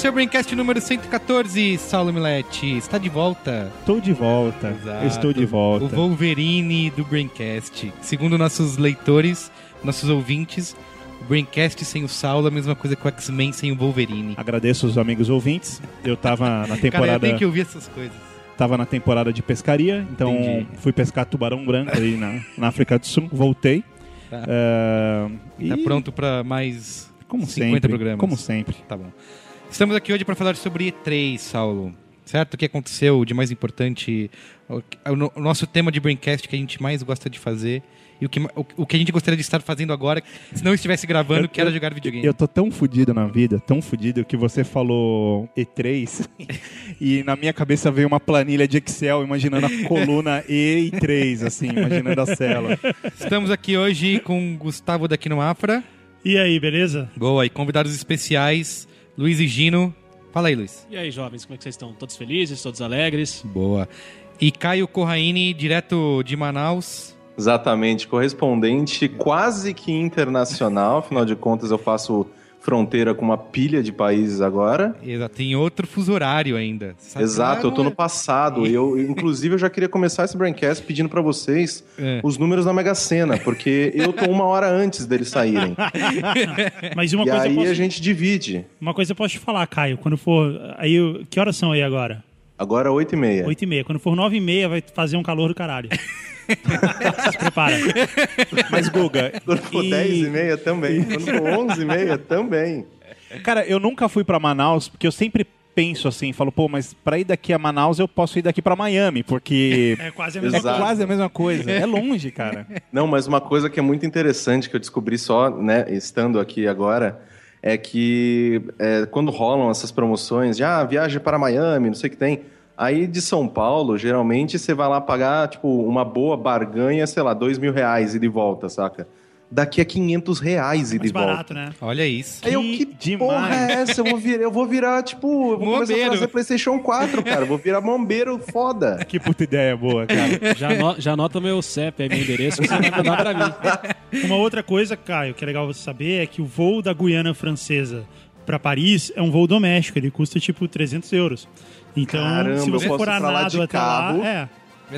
Esse é o Braincast número 114. Saulo Milete, está de volta. Estou de volta. Exato. Estou de volta. O Wolverine do Braincast. Segundo nossos leitores, nossos ouvintes, o Braincast sem o Saulo é a mesma coisa que o X-Men sem o Wolverine. Agradeço os amigos ouvintes. Eu tava na Cara, eu temporada, tenho que ouvir essas coisas. tava na temporada de pescaria, então Entendi. fui pescar tubarão branco aí na, na África do Sul. Voltei. Tá. É, Tá e, pronto para mais Como 50 sempre. programas. Como sempre. Tá bom. Estamos aqui hoje para falar sobre E3, Saulo. Certo? O que aconteceu de mais importante? O, o no- o nosso tema de Braincast que a gente mais gosta de fazer e o que, o, o que a gente gostaria de estar fazendo agora, se não estivesse gravando, Eu- que era jogar videogame. Eu tô tão fudido na vida, tão fudido, que você falou E3 e na minha cabeça veio uma planilha de Excel imaginando a coluna E e 3, assim, imaginando a célula. Estamos aqui hoje com Gustavo daqui no Afra. E aí, beleza? Boa, e convidados especiais, Luiz e Gino. Fala aí, Luiz. E aí, jovens, como é que vocês estão? Todos felizes, todos alegres? Boa. E Caio Corraine, direto de Manaus. Exatamente, correspondente quase que internacional, afinal de contas eu faço fronteira com uma pilha de países agora. Exato, tem outro fuso horário ainda. Sabe? Exato, eu tô no passado. E eu, inclusive, eu já queria começar esse Braincast pedindo pra vocês É. os números da Mega Sena, porque eu tô uma hora antes deles saírem. Mas uma e coisa, aí eu posso, a gente divide. uma coisa eu posso te falar, Caio. Quando for. Aí, eu- que horas são aí agora? Agora 8 e meia. 8 e meia. Quando for 9 e meia, vai fazer um calor do caralho. Se prepara. Mas, Guga, Quando for e- 10 e meia também. Quando for 11 e meia também. Cara, eu nunca fui pra Manaus, porque eu sempre penso assim, falo, pô, mas pra ir daqui a Manaus eu posso ir daqui pra Miami, porque É quase a é mesma Exato. quase a mesma coisa. É longe, cara. Não, mas uma coisa que é muito interessante que eu descobri só, né, estando aqui agora, é que é, quando rolam essas promoções de ah, viagem para Miami, não sei o que tem. Aí de São Paulo, geralmente você vai lá pagar, tipo, uma boa barganha, sei lá, dois mil reais e de volta, saca? Daqui a 500 reais e mais de volta. barato, né? Olha isso. Aí eu, Que que demais. porra é essa? Eu vou virar, eu vou virar tipo, eu vou começar a fazer PlayStation 4, cara. Eu vou virar bombeiro foda. Que puta ideia boa, cara. Já, ano- já anota meu CEP aí, meu endereço, que você vai mandar pra mim. Uma outra coisa, Caio, que é legal você saber é que o voo da Guiana Francesa pra Paris é um voo doméstico. Ele custa tipo 300 euros. Então, Caramba, se você for ir a pra lá nado de até carro. lá, é, É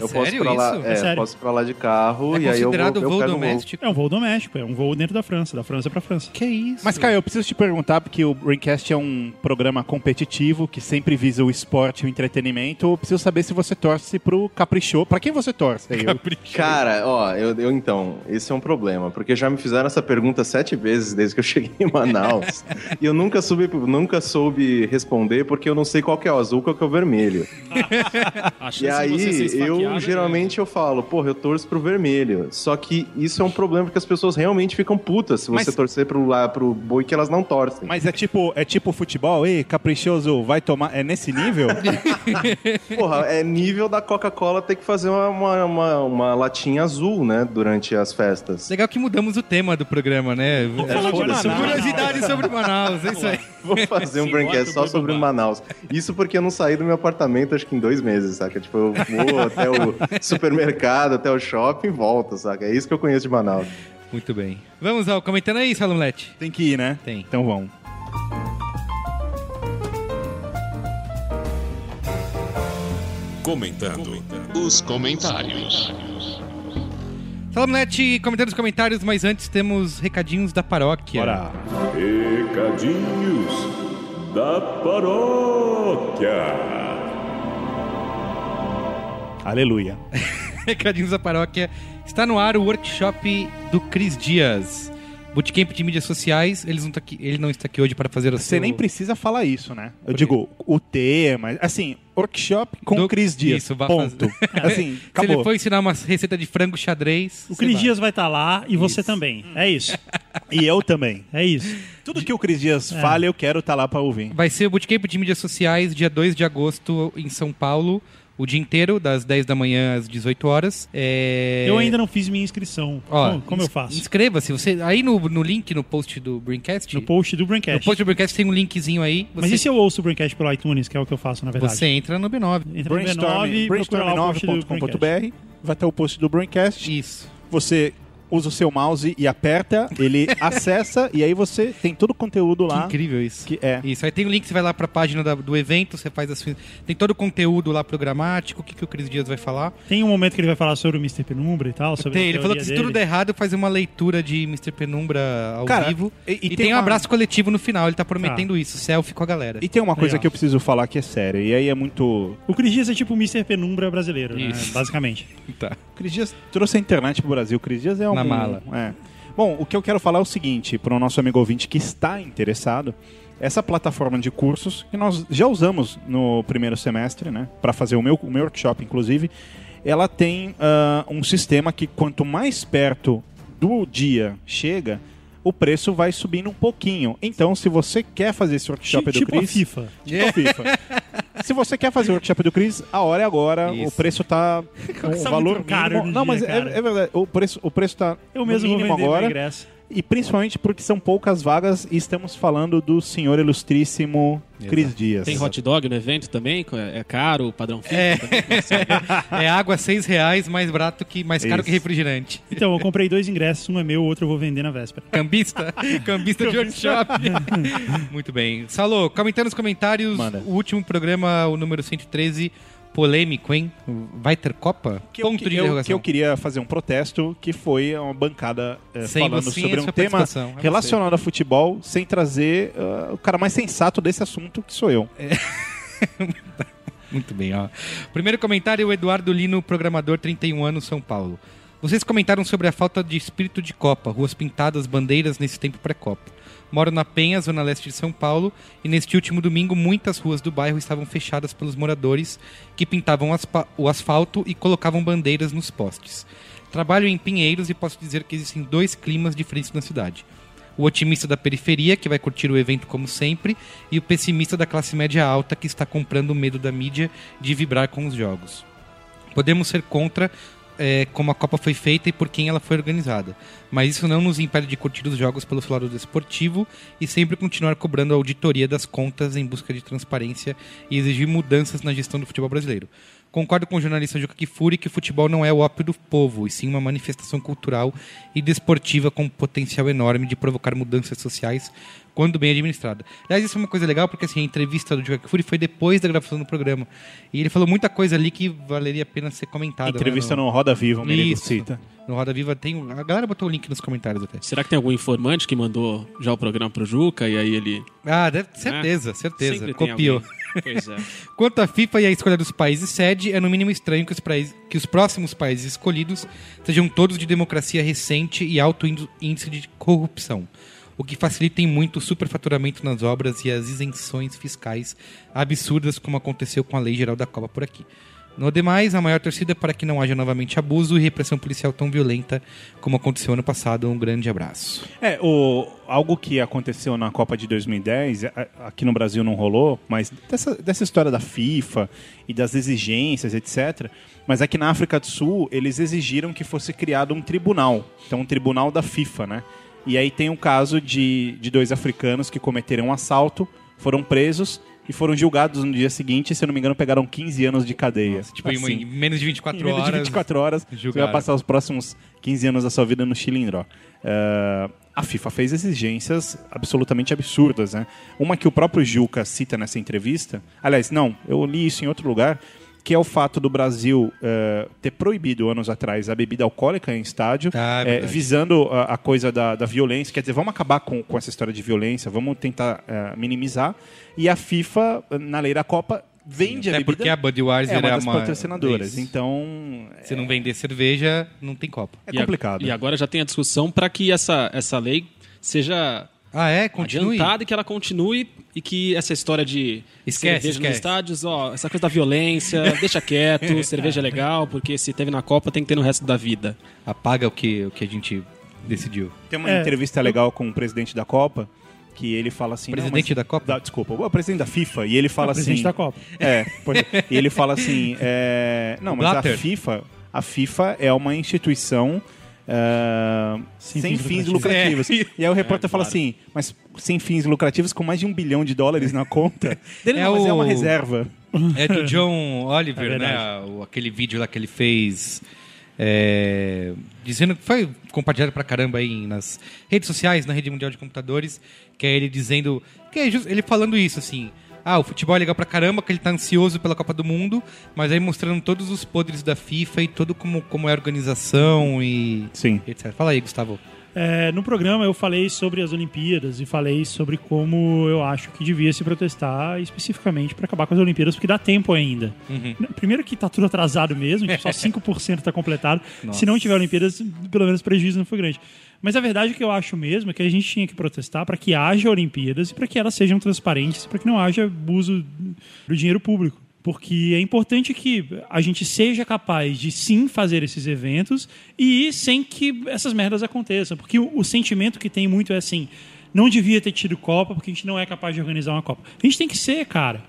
eu sério posso ir pra lá, isso? é, sério. posso ir pra lá de carro É e aí eu vou, considerado eu voo um voo. doméstico. é um voo doméstico, é um voo dentro da França, da França pra França. Que isso? Mas, Caio, eu preciso te perguntar, porque o Braincast é um programa competitivo que sempre visa o esporte e o entretenimento. Eu preciso saber se você torce pro Caprichou. Pra quem você torce aí? Eu- Cara, ó, eu, eu então, esse é um problema, porque já me fizeram essa pergunta sete vezes desde que eu cheguei em Manaus e eu nunca soube, nunca soube responder porque eu não sei qual que é o azul, qual que é o vermelho. A chance E de você ser aí, esfaqueado eu é geralmente eu falo, porra, eu torço pro vermelho. Só que isso é um problema porque as pessoas realmente ficam putas se você Mas- torcer pro, lá, pro boi que elas não torcem. Mas é tipo, é tipo futebol? Ei, caprichoso, vai tomar. É nesse nível? Porra, é nível da Coca-Cola ter que fazer uma, uma, uma, uma latinha azul, né, durante as festas. Legal que mudamos o tema do programa, né? falar de foda-se. Manaus. Curiosidades sobre Manaus, é isso aí. Vou fazer um braincast só sobre Manaus. Isso porque eu não saí do meu apartamento acho que em dois meses, saca? Tipo, eu vou até o supermercado, até o shopping e volto, saca? É isso que eu conheço de Manaus. Muito bem. Vamos ao comentando aí, Salomlete. Tem que ir, né? Tem. Então vamos. Comentando os comentários. Salomlete, comentando os comentários, mas antes temos recadinhos da paróquia. Bora. Recadinhos da paróquia. Aleluia. Recadinhos da paróquia. Está no ar o workshop do Cris Dias. Bootcamp de mídias sociais. Eles não tá aqui- ele não está aqui hoje para fazer o Você seu... nem precisa falar isso, né? Eu digo, o tema, assim, workshop com Do- Cris Dias. Isso, vá ponto. Assim, Se acabou. ele for ensinar uma receita de frango xadrez... O você Cris vai. Dias vai estar lá e você Isso. também. É isso. E eu também. É isso. Tudo que o Cris Dias fala, eu quero estar lá pra ouvir. Vai ser o Bootcamp de mídias sociais, dia 2 de agosto, em São Paulo. O dia inteiro, das 10 da manhã às 18 horas. É... Eu ainda não fiz minha inscrição. Ó, como como eu faço? Inscreva-se. Você... Aí no, no link, no post do Braincast... No post do no Braincast. post do Braincast tem um linkzinho aí. Você, Mas e se eu ouço o Braincast pelo iTunes, que é o que eu faço, na verdade? você entra no B9. Entra no B9 e procura lá o post do Braincast. brainstorm9.com.br vai ter o post do Braincast. Isso. Você usa o seu mouse e aperta, ele acessa e aí você tem todo o conteúdo Que lá. incrível isso. Que é. Isso, aí tem o link, você vai lá pra página da- do evento, você faz as... Tem todo o conteúdo lá programático, o que, que o Cris Dias vai falar. Tem um momento que ele vai falar sobre o Mr. Penumbra e tal. Sobre Tem, a ele falou que se tudo der errado, fazer uma leitura de Mr. Penumbra ao Cara, vivo. e- e E, tem tem, um uma- abraço coletivo no final, ele tá prometendo isso, selfie com a galera. E tem uma coisa Legal. que eu preciso falar que é séria, e aí é muito. O Cris Dias é tipo o Mr. Penumbra brasileiro, né? Basicamente. Tá. O Cris Dias trouxe a internet pro Brasil. O Cris Dias é um. Na mala. É. Bom, o que eu quero falar é o seguinte, para o nosso amigo ouvinte que está interessado, essa plataforma de cursos, que nós já usamos no primeiro semestre, né, para fazer o meu, o meu workshop, inclusive, ela tem ah, um sistema que quanto mais perto do dia chega, o preço vai subindo um pouquinho. Então, se você quer fazer esse workshop do tipo a Cris... FIFA. Tipo a FIFA. Se você quer fazer o workshop do Cris, a hora é agora. Isso. O preço tá com um valor caro Não, dia, mas é, cara. é verdade. O preço, o preço tá Eu no mesmo vou mínimo meu agora. E principalmente porque são poucas vagas e estamos falando do senhor ilustríssimo Cris Dias. Tem hot dog no evento também? É é caro, padrão FIFA? É. também? É água seis reais, mais barato que mais caro Isso. que refrigerante. Então, eu comprei dois ingressos, um é meu, o outro eu vou vender na véspera. Cambista? Cambista de workshop. Muito bem. Salô, comentando nos comentários, Manda. o último programa, o número 113, polêmico, hein? Vai ter Copa? que eu, Ponto de eu- interrogação. que eu queria fazer um protesto, que foi uma bancada Sem falando sobre um tema. É relacionado a futebol, sem trazer ah, o cara mais sensato desse assunto, que sou eu. Muito bem, ó. Primeiro comentário, o Eduardo Lino, programador, 31 anos, São Paulo. Vocês comentaram sobre a falta de espírito de Copa, ruas pintadas, bandeiras nesse tempo pré-Copa. Moro na Penha, zona leste de São Paulo, e neste último domingo muitas ruas do bairro estavam fechadas pelos moradores que pintavam o asfalto e colocavam bandeiras nos postes. Trabalho em Pinheiros e posso dizer que existem dois climas diferentes na cidade. O otimista da periferia, que vai curtir o evento como sempre, e o pessimista da classe média alta, que está comprando o medo da mídia de vibrar com os jogos. Podemos ser contra é, como a Copa foi feita e por quem ela foi organizada, mas isso não nos impede de curtir os jogos pelo lado desportivo e sempre continuar cobrando a auditoria das contas em busca de transparência e exigir mudanças na gestão do futebol brasileiro. Concordo com o jornalista Juca Kifuri que o futebol não é o ópio do povo, e sim uma manifestação cultural e desportiva com potencial enorme de provocar mudanças sociais quando bem administrada. Aliás, isso é uma coisa legal, porque assim, a entrevista do Juca Kifuri foi depois da gravação do programa. E ele falou muita coisa ali que valeria a pena ser comentada. Entrevista né, no Roda Viva, o menino Isso. cita. no Roda Viva. Tem, a galera botou o link nos comentários até. Será que tem algum informante que mandou já o programa pro Juca e aí ele. Ah, deve, certeza, certeza. Sempre Copiou. Pois é. Quanto à FIFA e a escolha dos países sede, é no mínimo estranho que os, países, que os próximos países escolhidos sejam todos de democracia recente e alto índice de corrupção, o que facilita em muito o superfaturamento nas obras e as isenções fiscais absurdas, como aconteceu com a Lei Geral da Copa por aqui. No demais, a maior torcida é para que não haja novamente abuso e repressão policial tão violenta como aconteceu ano passado. Um grande abraço. É, o, algo que aconteceu na Copa de 2010, a- aqui no Brasil não rolou, mas dessa, dessa história da FIFA e das exigências, etc. Mas aqui na África do Sul, eles exigiram que fosse criado um tribunal. Então, um tribunal da FIFA, né? E aí tem o caso de, de dois africanos que cometeram um assalto, foram presos e foram julgados no dia seguinte, e, se eu não me engano, pegaram 15 anos de cadeia. Tipo, em- Assim. em menos de 24 Em menos horas. de 24 horas, você vai julgaram. passar os próximos 15 anos da sua vida no chilindró. Eh, a FIFA fez exigências absolutamente absurdas, né? Uma que o próprio Juca cita nessa entrevista, aliás, não, eu li isso em outro lugar, que é o fato do Brasil eh, ter proibido anos atrás a bebida alcoólica em estádio, Ah, é eh, visando a, a coisa da, da violência, quer dizer, vamos acabar com, com essa história de violência, vamos tentar eh, minimizar. E a FIFA, na lei da Copa, vende a Até bebida. porque a Budweiser é uma é das uma- patrocinadoras. Isso. Então, Se não vender cerveja, não tem Copa. é E a- complicado. E agora já tem a discussão para que essa, essa lei seja Ah, é? Continue. adiantada e que ela continue e que essa história de Esquece, cerveja esquece. nos estádios, ó, essa coisa da violência, deixa quieto, cerveja é legal, porque se teve na Copa tem que ter no resto da vida. Apaga o que, o que a gente decidiu. Tem uma É. entrevista legal com o presidente da Copa, que ele fala assim... não, Presidente mas- da Copa? desculpa, o presidente da FIFA, e ele fala o presidente assim... da Copa. É, pois é. e ele fala assim, é, não, mas a Blatter. FIFA, a FIFA é uma instituição é, Sem sem, fins fins lucrativos. lucrativos. E aí o repórter É, fala claro. assim, mas sem fins lucrativos, com mais de um bilhão de dólares na conta, dele, É não, mas é o- uma reserva. É do John Oliver, É né? aquele vídeo lá que ele fez é, dizendo que foi compartilhado pra caramba aí nas redes sociais, na rede mundial de computadores, que é ele dizendo, que é just- ele falando isso assim, ah, o futebol é legal pra caramba, que ele tá ansioso pela Copa do Mundo, mas aí mostrando todos os podres da FIFA e todo como, como é a organização e Sim. etc. Fala aí, Gustavo. É, no programa eu falei sobre as Olimpíadas e falei sobre como eu acho que devia se protestar especificamente para acabar com as Olimpíadas, porque dá tempo ainda. Primeiro que tá tudo atrasado mesmo, só 5% tá completado. Se não tiver Olimpíadas, pelo menos o prejuízo não foi grande. Mas a verdade que eu acho mesmo é que a gente tinha que protestar para que haja Olimpíadas e para que elas sejam transparentes, para que não haja abuso do dinheiro público. Porque é importante que a gente seja capaz de sim fazer esses eventos e sem que essas merdas aconteçam. Porque o, o sentimento que tem muito é assim: não devia ter tido Copa porque a gente não é capaz de organizar uma Copa. A gente tem que ser, cara.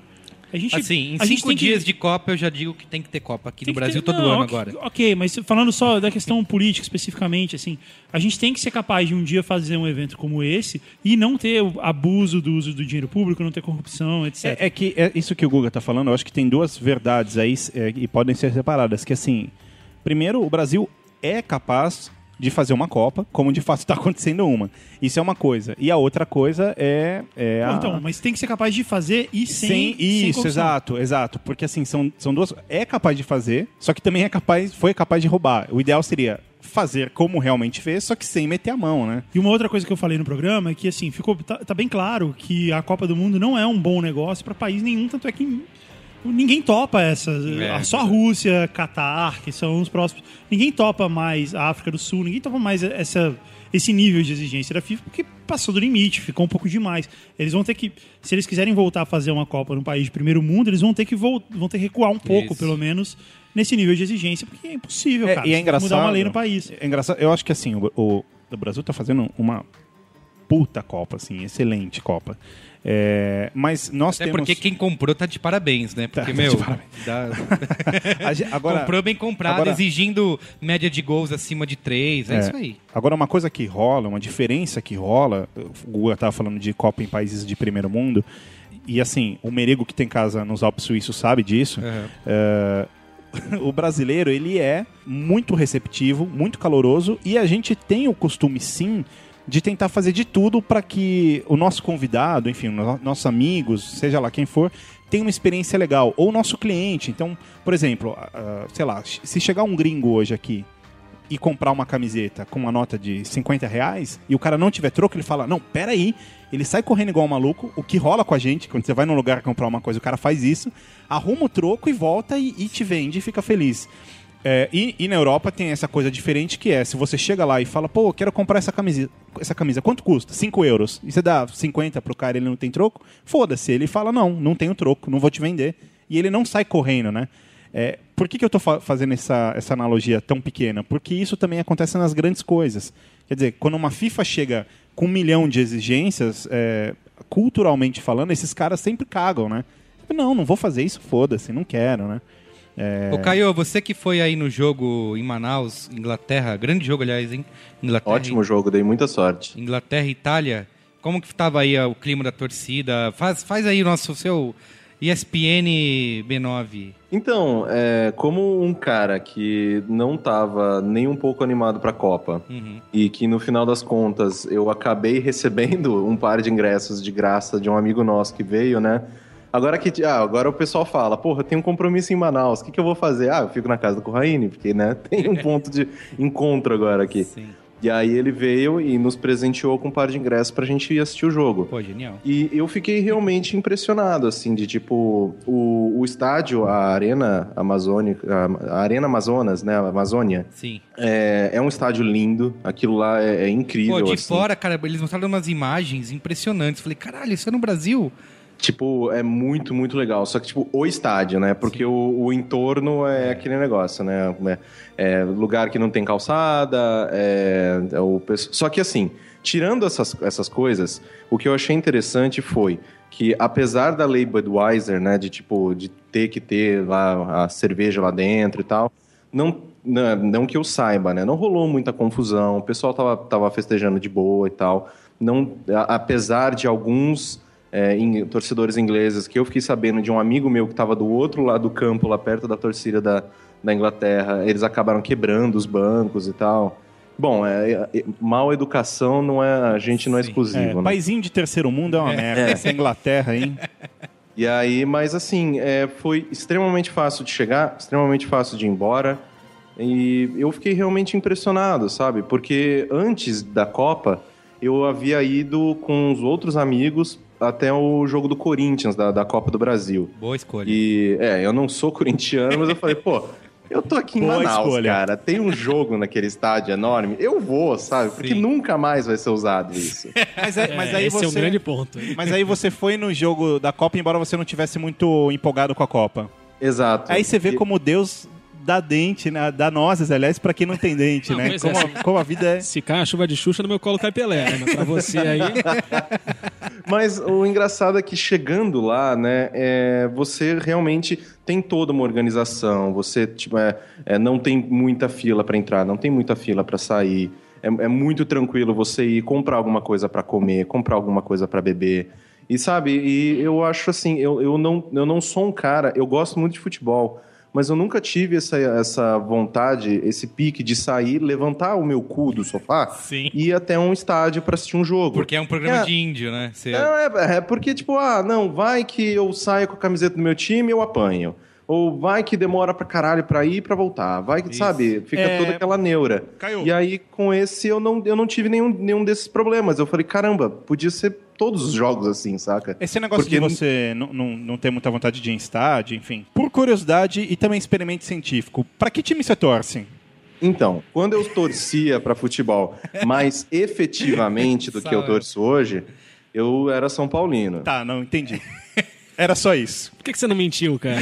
A gente, Assim, em a gente cinco tem que- dias de Copa eu já digo que tem que ter Copa aqui tem no Brasil ter- todo não, ano ok- agora. Ok, mas falando só da questão política especificamente, assim, a gente tem que ser capaz de um dia fazer um evento como esse e não ter o abuso do uso do dinheiro público, não ter corrupção, etc. É, é que é isso que o Guga tá falando, eu acho que tem duas verdades aí é, e podem ser separadas. Que assim, primeiro, o Brasil é capaz de fazer uma Copa, como de fato está acontecendo uma. Isso é uma coisa. E a outra coisa é. é a... Então, mas tem que ser capaz de fazer e sem. Sem, sem isso, corrupção. exato, exato. Porque assim, são, são duas. É capaz de fazer, só que também é capaz, foi capaz de roubar. O ideal seria fazer como realmente fez, só que sem meter a mão, né? E uma outra coisa que eu falei no programa é que, assim, ficou tá, tá bem claro que a Copa do Mundo não é um bom negócio para país nenhum, tanto é que ninguém topa essa. É, Só a Rússia, Catar, que são os próximos. Ninguém topa mais a África do Sul, ninguém topa mais essa, esse nível de exigência da FIFA, porque passou do limite, ficou um pouco demais. Eles vão ter que, se eles quiserem voltar a fazer uma Copa num país de primeiro mundo, eles vão ter que, vão ter que recuar um pouco, Isso. pelo menos, nesse nível de exigência, porque é impossível, É, cara. e é engraçado. mudar uma lei no país. É engraçado. Eu acho que assim, o, o, o Brasil tá fazendo uma puta Copa, assim, excelente Copa. É, mas nós Até temos. porque quem comprou tá de parabéns, né? Porque, Tá meu, parabéns. dá- agora, comprou bem comprado, agora- exigindo média de gols acima de três. É, É. isso aí. Agora, uma coisa que rola, uma diferença que rola, o Guga estava falando de Copa em países de primeiro mundo, e assim, o Merego que tem casa nos Alpes Suíços sabe disso. É, o brasileiro, ele é muito receptivo, muito caloroso, e a gente tem o costume, sim, de tentar fazer de tudo para que o nosso convidado, enfim, no- nossos amigos, seja lá quem for, tenha uma experiência legal. Ou o nosso cliente. Então, por exemplo, ah, sei lá, se chegar um gringo hoje aqui e comprar uma camiseta com uma nota de 50 reais e o cara não tiver troco, ele fala: Não, peraí. Ele sai correndo igual um maluco, o que rola com a gente, quando você vai num lugar comprar uma coisa, o cara faz isso, arruma o troco e volta e, e te vende e fica feliz. É, e, e na Europa tem essa coisa diferente que é, se você chega lá e fala, pô, quero comprar essa camisa, essa camisa, quanto custa? 5 euros. E você dá 50 pro cara ele não tem troco? Foda-se, ele fala, não, não tenho troco, não vou te vender. E ele não sai correndo, né? É, por que, que eu estou fazendo essa, essa analogia tão pequena? Porque isso também acontece nas grandes coisas. Quer dizer, quando uma FIFA chega com um milhão de exigências, é, culturalmente falando, esses caras sempre cagam, né? Não, não vou fazer isso, foda-se, não quero, né? É, Ô, Caio, você que foi aí no jogo em Manaus, Inglaterra, grande jogo, aliás, hein? Inglaterra, Ótimo jogo, dei muita sorte. Inglaterra e Itália. Como que tava aí ó, o clima da torcida? Faz, faz aí o nosso, seu ESPN B9. Então, é, como um cara que não tava nem um pouco animado pra Copa Uhum. e que no final das contas eu acabei recebendo um par de ingressos de graça de um amigo nosso que veio, né? Agora que ah, agora o pessoal fala, porra, tem um compromisso em Manaus, o que, que eu vou fazer? Ah, eu fico na casa do Corraine, porque né, tem um ponto de encontro agora aqui. Sim. E aí ele veio e nos presenteou com um par de ingressos pra gente ir assistir o jogo. Pô, genial. E eu fiquei realmente impressionado, assim, de tipo, o, o estádio, a Arena Amazônica, a Arena Amazonas, né, a Amazônia, Sim. é, é um estádio lindo, aquilo lá é, é incrível, Pô, de assim. fora, cara, eles mostraram umas imagens impressionantes. Falei, caralho, isso é no Brasil? Tipo, é muito, muito legal. Só que, tipo, o estádio, né? Porque o, o entorno é aquele negócio, né? É, é lugar que não tem calçada, é, é o Só que, assim, tirando essas, essas coisas, o que eu achei interessante foi que, apesar da lei Budweiser, né? De, tipo, de ter que ter lá a cerveja lá dentro e tal, não, não, não que eu saiba, né? Não rolou muita confusão, o pessoal tava, tava festejando de boa e tal. Não, apesar de alguns é, em- torcedores ingleses que eu fiquei sabendo de um amigo meu que estava do outro lado do campo, lá perto da torcida da, da Inglaterra. Eles acabaram quebrando os bancos e tal. Bom, é, é, mal educação não é a gente não é Sim. exclusivo. É, né? Paizinho de terceiro mundo é uma merda. Essa Inglaterra, hein? E aí, mas assim, é, foi extremamente fácil de chegar, extremamente fácil de ir embora. E eu fiquei realmente impressionado, sabe? Porque antes da Copa, eu havia ido com os outros amigos até o jogo do Corinthians, da, da Copa do Brasil. Boa escolha. E, é, eu não sou corintiano, mas eu falei, pô, eu tô aqui em Boa Manaus, escolha. cara. Tem um jogo naquele estádio enorme. Eu vou, sabe? Porque Sim. nunca mais vai ser usado isso. Mas, é- mas É, aí esse você... é um grande ponto. Mas aí você foi no jogo da Copa, embora você não tivesse muito empolgado com a Copa. Exato. Aí você vê E- como Deus dá dente, né? dá nozes, aliás, pra quem não tem dente, Não, né? Como, é. a, como a vida é... Se cai a chuva de Xuxa, no meu colo cai Pelé. Né? Mas pra você aí... Mas o engraçado é que chegando lá, né, é, você realmente tem toda uma organização. Você tipo, é, é, não tem muita fila para entrar, não tem muita fila para sair. É, é muito tranquilo você ir comprar alguma coisa para comer, comprar alguma coisa para beber. E sabe, e eu acho assim, eu, eu, não, eu não sou um cara, eu gosto muito de futebol, mas eu nunca tive essa, essa vontade, esse pique de sair, levantar o meu cu do sofá Sim. e ir até um estádio para assistir um jogo. Porque é um programa É. de índio, né? Você- Não, é, é porque, tipo, ah, não, vai que eu saio com a camiseta do meu time eu apanho. Ou vai que demora pra caralho pra ir e pra voltar. Vai que, Isso. sabe, fica É. toda aquela neura. Caiu. E aí, com esse, eu não, eu não tive nenhum, nenhum desses problemas. Eu falei, caramba, podia ser todos os jogos assim, saca? Esse negócio Porque de você não, não, não ter muita vontade de ir em estádio, enfim. Por curiosidade e também experimento científico, pra que time você torce? Então, quando eu torcia pra futebol mais efetivamente do que eu torço hoje, eu era São Paulino. Tá, não entendi. Era só isso. Por que, que você não mentiu, cara?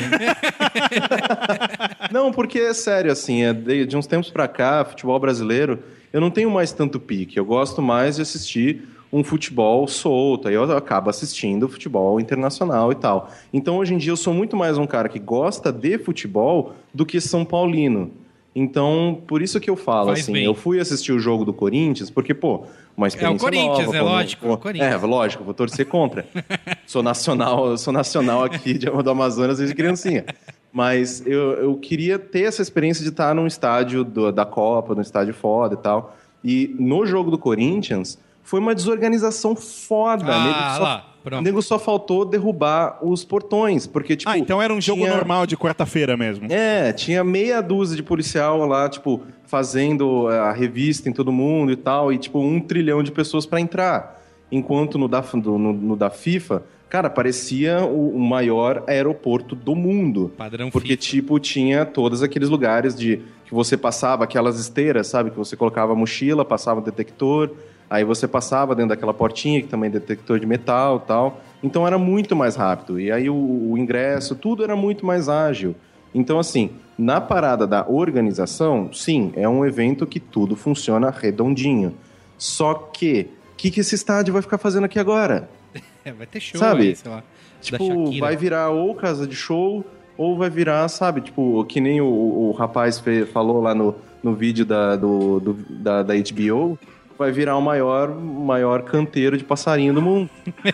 Não, porque é sério, assim, é de, de uns tempos pra cá, futebol brasileiro, eu não tenho mais tanto pique. Eu gosto mais de assistir um futebol solto, aí eu acabo assistindo futebol internacional e tal. Então, hoje em dia, eu sou muito mais um cara que gosta de futebol do que São Paulino. Então, por isso que eu falo, Faz assim, bem. eu fui assistir o jogo do Corinthians, porque, pô, uma experiência Corinthians, nova, é lógico, pô, é o. É, lógico, vou torcer contra. sou nacional, sou nacional aqui de, do Amazonas desde criancinha. Mas eu, eu queria ter essa experiência de estar num estádio do- da Copa, num estádio foda e tal. E no jogo do Corinthians, foi uma desorganização foda. Ah, nego, só, lá, pronto. nego só faltou derrubar os portões, porque, tipo... ah, então era um jogo tinha- normal de quarta-feira mesmo. é, tinha meia dúzia de policial lá, tipo, fazendo eh, a revista em todo mundo e tal, e tipo, um trilhão de pessoas pra entrar. Enquanto no da, no, no da FIFA, cara, parecia o, o maior aeroporto do mundo. Padrão Porque, FIFA. tipo, tinha todos aqueles lugares de que você passava, aquelas esteiras, sabe? Que você colocava a mochila, passava o detector, aí você passava dentro daquela portinha, que também é detector de metal e tal. Então era muito mais rápido. E aí o, o ingresso, tudo era muito mais ágil. Então, assim, na parada da organização, sim, é um evento que tudo funciona redondinho. Só que, o que, que esse estádio vai ficar fazendo aqui agora? É, vai ter show Sabe? aí, sei lá. Tipo, vai virar ou casa de show, ou vai virar, sabe, tipo, que nem o, o rapaz falou lá no, no vídeo da, do, do- da, da HBO, vai virar o maior, maior canteiro de passarinho do mundo.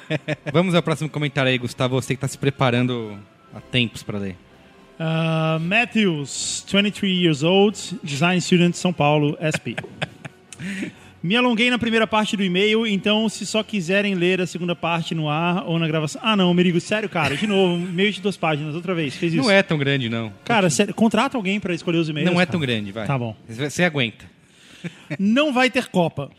Vamos ao próximo comentário aí, Gustavo. Você que tá se preparando há tempos pra ler. Uh, Matthews, 23 years old, design student, São Paulo, SP. Me alonguei na primeira parte do e-mail, então se só quiserem ler a segunda parte no ar ou na gravação. Ah, não, Merigo, sério, cara, de novo, e-mail de duas páginas, outra vez, fez isso. Não é tão grande, não. Cara, sério, contrata alguém pra escolher os e-mails. Não é cara. tão grande, vai. Tá bom. Você aguenta. Não vai ter Copa.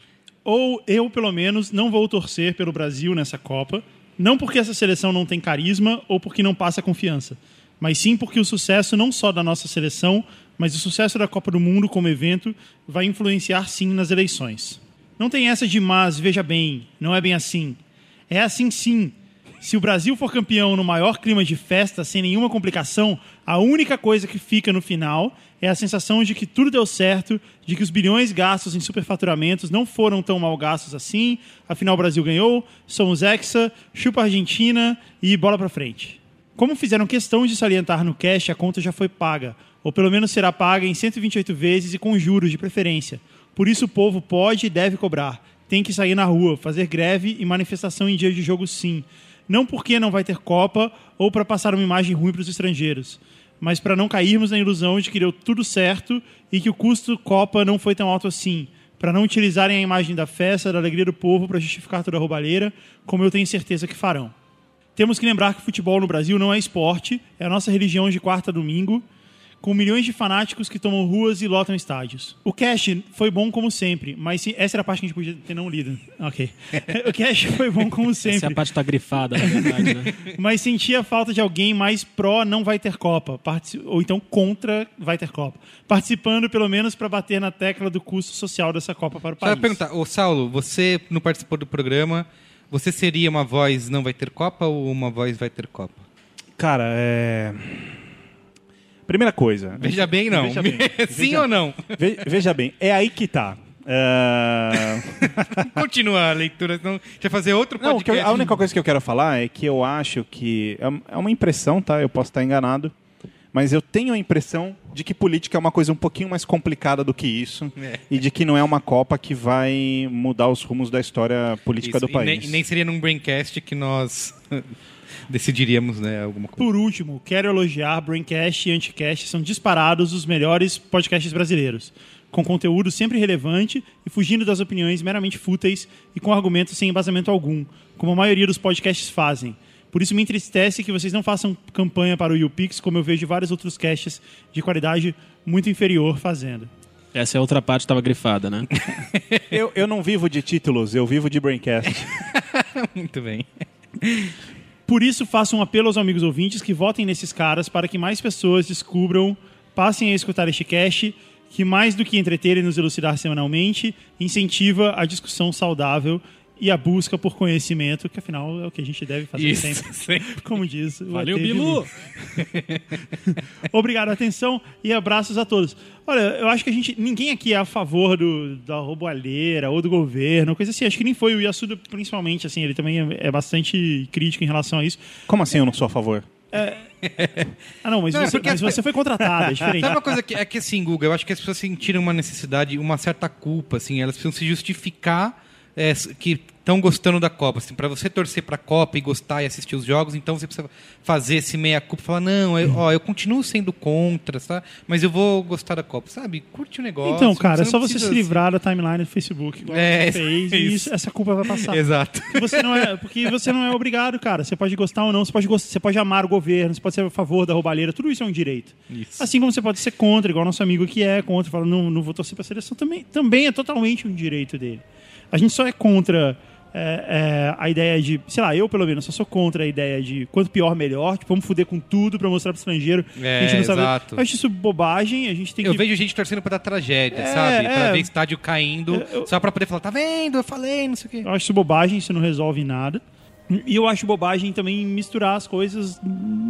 Ou eu, pelo menos, não vou torcer pelo Brasil nessa Copa. Não porque essa seleção não tem carisma ou porque não passa confiança, mas sim porque o sucesso não só da nossa seleção, mas o sucesso da Copa do Mundo como evento vai influenciar sim nas eleições. Não tem essa de mas, veja bem, não é bem assim. É assim sim. Se o Brasil for campeão no maior clima de festa, sem nenhuma complicação, a única coisa que fica no final é a sensação de que tudo deu certo, de que os bilhões gastos em superfaturamentos não foram tão mal gastos assim, afinal o Brasil ganhou, somos hexa, chupa a Argentina e bola pra frente. Como fizeram questão de salientar no cash, a conta já foi paga, ou pelo menos será paga em 128 vezes e com juros de preferência. Por isso o povo pode e deve cobrar. Tem que sair na rua, fazer greve e manifestação em dia de jogo sim. Não porque não vai ter Copa ou para passar uma imagem ruim para os estrangeiros, mas para não cairmos na ilusão de que deu tudo certo e que o custo Copa não foi tão alto assim, para não utilizarem a imagem da festa, da alegria do povo para justificar toda a roubalheira, como eu tenho certeza que farão. Temos que lembrar que futebol no Brasil não é esporte, é a nossa religião de quarta a domingo, com milhões de fanáticos que tomam ruas e lotam estádios. O cast foi bom como sempre, mas se- essa era a parte que a gente podia ter não lido. Ok. O cast foi bom como Essa é sempre. a parte que tá grifada, na verdade, né? Mas sentia falta de alguém mais pró não vai ter Copa, partici- ou então contra vai ter Copa. Participando pelo menos para bater na tecla do custo social dessa Copa para o Só país. perguntar, ô Saulo, você não participou do programa, você seria uma voz não vai ter Copa ou uma voz vai ter Copa? Cara, é. Primeira coisa. Veja bem, não. Veja bem. Sim Veja- ou não? Ve- Veja bem, é aí que tá. É, Continua a leitura, senão vai fazer outro Não, o que eu- podcast. a única coisa que eu quero falar é que eu acho que. é- É uma impressão, tá? Eu posso estar enganado. Mas eu tenho a impressão de que política é uma coisa um pouquinho mais complicada do que isso. É. E de que não é uma Copa que vai mudar os rumos da história política Isso, do e país. nem, nem seria num Braincast que nós decidiríamos, né, alguma coisa. Por último, quero elogiar Braincast e Anticast, são disparados os melhores podcasts brasileiros, com conteúdo sempre relevante e fugindo das opiniões meramente fúteis e com argumentos sem embasamento algum, como a maioria dos podcasts fazem. Por isso me entristece que vocês não façam campanha para o YouPix, como eu vejo vários outros casts de qualidade muito inferior fazendo. Essa é a outra parte que tava grifada, né? Eu, eu não vivo de títulos, eu vivo de Braincast. Muito bem. Por isso, faço um apelo aos amigos ouvintes que votem nesses caras para que mais pessoas descubram, passem a escutar este cast, que mais do que entreter e nos elucidar semanalmente, incentiva a discussão saudável e a busca por conhecimento, que afinal é o que a gente deve fazer Isso, sempre. sempre. Como diz o Valeu, Bilu! Obrigado, atenção e abraços a todos. Olha, eu acho que a gente. Ninguém aqui é a favor do, da roubalheira ou do governo, coisa assim. Acho que nem foi o Yasuda, principalmente, assim, ele também é, é bastante crítico em relação a isso. Como assim eu não sou a favor? Ah, não, mas, Não, é você, porque mas as- você foi contratado, é diferente. Sabe uma coisa que é que assim, Guga, eu acho que as pessoas sentiram uma necessidade, uma certa culpa, assim, elas precisam se justificar é, que estão gostando da Copa. Assim, para você torcer para a Copa e gostar e assistir os jogos, então você precisa fazer esse meia culpa, falar não, eu, ó, eu continuo sendo contra, tá? Mas eu vou gostar da Copa, sabe? Curte o negócio. Então, cara, é só você se livrar da timeline do Facebook, igual É, você fez, e isso. isso- essa culpa vai passar. assim. Exato. Porque você não é, porque você não é obrigado, cara. Você pode gostar ou não, você pode, gostar, você pode amar o governo, você pode ser a favor da roubalheira, tudo isso é um direito. Isso. Assim como você pode ser contra, igual nosso amigo que é contra, fala, não, não vou torcer pra seleção, também, também é totalmente um direito dele. A gente só é contra é, é, a ideia de, sei lá, eu pelo menos só sou contra a ideia de quanto pior, melhor, tipo, vamos fuder com tudo pra mostrar pro estrangeiro. É, a gente não sabe. exato. Eu acho isso bobagem, a gente tem Eu que. vejo gente torcendo pra dar tragédia, É, sabe? Pra é. ver estádio caindo, Eu- só pra poder falar, tá vendo? Eu falei, não sei o quê. Eu acho isso bobagem, isso não resolve nada. E eu acho bobagem também misturar as coisas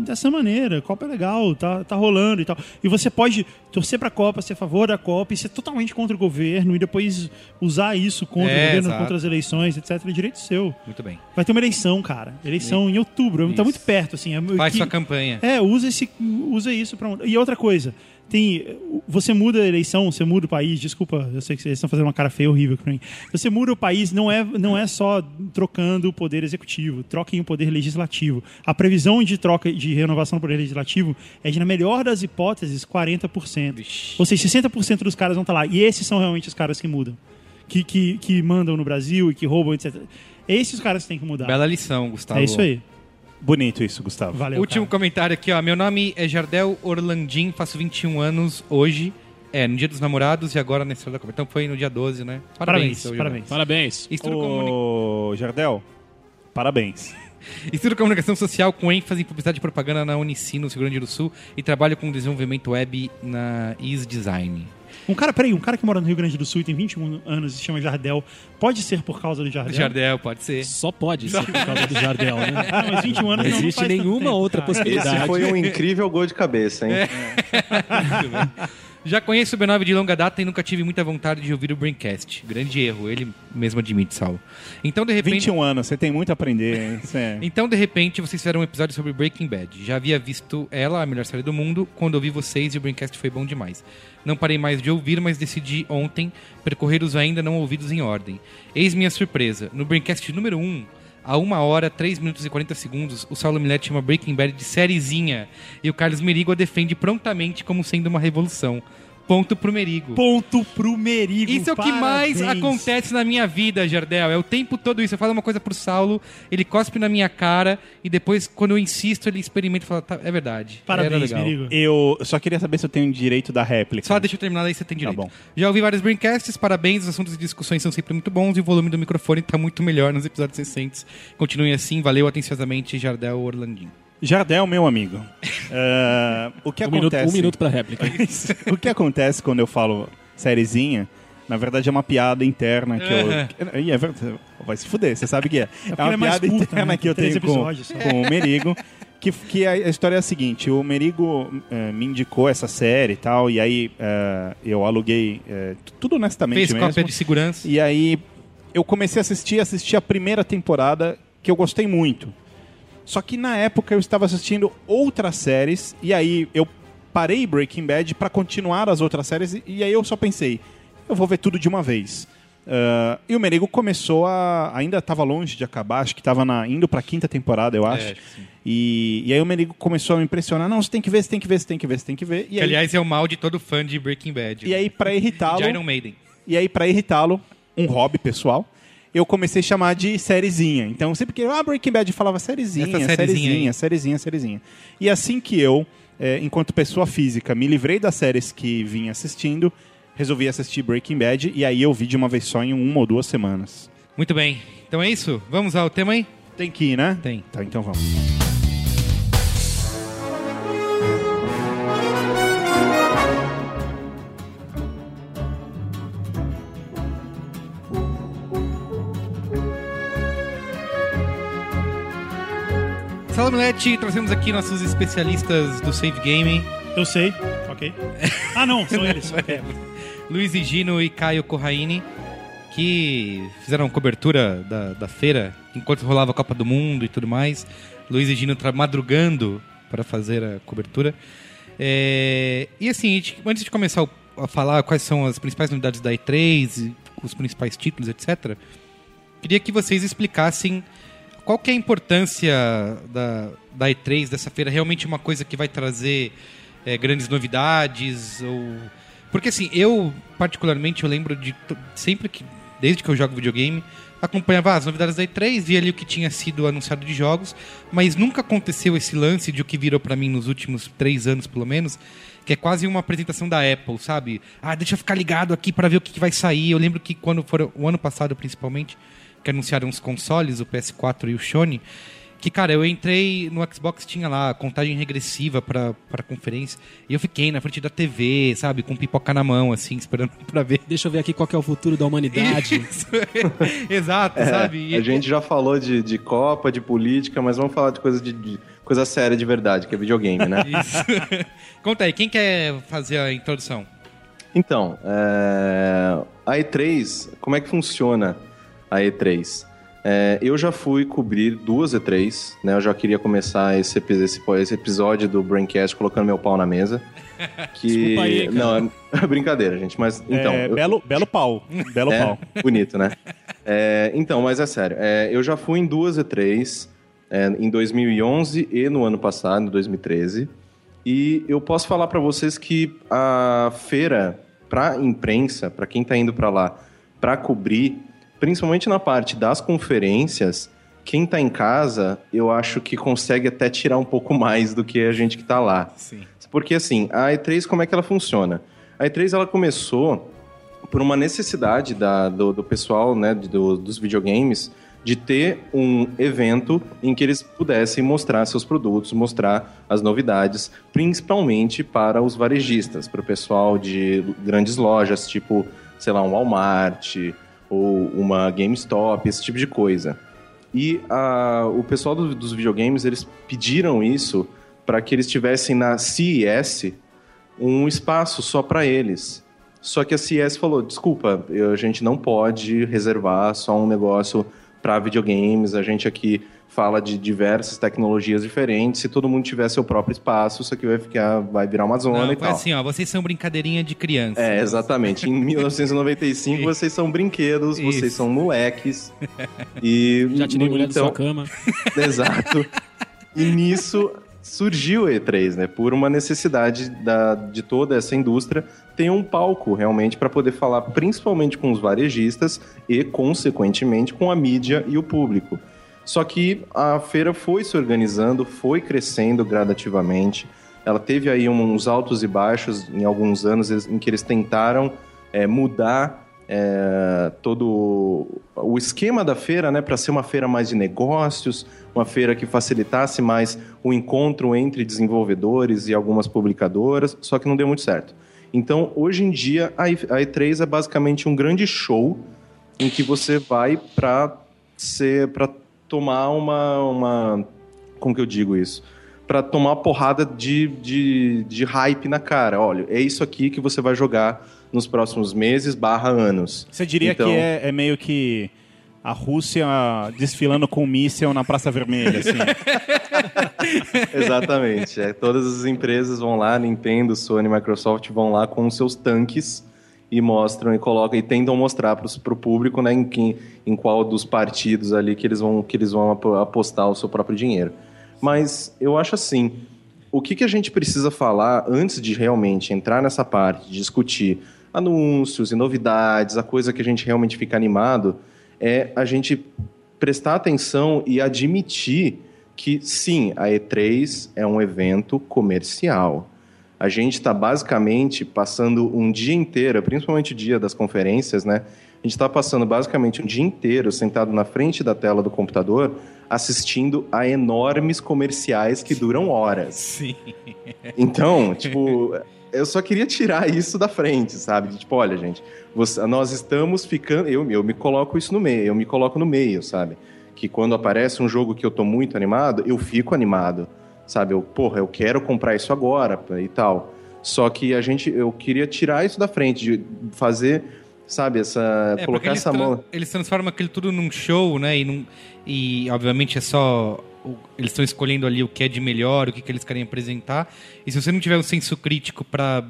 dessa maneira. Copa é legal, tá, tá rolando e tal. E você pode torcer pra Copa, ser a favor da Copa e ser totalmente contra o governo e depois usar isso contra É, o governo, exato. contra as eleições, etc. É direito seu. Muito bem. Vai ter uma eleição, cara. Eleição em outubro. Tá Isso. muito perto, assim. É, Faz que- sua campanha. é, usa, esse, usa isso pra. E outra coisa, tem. Você muda a eleição, você muda o país, desculpa, eu sei que vocês estão fazendo uma cara feia horrível pra mim. Você muda o país, não é, não é só trocando o poder executivo, troquem o poder legislativo. A previsão de troca de renovação do poder legislativo é de, na melhor das hipóteses, 40%. Ou seja, 60% dos caras vão estar lá. E esses são realmente os caras que mudam. Que, que, que mandam no Brasil e que roubam, etc. Esses os caras que têm que mudar. Bela lição, Gustavo. É isso aí. Bonito isso, Gustavo. Valeu. Último cara. comentário aqui, ó. Meu nome é Jardel Orlandim, faço 21 anos hoje. É, no dia dos namorados e agora na história da Copa. Então foi no dia 12, né? Parabéns, seu Jardel. parabéns. Parabéns. Estudo, comuni- Ô, Jardel, parabéns. Estudo comunicação social com ênfase em publicidade e propaganda na Unicinos, Rio Grande do Sul e trabalho com desenvolvimento web na Is Design. Um cara, peraí, um cara que mora no Rio Grande do Sul e tem 21 anos e se chama Jardel, pode ser por causa do Jardel? Jardel, pode ser. Só pode ser por causa do Jardel, né? Não, mas 21 anos Não não existe tanto nenhuma tempo, outra cara. possibilidade. Esse foi um incrível gol de cabeça, hein? Já conheço o B9 de longa data e nunca tive muita vontade de ouvir o Braincast. Grande erro, ele mesmo admite, Saulo. Então, de repente... 21 anos, você tem muito a aprender, hein? É- Então, de repente, vocês fizeram um episódio sobre Breaking Bad. Já havia visto ela, a melhor série do mundo, quando ouvi vocês e o Braincast foi bom demais. Não parei mais de ouvir, mas decidi ontem percorrer os ainda não ouvidos em ordem. Eis minha surpresa. No Braincast número 1, A uma hora, 3 minutos e 40 segundos, o Saulo Milete chama Breaking Bad de sériezinha. E o Carlos Merigo a defende prontamente como sendo uma revolução. Ponto pro Merigo. Ponto pro Merigo. Isso é o que mais Parabéns. acontece na minha vida, Jardel. É o tempo todo isso. Eu falo uma coisa pro Saulo, ele cospe na minha cara e depois, quando eu insisto, ele experimenta e fala, tá, é verdade. Parabéns. Merigo. Eu só queria saber se eu tenho direito da réplica. Só deixa eu terminar, daí você tem direito. Tá bom. Já ouvi vários braincasts, parabéns, os assuntos e discussões são sempre muito bons e o volume do microfone tá muito melhor nos episódios recentes. Continuem assim, valeu atenciosamente, Jardel Orlandinho. Jardel, meu amigo. É, o que Um minuto, acontece? um minuto pra réplica. o que acontece quando eu falo sériezinha, na verdade é uma piada interna que eu. Ih, é verdade. Vai se fuder, você sabe que é. É, porque uma é piada curta, interna né? que eu Três tenho com, só. com o Merigo. Que, que a, a história é a seguinte: o Merigo eh, me indicou essa série e tal, e aí eh, eu aluguei tudo honestamente Fez mesmo. cópia de segurança. E aí eu comecei a assistir, assisti a primeira temporada que eu gostei muito. Só que na época eu estava assistindo outras séries e aí eu parei Breaking Bad para continuar as outras séries e, e aí eu só pensei, eu vou ver tudo de uma vez. Ah, e o Merigo começou a. Ainda estava longe de acabar, acho que estava indo para a quinta temporada, eu acho. acho que sim. e, e aí o Merigo começou a me impressionar: não, você tem que ver, você tem que ver, você tem que ver, você tem que ver. E Que, aí, aliás, é o mal de todo fã de Breaking Bad. e aí para irritá-lo. Iron Maiden. E aí, pra irritá-lo, um hobby pessoal, eu comecei a chamar de sériezinha. Então, sempre que ah, Breaking Bad eu falava sériezinha, sériezinha sériezinha, sériezinha, sériezinha. E assim que eu, eh, enquanto pessoa física, me livrei das séries que vinha assistindo, resolvi assistir Breaking Bad e aí eu vi de uma vez só em uma ou duas semanas. Muito bem. Então é isso? Vamos ao tema aí? Tem que ir, né? Tem. Tá, então vamos. Salve, Milete. Trouxemos aqui nossos especialistas do Save Game. Eu sei, ok. Ah, não, são eles. ok. Luiz e Gino e Caio Corraine, que fizeram cobertura da, da feira enquanto rolava a Copa do Mundo e tudo mais. Luiz e Gino madrugando para fazer a cobertura. É, e assim, antes de começar a falar quais são as principais novidades da E3, e os principais títulos, etc., queria que vocês explicassem qual que é a importância da, da E3, dessa feira. Realmente uma coisa que vai trazer é, grandes novidades? Ou... Porque assim, eu particularmente eu lembro de sempre que, desde que eu jogo videogame, acompanhava as novidades da E3, via ali o que tinha sido anunciado de jogos, mas nunca aconteceu esse lance de o que virou pra mim nos últimos três anos, pelo menos, que é quase uma apresentação da Apple, sabe? Ah, deixa eu ficar ligado aqui pra ver o que, que vai sair. Eu lembro que quando foram, o ano passado principalmente, que anunciaram os consoles, o PS4 e o Sony, que, cara, eu entrei no Xbox, tinha lá contagem regressiva pra, pra conferência, e eu fiquei na frente da TV, sabe, com pipoca na mão, assim, esperando pra ver. Deixa eu ver aqui qual que é o futuro da humanidade. Isso. Exato, sabe? E- A gente já falou de, de Copa, de política, mas vamos falar de coisa, de, de- coisa séria de verdade, que é videogame, né? Isso. Conta aí, quem quer fazer a introdução? Então, é, a E3, como é que funciona a E3? É, eu já fui cobrir duas E3, né? Eu já queria começar esse, esse, esse episódio do Braincast colocando meu pau na mesa. Que... Desculpa aí, cara. Não, é brincadeira, gente. Mas, então... É, eu- belo, belo pau. Belo é, pau. bonito, né? É, então, mas é sério. é, eu já fui em duas E3, é, em 2011 e no ano passado, em 2013. E eu posso falar pra vocês que a feira pra imprensa, pra quem tá indo pra lá pra cobrir, principalmente na parte das conferências, quem tá em casa, eu acho que consegue até tirar um pouco mais do que a gente que tá lá. Sim. Porque assim, a E3, como é que ela funciona? A E3 ela começou por uma necessidade da- do, do pessoal né, do- dos videogames de ter um evento em que eles pudessem mostrar seus produtos, mostrar as novidades, principalmente para os varejistas, para o pessoal de grandes lojas, tipo, sei lá, um Walmart ou uma GameStop, esse tipo de coisa. E o pessoal do- dos videogames, eles pediram isso para que eles tivessem na CES um espaço só para eles. Só que a CES falou: desculpa, a gente não pode reservar só um negócio para videogames. A gente aqui fala de diversas tecnologias diferentes. Se todo mundo tiver seu próprio espaço, isso aqui vai ficar, vai virar uma zona Não, e tal. assim, ó, vocês são brincadeirinha de criança. É, exatamente. Em 1995 vocês são brinquedos, vocês Isso. são moleques. E Já tirei mulher então, da sua cama. Exato. E nisso surgiu o E3, né? Por uma necessidade da, de toda essa indústria ter um palco realmente para poder falar principalmente com os varejistas e, consequentemente, com a mídia e o público. Só que a feira foi se organizando, foi crescendo gradativamente. Ela teve aí uns altos e baixos em alguns anos em que eles tentaram eh, mudar é, todo o esquema da feira, né, para ser uma feira mais de negócios, uma feira que facilitasse mais o encontro entre desenvolvedores e algumas publicadoras, só que não deu muito certo. Então, hoje em dia, a a E3 é basicamente um grande show em que você vai para ser para tomar uma, uma como que eu digo isso? Para tomar uma porrada de, de, de hype na cara. Olha, é isso aqui que você vai jogar nos próximos meses barra anos. Você diria Então- que é, é meio que a Rússia desfilando com um míssel na Praça Vermelha, assim. Exatamente. É, todas as empresas vão lá, Nintendo, Sony, Microsoft, vão lá com os seus tanques e mostram e colocam e tentam mostrar para o público né, em, que- em qual dos partidos ali que eles vão, que eles vão apo- apostar o seu próprio dinheiro. Mas eu acho assim, o que, que a gente precisa falar antes de realmente entrar nessa parte, discutir anúncios e novidades, a coisa que a gente realmente fica animado, é a gente prestar atenção e admitir que sim, a E3 é um evento comercial. A gente está basicamente passando um dia inteiro, principalmente o dia das conferências, né? A gente está passando basicamente um dia inteiro sentado na frente da tela do computador, assistindo a enormes comerciais que duram horas. Sim. Então, tipo, eu só queria tirar isso da frente, sabe? Tipo, olha, gente, você- nós estamos ficando. Eu, eu me coloco isso no meio, eu me coloco no meio, sabe? Que quando aparece um jogo que eu tô muito animado, eu fico animado, sabe? Eu, porra, eu quero comprar isso agora e tal. Só que a gente, eu queria tirar isso da frente, de fazer, sabe, essa. É, colocar essa mão. eles transformam aquilo tudo num show, né? E, num- e, obviamente é só. Eles estão escolhendo ali o que é de melhor, o que, que eles querem apresentar. E se você não tiver um senso crítico para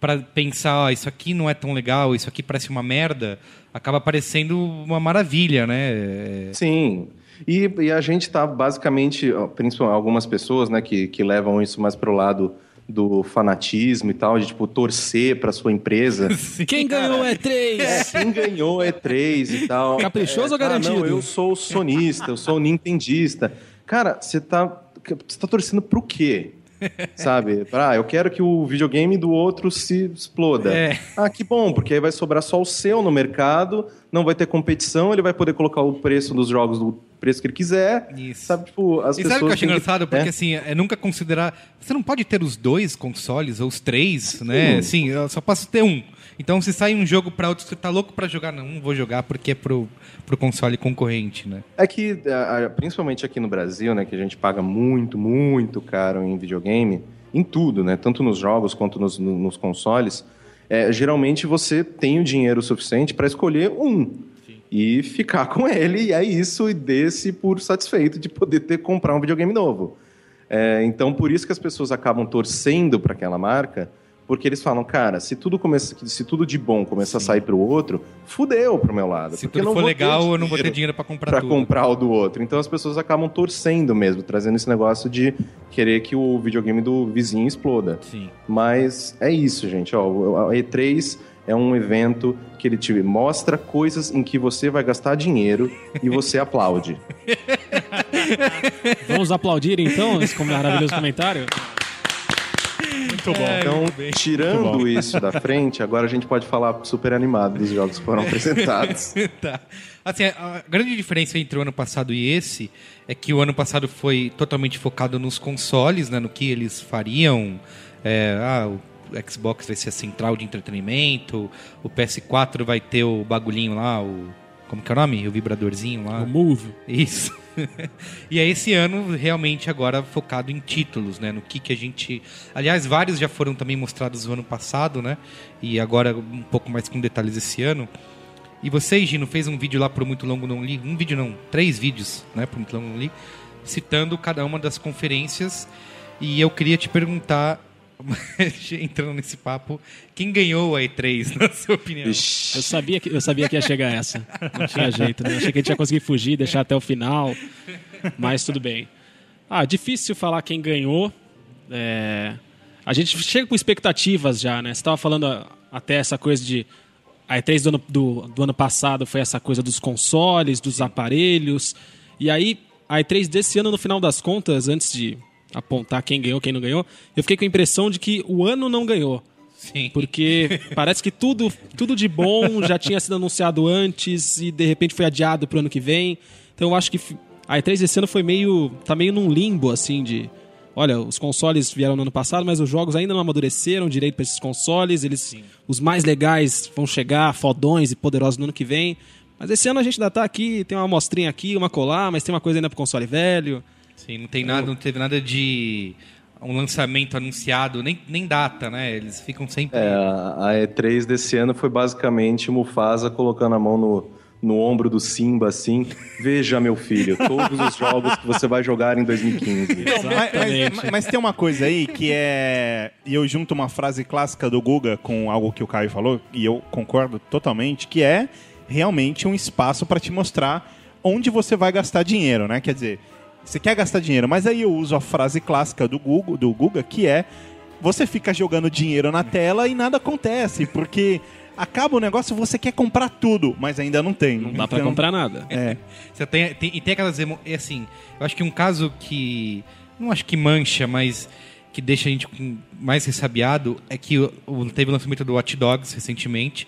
para pensar, ó, isso aqui não é tão legal, isso aqui parece uma merda, acaba parecendo uma maravilha, né? É, Sim. E, e a gente tá basicamente, principalmente algumas pessoas, né, que, que levam isso mais pro lado do fanatismo e tal, de tipo torcer para sua empresa. Quem ganhou é três. É, quem ganhou é três e tal. Caprichoso ou É, ah, garantido? não, eu sou sonista, eu sou nintendista. Cara, você tá, você tá torcendo pro quê? Sabe? Ah, eu quero que o videogame do outro se exploda. É. Ah, que bom, porque aí vai sobrar só o seu no mercado, não vai ter competição, ele vai poder colocar o preço dos jogos do preço que ele quiser. Isso. Sabe, tipo, as E pessoas. sabe o que eu acho engraçado? Porque é. assim, é nunca considerar. Você não pode ter os dois consoles, ou os três, né? Sim, eu só posso ter um. Então, se sai um jogo pra outro, você tá louco pra jogar? Não, não vou jogar porque é pro, pro console concorrente, né? É que, principalmente aqui no Brasil, né, que a gente paga muito, muito caro em videogame, em tudo, né, tanto nos jogos quanto nos, no- nos consoles, é, geralmente você tem o dinheiro suficiente para escolher um e ficar com ele, e é isso, e desse por satisfeito de poder ter comprar um videogame novo. É, então, por isso que as pessoas acabam torcendo para aquela marca, porque eles falam, cara, se tudo começa, se tudo de bom começar a sair para o outro, fudeu pro meu lado. Se porque tudo não for legal, eu não vou ter dinheiro pra comprar para tudo. comprar o do outro. Então as pessoas acabam torcendo mesmo, trazendo esse negócio de querer que o videogame do vizinho exploda. Sim. Mas é isso, gente. Ó, a E3 é um evento que ele te mostra coisas em que você vai gastar dinheiro e você aplaude. Vamos aplaudir então esse maravilhoso comentário? Muito bom. Então, Muito bom. tirando isso da frente, agora a gente pode falar super animado dos jogos que foram apresentados. tá. Assim, a a grande diferença entre o ano passado e esse é que o ano passado foi totalmente focado nos consoles, né, no que eles fariam. É, ah, o Xbox vai ser a central de entretenimento, o PS4 vai ter o bagulhinho lá, o. Como que é o nome? O vibradorzinho lá. O Move. Isso. e é esse ano realmente agora focado em títulos, né? No que que a gente... Aliás, vários já foram também mostrados no ano passado, né? E agora um pouco mais com detalhes esse ano. E você, Gino, fez um vídeo lá pro Muito Longo Não Li, um vídeo não, três vídeos, né, pro Muito Longo Não Li, citando cada uma das conferências. E eu queria te perguntar, entrando nesse papo, quem ganhou a E3, na sua opinião? Eu sabia que, eu sabia que ia chegar essa. Não tinha jeito, né? Achei que a gente ia conseguir fugir, deixar até o final. Mas tudo bem. Ah, difícil falar quem ganhou. É, A gente chega com expectativas já, né? Você estava falando até essa coisa de. A E3 do ano, do, do ano passado foi essa coisa dos consoles, dos aparelhos. E aí, a E3 desse ano, no final das contas, antes de apontar quem ganhou, quem não ganhou, eu fiquei com a impressão de que o ano não ganhou. Sim. Porque parece que tudo, tudo de bom já tinha sido anunciado antes e de repente foi adiado pro ano que vem. Então eu acho que a E3 esse ano foi meio. tá meio num limbo, assim, de. Olha, os consoles vieram no ano passado, mas os jogos ainda não amadureceram direito para esses consoles. Eles, os mais legais vão chegar, fodões e poderosos no ano que vem. Mas esse ano a gente ainda tá aqui, tem uma amostrinha aqui, uma colar, mas tem uma coisa ainda pro console velho. Sim, não tem nada, não teve nada de um lançamento anunciado, nem, nem data, né? Eles ficam sempre. É, a a E3 desse ano foi basicamente Mufasa colocando a mão no, no ombro do Simba, assim. Veja, meu filho, todos os jogos que você vai jogar em 2015. Mas, Exatamente. mas- mas tem uma coisa aí que é. E eu junto uma frase clássica do Guga com algo que o Caio falou, e eu concordo totalmente, que é realmente um espaço para te mostrar onde você vai gastar dinheiro, né? Quer dizer, você quer gastar dinheiro, mas aí eu uso a frase clássica do Guga, do Guga que é você fica jogando dinheiro na tela e nada acontece, porque acaba o negócio, você quer comprar tudo, mas ainda não tem. Não dá pra Então, comprar nada. É. Você tem, tem- e tem aquelas emo... é assim, eu acho que um caso que não acho que mancha, mas que deixa a gente mais ressabiado é que teve o lançamento do Watch Dogs recentemente.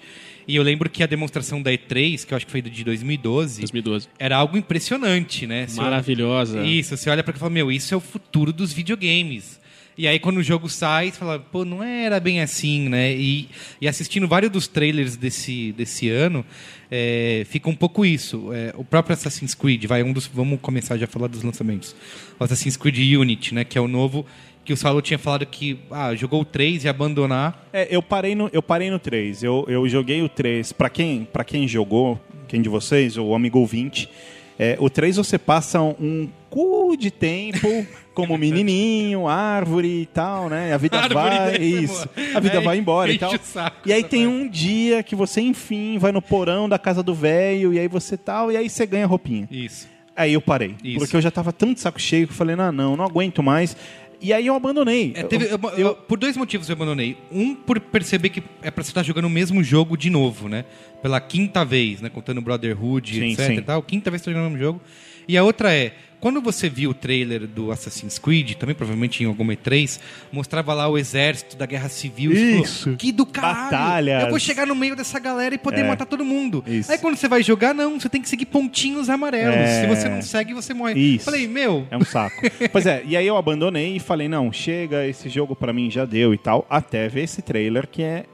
E eu lembro que a demonstração da E3, que eu acho que foi de 2012, 2012. era algo impressionante, né? Você olha- Maravilhosa. Isso, você olha cá e fala, meu, isso é o futuro dos videogames. E aí quando o jogo sai, você fala, pô, não era bem assim, né? E, e assistindo vários dos trailers desse, desse ano, é, fica um pouco isso. É, o próprio Assassin's Creed, vai, um dos. Vamos começar já a falar dos lançamentos. O Assassin's Creed Unity, né? Que é o novo. Que o Saulo tinha falado que ah, jogou o 3 e abandonar. É, eu parei no, eu parei no 3. Eu, eu joguei o 3. Pra quem, pra quem jogou, quem de vocês, o amigo ouvinte, é, o 3 você passa um cu de tempo como menininho, árvore e tal, né? A vida Árvore, vai. né? Isso. A vida Aí vai embora e tal. o saco E aí tem um dia que você, enfim, vai no porão da casa do velho, e aí você tal, e aí você ganha roupinha. Isso. Aí eu parei. Isso. Porque eu já tava de saco cheio que eu falei, não, não, não aguento mais. E aí eu abandonei. É, teve- eu- eu- por dois motivos eu abandonei. Um, por perceber que é pra você estar jogando o mesmo jogo de novo, né? Pela quinta vez, né? Contando Brotherhood, Sim, etc sim. e tal. Quinta vez que você tá jogando o mesmo jogo. E a outra é, quando você viu o trailer do Assassin's Creed, também provavelmente em alguma E3, mostrava lá o exército da Guerra Civil. e você falou, Isso. que do caralho! Batalhas. Eu vou chegar no meio dessa galera e poder É. matar todo mundo. Isso. Aí quando você vai jogar, não, você tem que seguir pontinhos amarelos. É. Se você não segue, você morre. Isso. Falei, meu, É um saco. pois é, e aí eu abandonei e falei, não, chega, esse jogo pra mim já deu e tal, até ver esse trailer que é,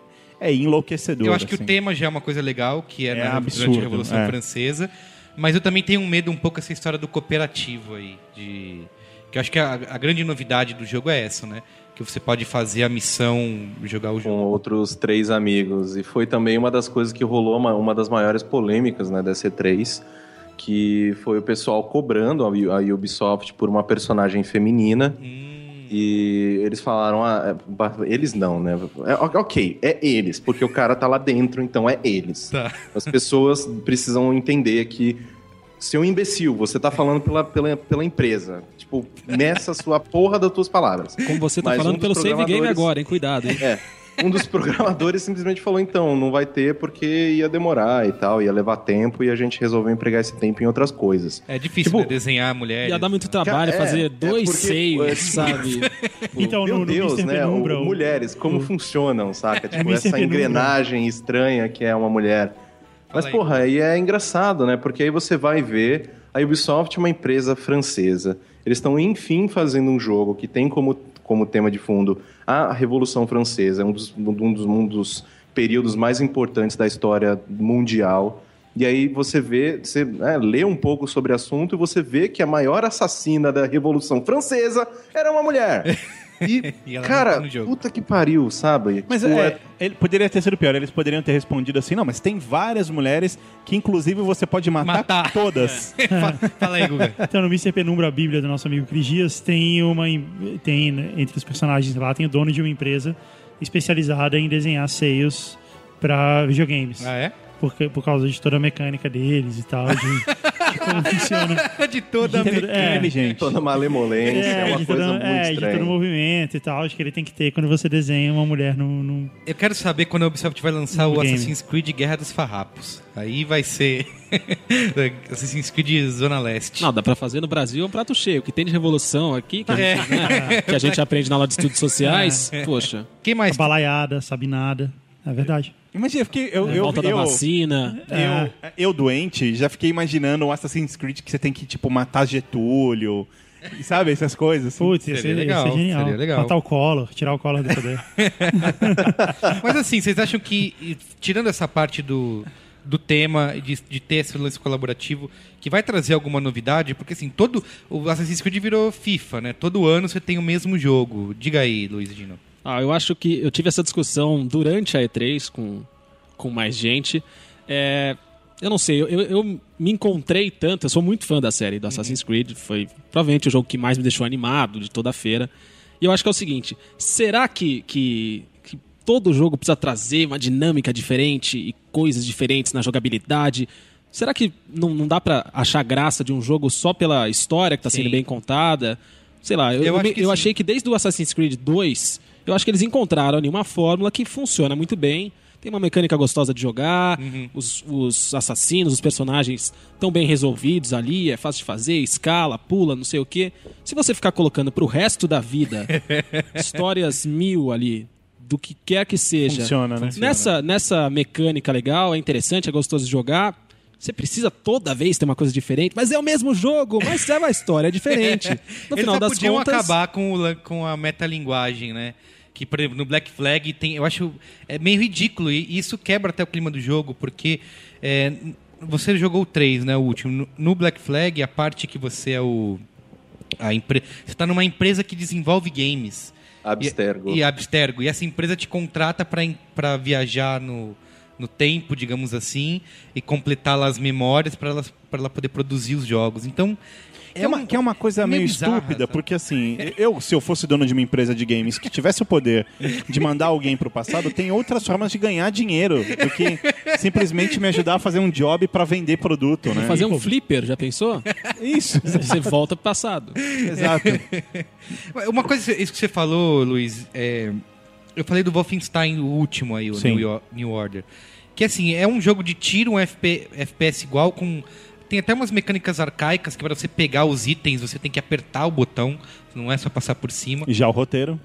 é enlouquecedor. Eu acho que assim. o tema já é uma coisa legal, que é, É na, absurdo, Revolução é. Francesa. Mas eu também tenho um medo um pouco essa história do cooperativo aí. De... Que eu acho que a, a grande novidade do jogo é essa, né? Que você pode fazer a missão, jogar o com jogo. outros três amigos. E foi também uma das coisas que rolou, uma, uma das maiores polêmicas né, da C3, que foi o pessoal cobrando a a Ubisoft por uma personagem feminina. Hum, E eles falaram, ah, é, eles não, né? É, ok, é eles, porque o cara tá lá dentro, então é eles. Tá. As pessoas precisam entender que seu imbecil, você tá falando pela, pela, pela empresa. Tipo, meça a sua porra das tuas palavras. Como você tá Mas um falando dos pelo save game programadores- agora, hein? Cuidado, hein? É. Um dos programadores simplesmente falou, então, não vai ter porque ia demorar e tal, ia levar tempo e a gente resolveu empregar esse tempo em outras coisas. É difícil Tipo, né, desenhar mulheres. Ia dar muito trabalho É, fazer é dois porque- seios, é, sabe? Então, Meu no, no Deus, Mr. né? Penumbra, o- mulheres, como o- funcionam, saca? Tipo, Mr. essa Penumbra. engrenagem estranha que é uma mulher. Mas, Fala porra, aí é engraçado, né? Porque aí você vai ver a Ubisoft é uma empresa francesa. Eles estão, enfim, fazendo um jogo que tem como, como tema de fundo a Revolução Francesa, um dos, um dos, um dos períodos mais importantes da história mundial. E aí você vê, você né, lê um pouco sobre o assunto e você vê que a maior assassina da Revolução Francesa era uma mulher. E, E cara, tá puta que pariu, sabe? Mas Tipo, é, ele poderia ter sido pior. Eles poderiam ter respondido assim: não, mas tem várias mulheres que, inclusive, você pode matar, Matar. todas. Fa- Fala aí, Guga. Então, no Mr. Penumbra, a Bíblia do nosso amigo Cris Dias, tem uma. em- Tem, né, entre os personagens lá, tem o dono de uma empresa especializada em desenhar seios para videogames. Ah, é? Porque, por causa de toda a mecânica deles e tal, de, de como funciona. De toda a De tudo- é. Inteligente. toda malemolência, é, uma de coisa todo, muito é, de estranha. todo movimento e tal, acho que ele tem que ter quando você desenha uma mulher no. no- Eu quero saber quando a Ubisoft vai lançar No o game. Assassin's Creed Guerra dos Farrapos. Aí vai ser Assassin's Creed Zona Leste. Não, dá pra fazer no Brasil é um prato cheio. O que tem de revolução aqui, que a gente, né, que a gente aprende na aula de estudos sociais, poxa, Quem mais? balaiada, sabe nada. É verdade. Imagina, eu fiquei. Eu, eu, volta da eu, vacina. eu, eu, doente, já fiquei imaginando o Assassin's Creed que você tem que, tipo, matar Getúlio. Sabe, essas coisas. assim. Putz, ia Seria ser, ia legal, ser genial. seria legal. Matar o Collor, tirar o Collor do poder. Mas assim, vocês acham que, tirando essa parte do, do tema, de, de ter esse lance colaborativo, que vai trazer alguma novidade? Porque assim, todo. O Assassin's Creed virou FIFA, né? Todo ano você tem o mesmo jogo. Diga aí, Luiz Dino. Ah, eu acho que eu tive essa discussão durante a E3 com, com mais gente. É, eu não sei, eu, eu- me encontrei tanto, eu sou muito fã da série do Assassin's Creed, foi provavelmente o jogo que mais me deixou animado de toda a feira. E eu acho que é o seguinte: será que, que, que todo jogo precisa trazer uma dinâmica diferente e coisas diferentes na jogabilidade? Será que não, não dá pra achar graça de um jogo só pela história que tá sendo Sim. bem contada? Sei lá, eu, Eu eu, que eu achei que desde o Assassin's Creed 2, eu acho que eles encontraram ali uma fórmula que funciona muito bem. Tem uma mecânica gostosa de jogar, Uhum. os, os assassinos, os personagens estão bem resolvidos ali, é fácil de fazer, escala, pula, não sei o quê. Se você ficar colocando pro resto da vida histórias mil ali, do que quer que seja, Funciona, né? nessa, nessa mecânica legal, é interessante, é gostoso de jogar. Você precisa toda vez ter uma coisa diferente, mas é o mesmo jogo, mas é uma história diferente. No Eles final das podiam contas, acabar com, o, com a metalinguagem, né? Que, por exemplo, no Black Flag tem. Eu acho. É meio ridículo. E isso quebra até o clima do jogo, porque. é, você jogou o 3, né? O último. No, no Black Flag, a parte que você é o. A empre... Você está numa empresa que desenvolve games. Abstergo. E, e Abstergo. E essa empresa te contrata para viajar no, no tempo, digamos assim, e completar lá as memórias para ela, pra ela poder produzir os jogos. Então. É uma, que é uma coisa meio, bizarra, estúpida, sabe? porque assim, eu, se eu fosse dono de uma empresa de games que tivesse o poder de mandar alguém pro passado, tem outras formas de ganhar dinheiro do que simplesmente me ajudar a fazer um job pra vender produto, né? fazer um flipper, já pensou? Isso, Você volta pro passado. exato. Uma coisa, isso que você falou, Luiz, é, eu falei do Wolfenstein, o último aí, o Sim. New, New Order. Que assim, é um jogo de tiro, um FP, FPS igual, com. Tem até umas mecânicas arcaicas que para você pegar os itens você tem que apertar o botão, não é só passar por cima. E já o roteiro.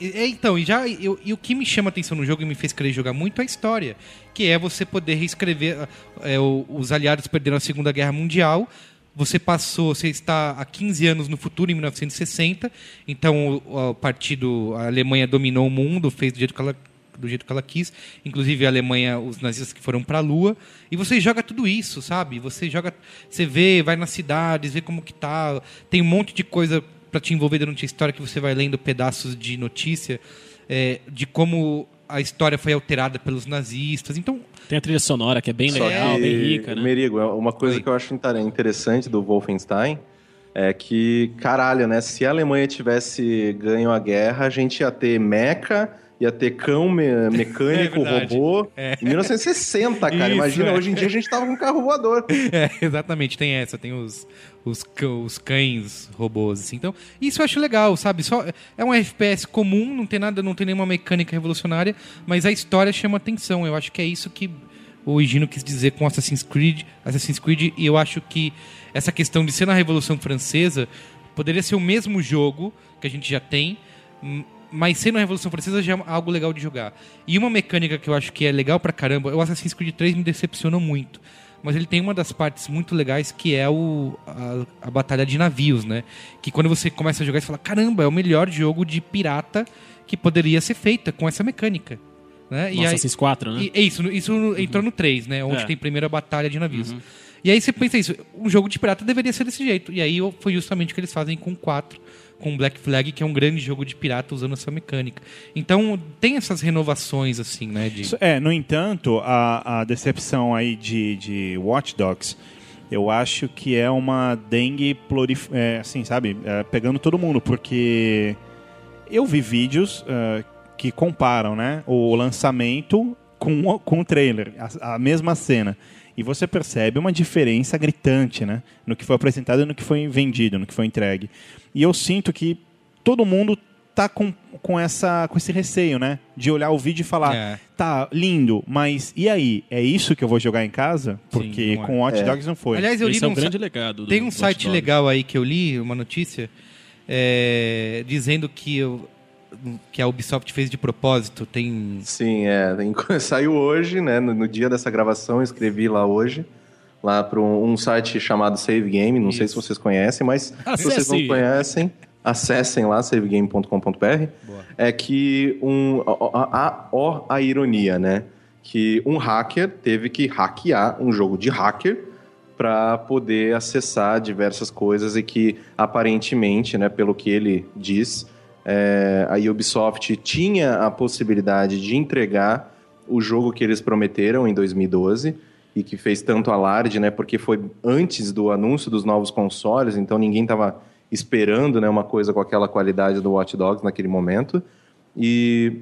É, então, e, já, eu- e o que me chama atenção no jogo e me fez querer jogar muito é a história. Que é você poder reescrever. é, o- os aliados perderam a Segunda Guerra Mundial. Você passou, você está há 15 anos no futuro, em 1960. Então o, o partido, a Alemanha dominou o mundo, fez do jeito que ela do jeito que ela quis, inclusive a Alemanha, os nazistas que foram para a Lua, e você joga tudo isso, sabe? Você joga, você vê, vai nas cidades, vê como que tá, tem um monte de coisa para te envolver durante a história que você vai lendo pedaços de notícia é, de como a história foi alterada pelos nazistas. Então, Tem a trilha sonora que é bem legal, que, bem rica, né? Merigo, é uma coisa Oi. que eu acho inter- interessante do Wolfenstein é que, caralho, né? Se a Alemanha tivesse ganho a guerra, a gente ia ter meca, ia ter cão me- mecânico, É robô. Em 1960, cara. Isso, Imagina, é. hoje em dia a gente tava com um carro voador. É, exatamente, tem essa, tem os, os, os cães robôs, assim. Então, isso eu acho legal, sabe? Só, é um FPS comum, não tem nada, não tem nenhuma mecânica revolucionária, mas a história chama atenção. Eu acho que é isso que o Higino quis dizer com Assassin's Creed, Assassin's Creed, e eu acho que essa questão de ser na Revolução Francesa poderia ser o mesmo jogo que a gente já tem, mas sendo a Revolução Francesa já é algo legal de jogar. E uma mecânica que eu acho que é legal pra caramba, o Assassin's Creed 3 me decepcionou muito. Mas ele tem uma das partes muito legais que é o, a, a batalha de navios, né? Que quando você começa a jogar, você fala: caramba, é o melhor jogo de pirata que poderia ser feita com essa mecânica. Né? No Assassin's 4, né? E, é isso, isso entrou no 3, né? Onde É. tem primeiro a batalha de navios. E aí você pensa isso, um jogo de pirata deveria ser desse jeito. E aí foi justamente o que eles fazem com o 4, com Black Flag, que é um grande jogo de pirata usando essa mecânica. Então tem essas renovações, assim, né? De... É, no entanto, a, a decepção aí de, de Watch Dogs, eu acho que é uma dengue plurif... é, assim, sabe? É, pegando todo mundo, porque eu vi vídeos é, que comparam, né? O lançamento com, com o trailer, a, a mesma cena. E você percebe uma diferença gritante, né? No que foi apresentado e no que foi vendido, no que foi entregue. E eu sinto que todo mundo tá com, com, essa, com esse receio, né? De olhar o vídeo e falar, É. tá lindo, mas e aí? É isso que eu vou jogar em casa? Porque não é. com Watch Dogs não foi. Aliás, eu li Esse é o num grande legado do Tem um site legal aí que eu li, uma notícia, é, dizendo que, eu- que a Ubisoft fez de propósito. Tem. Sim, é. tem- Saiu hoje, né? No, no dia dessa gravação, eu escrevi lá hoje. Lá para um, um site chamado Save Game. Não sei se vocês conhecem, mas se vocês não Acesse. conhecem, acessem lá, savegame.com.br. É que um. Ó, ó, ó, ó a ironia, né? Que um hacker teve que hackear um jogo de hacker para poder acessar diversas coisas e que aparentemente, né, pelo que ele diz, é, a Ubisoft tinha a possibilidade de entregar o jogo que eles prometeram em 2012 e que fez tanto alarde, né, porque foi antes do anúncio dos novos consoles, então ninguém estava esperando, né, uma coisa com aquela qualidade do Watch Dogs naquele momento. E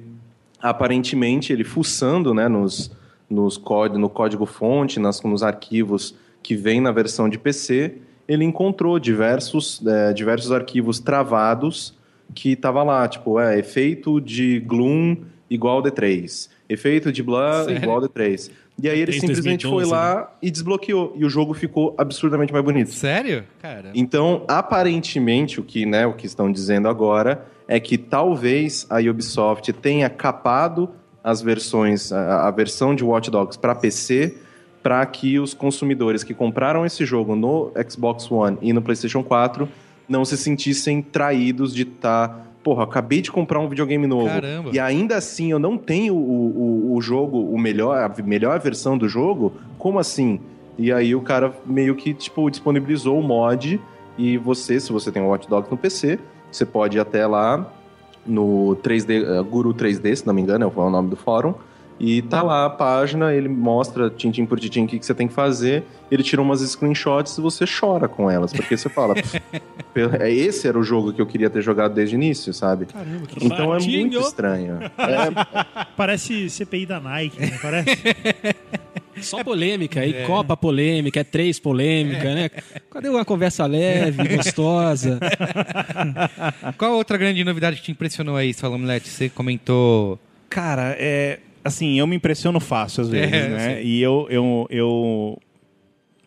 aparentemente ele fuçando né, nos, nos cód no código-fonte, nas- nos arquivos que vem na versão de PC, ele encontrou diversos, eh, diversos arquivos travados que tava lá, tipo, é, efeito de Gloom igual D3, efeito de Blur Sério? igual D3. E aí ele D3 simplesmente 2011, foi lá e desbloqueou, e o jogo ficou absurdamente mais bonito. Sério? Cara. Então, aparentemente, o que, né, o que estão dizendo agora é que talvez a Ubisoft tenha capado as versões, a, a versão de Watch Dogs para PC, para que os consumidores que compraram esse jogo no Xbox One e no PlayStation 4 não se sentissem traídos de estar. Porra, acabei de comprar um videogame novo. Caramba. E ainda assim eu não tenho o, o, o jogo, o melhor, a melhor versão do jogo. Como assim? E aí o cara meio que tipo disponibilizou o mod e você, se você tem o Watch Dogs no PC, você pode ir até lá no 3D, eh, Guru 3D, se não me engano, é o nome do fórum. E tá lá a página, ele mostra tintim por tintim o que, que você tem que fazer, ele tira umas screenshots e você chora com elas, porque você fala, "Pô, é esse era o jogo que eu queria ter jogado desde o início, sabe? Caramba, que Então é muito estranho. É, Parece CPI da Nike, né? Parece. Só polêmica, aí Copa polêmica, é três polêmica, né? Cadê uma conversa leve, gostosa? Qual outra grande novidade que te impressionou aí, Salomilete? Você comentou. Cara, é. Assim, eu me impressiono fácil às vezes, É, né? E eu, eu, eu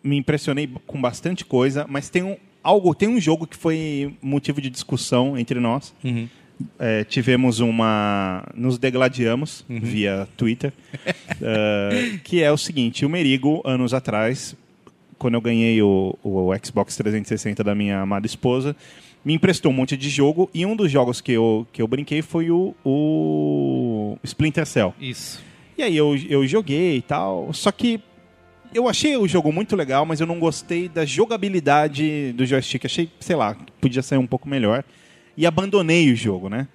me impressionei com bastante coisa, mas tem um, algo, tem um jogo que foi motivo de discussão entre nós. Uhum. É, tivemos uma. Nos degladiamos via Twitter. eh, que é o seguinte: o Merigo, anos atrás, quando eu ganhei o, o Xbox 360 da minha amada esposa, me emprestou um monte de jogo. E um dos jogos que eu, que eu brinquei foi o, o Splinter Cell. Isso. E aí eu, eu joguei e tal. Só que eu achei o jogo muito legal, mas eu não gostei da jogabilidade do joystick. Achei, sei lá, podia ser um pouco melhor. E abandonei o jogo, né?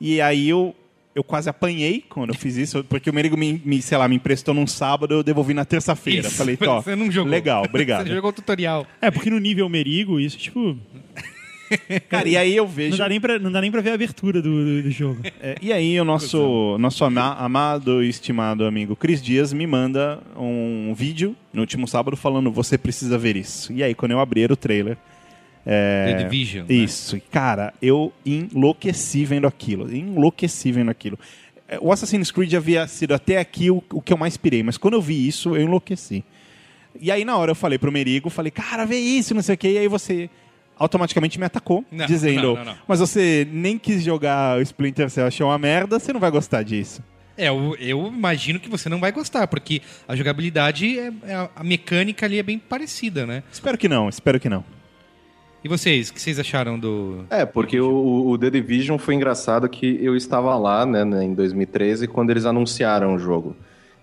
E aí eu, eu quase apanhei quando eu fiz isso, porque o Merigo me, me, sei lá, me emprestou num sábado, eu devolvi na terça-feira. Isso. Falei, ó, Você não jogou. legal, obrigado. Você jogou o tutorial. É, porque no nível Merigo, isso, tipo. Cara, e aí eu Não vejo... dá nem pra, não dá nem pra ver a abertura do, do, do jogo. É, e aí o nosso, nosso ama- amado e estimado amigo Cris Dias me manda um vídeo no último sábado falando você precisa ver isso. E aí quando eu abrir o trailer... é, The Division. né? Isso. E, Cara, eu enlouqueci vendo aquilo. Enlouqueci vendo aquilo. É, O Assassin's Creed havia sido até aqui o, o que eu mais pirei, mas quando eu vi isso, eu enlouqueci. E aí, na hora, eu falei pro Merigo, falei, cara, vê isso, não sei o quê. E aí você automaticamente me atacou, Não, dizendo, não, não, não. mas você nem quis jogar o Splinter Cell, achou uma merda, você não vai gostar disso. É, eu, eu imagino que você não vai gostar, porque a jogabilidade, é, é- a mecânica ali é bem parecida, né? Espero que não, espero que não. E vocês, o que vocês acharam do. É, porque o, o The Division foi engraçado que eu estava lá, né, né, em 2013, quando eles anunciaram o jogo.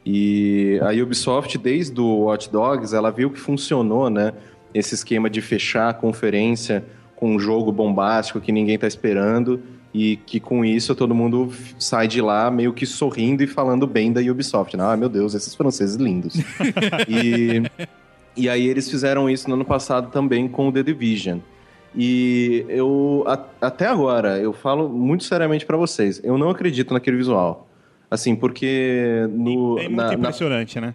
E a Ubisoft, desde o Watch Dogs, ela viu que funcionou, né? Esse esquema de fechar a conferência com um jogo bombástico que ninguém está esperando e que com isso todo mundo sai de lá meio que sorrindo e falando bem da Ubisoft. né? Ah, meu Deus, esses franceses lindos. e, e aí eles fizeram isso no ano passado também com o The Division. E eu, a- até agora, eu falo muito seriamente pra vocês, eu não acredito naquele visual. Assim, porque no, É muito na- na impressionante, né?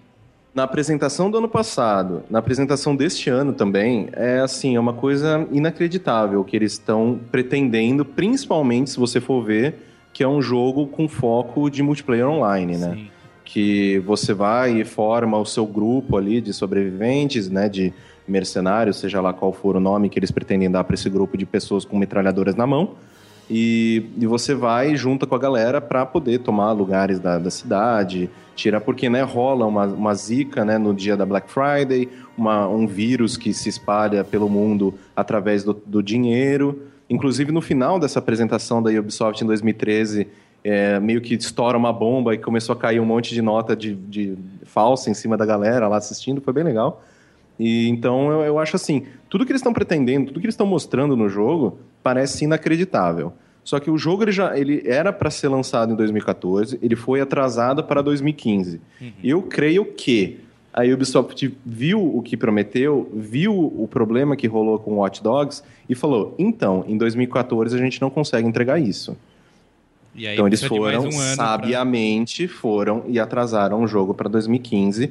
Na apresentação do ano passado, na apresentação deste ano também, é assim, é uma coisa inacreditável que eles estão pretendendo, principalmente se você for ver que é um jogo com foco de multiplayer online, né? Sim. Que você vai e forma o seu grupo ali de sobreviventes, né, de mercenários, seja lá qual for o nome que eles pretendem dar para esse grupo de pessoas com metralhadoras na mão. E, e você vai junta com a galera para poder tomar lugares da, da cidade, tirar, porque né, rola uma, uma zica né, no dia da Black Friday, uma, um vírus que se espalha pelo mundo através do, do dinheiro. Inclusive, no final dessa apresentação da Ubisoft em 2013, é, meio que estoura uma bomba e começou a cair um monte de nota de, de falsa em cima da galera lá assistindo, foi bem legal. E então eu, eu acho assim, tudo que eles estão pretendendo, tudo que eles estão mostrando no jogo parece inacreditável. Só que o jogo ele já ele era para ser lançado em 2014, ele foi atrasado para 2015. Eu creio que a Ubisoft viu o que prometeu, viu o problema que rolou com Watch Dogs e falou: então, em 2014 a gente não consegue entregar isso. E aí Então eles foram, um ano pra- sabiamente, foram e atrasaram o jogo para 2015.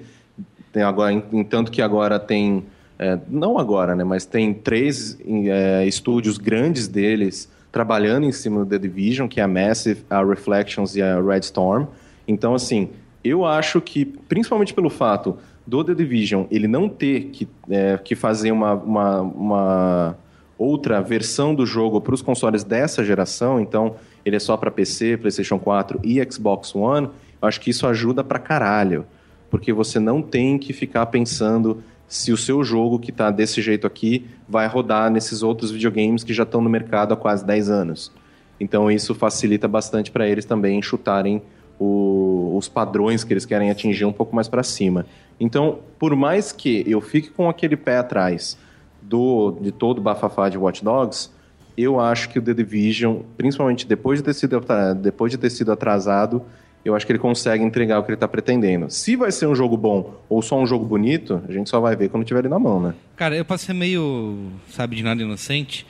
Tem agora, entanto que agora tem, é, não agora, né, mas tem três é, estúdios grandes deles trabalhando em cima do The Division, que é a Massive, a Reflections e a Red Storm. Então, assim, eu acho que, principalmente pelo fato do The Division ele não ter que, é, que fazer uma, uma, uma outra versão do jogo para os consoles dessa geração, então ele é só para PC, PlayStation 4 e Xbox One, eu acho que isso ajuda pra caralho. Porque você não tem que ficar pensando se o seu jogo que está desse jeito aqui vai rodar nesses outros videogames que já estão no mercado há quase 10 anos. Então isso facilita bastante para eles também chutarem o- os padrões que eles querem atingir um pouco mais para cima. Então, por mais que eu fique com aquele pé atrás do, de todo o bafafá de Watch Dogs, eu acho que o The Division, principalmente depois de ter sido, atra- depois de ter sido atrasado, eu acho que ele consegue entregar o que ele está pretendendo. Se vai ser um jogo bom ou só um jogo bonito, a gente só vai ver quando tiver ele na mão, né? Cara, eu posso ser meio, sabe, de nada inocente,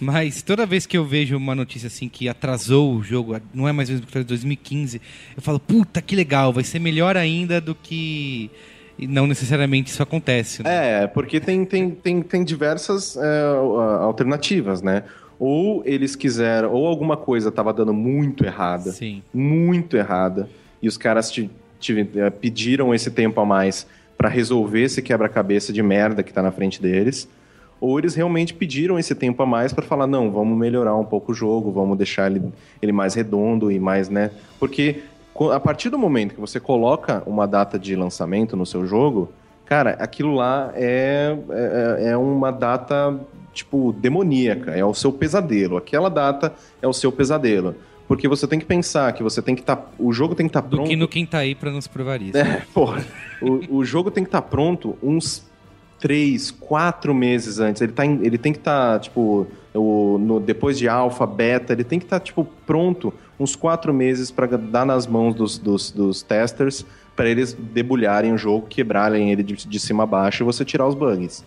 mas toda vez que eu vejo uma notícia assim que atrasou o jogo, não é mais mesmo que foi 2015, eu falo, puta, que legal, vai ser melhor ainda do que... E não necessariamente isso acontece, né? É, porque tem, tem, tem, tem diversas é, alternativas, né? Ou eles quiseram, ou alguma coisa estava dando muito errada, Sim. muito errada, e os caras te, te- eh, pediram esse tempo a mais para resolver esse quebra-cabeça de merda que tá na frente deles, ou eles realmente pediram esse tempo a mais para falar, não, vamos melhorar um pouco o jogo, vamos deixar ele, ele mais redondo e mais, né? Porque a partir do momento que você coloca uma data de lançamento no seu jogo, cara, aquilo lá é, é, é uma data, tipo, demoníaca, é o seu pesadelo. Aquela data é o seu pesadelo. Porque você tem que pensar que você tem que estar. o jogo tem que estar Do pronto. que no quem tá aí pra nos provar isso. É, porra. O, o jogo tem que estar pronto uns três, quatro meses antes. Ele, tá em- ele tem que estar, tipo, o, no- depois de alfa, beta, ele tem que estar, tipo, pronto uns quatro meses para dar nas mãos dos, dos, dos testers para eles debulharem o jogo, quebrarem ele de, de cima a baixo e você tirar os bugs.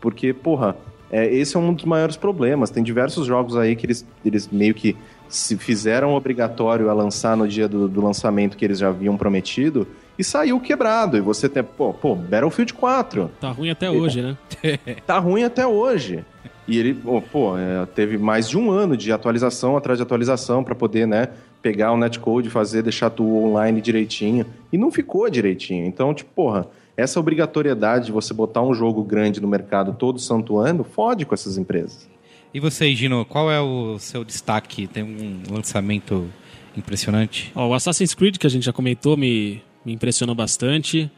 Porque, porra, é, esse é um dos maiores problemas. Tem diversos jogos aí que eles, eles meio que se fizeram obrigatório a lançar no dia do, do lançamento que eles já haviam prometido e saiu quebrado. E você tem, pô, pô Battlefield 4 Tá ruim até hoje, né? tá ruim até hoje. E ele, pô, é, teve mais de um ano de atualização atrás de atualização para poder, né, pegar o netcode, fazer, deixar tudo online direitinho. E não ficou direitinho. Então, tipo, porra, essa obrigatoriedade de você botar um jogo grande no mercado todo santo ano, fode com essas empresas. E você, Gino, qual é o seu destaque? Tem um lançamento impressionante? Ó, o Assassin's Creed, que a gente já comentou, me, me impressionou bastante.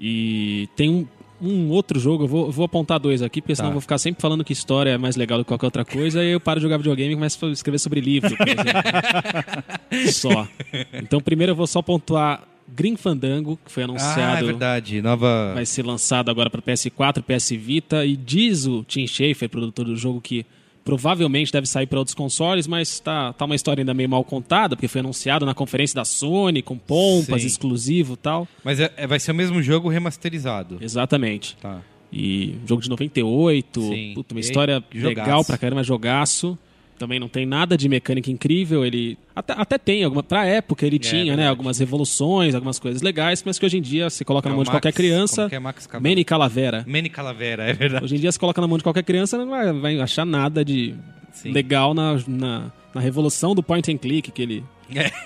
E tem um, um outro jogo, eu vou, vou apontar dois aqui, porque senão Tá. eu vou ficar sempre falando que história é mais legal do que qualquer outra coisa, e eu paro de jogar videogame e começo a escrever sobre livro, por exemplo. só. Então, primeiro eu vou só pontuar Grim Fandango, que foi Ah, é anunciado. verdade. Nova. vai ser lançado agora para PS4, PS Vita e diz o Tim Schafer, produtor do jogo, que provavelmente deve sair para outros consoles, mas tá, tá uma história ainda meio mal contada, porque foi anunciado na conferência da Sony, com pompas, Sim. exclusivo e tal. Mas é- é- vai ser o mesmo jogo remasterizado. Exatamente. Tá. E jogo de 98, Sim. puta, uma E- história jogaço. legal pra caramba, jogaço. Também não tem nada de mecânica incrível, ele até, até tem alguma pra época ele tinha, né, É, verdade. algumas revoluções, algumas coisas legais, mas que hoje em dia você coloca É na mão de Max- qualquer criança, como que é Max Cavalera? Manny Calavera. Manny Calavera, é verdade. Hoje em dia, se coloca na mão de qualquer criança, não vai, vai achar nada de Sim. legal na, na, na revolução do point and click que ele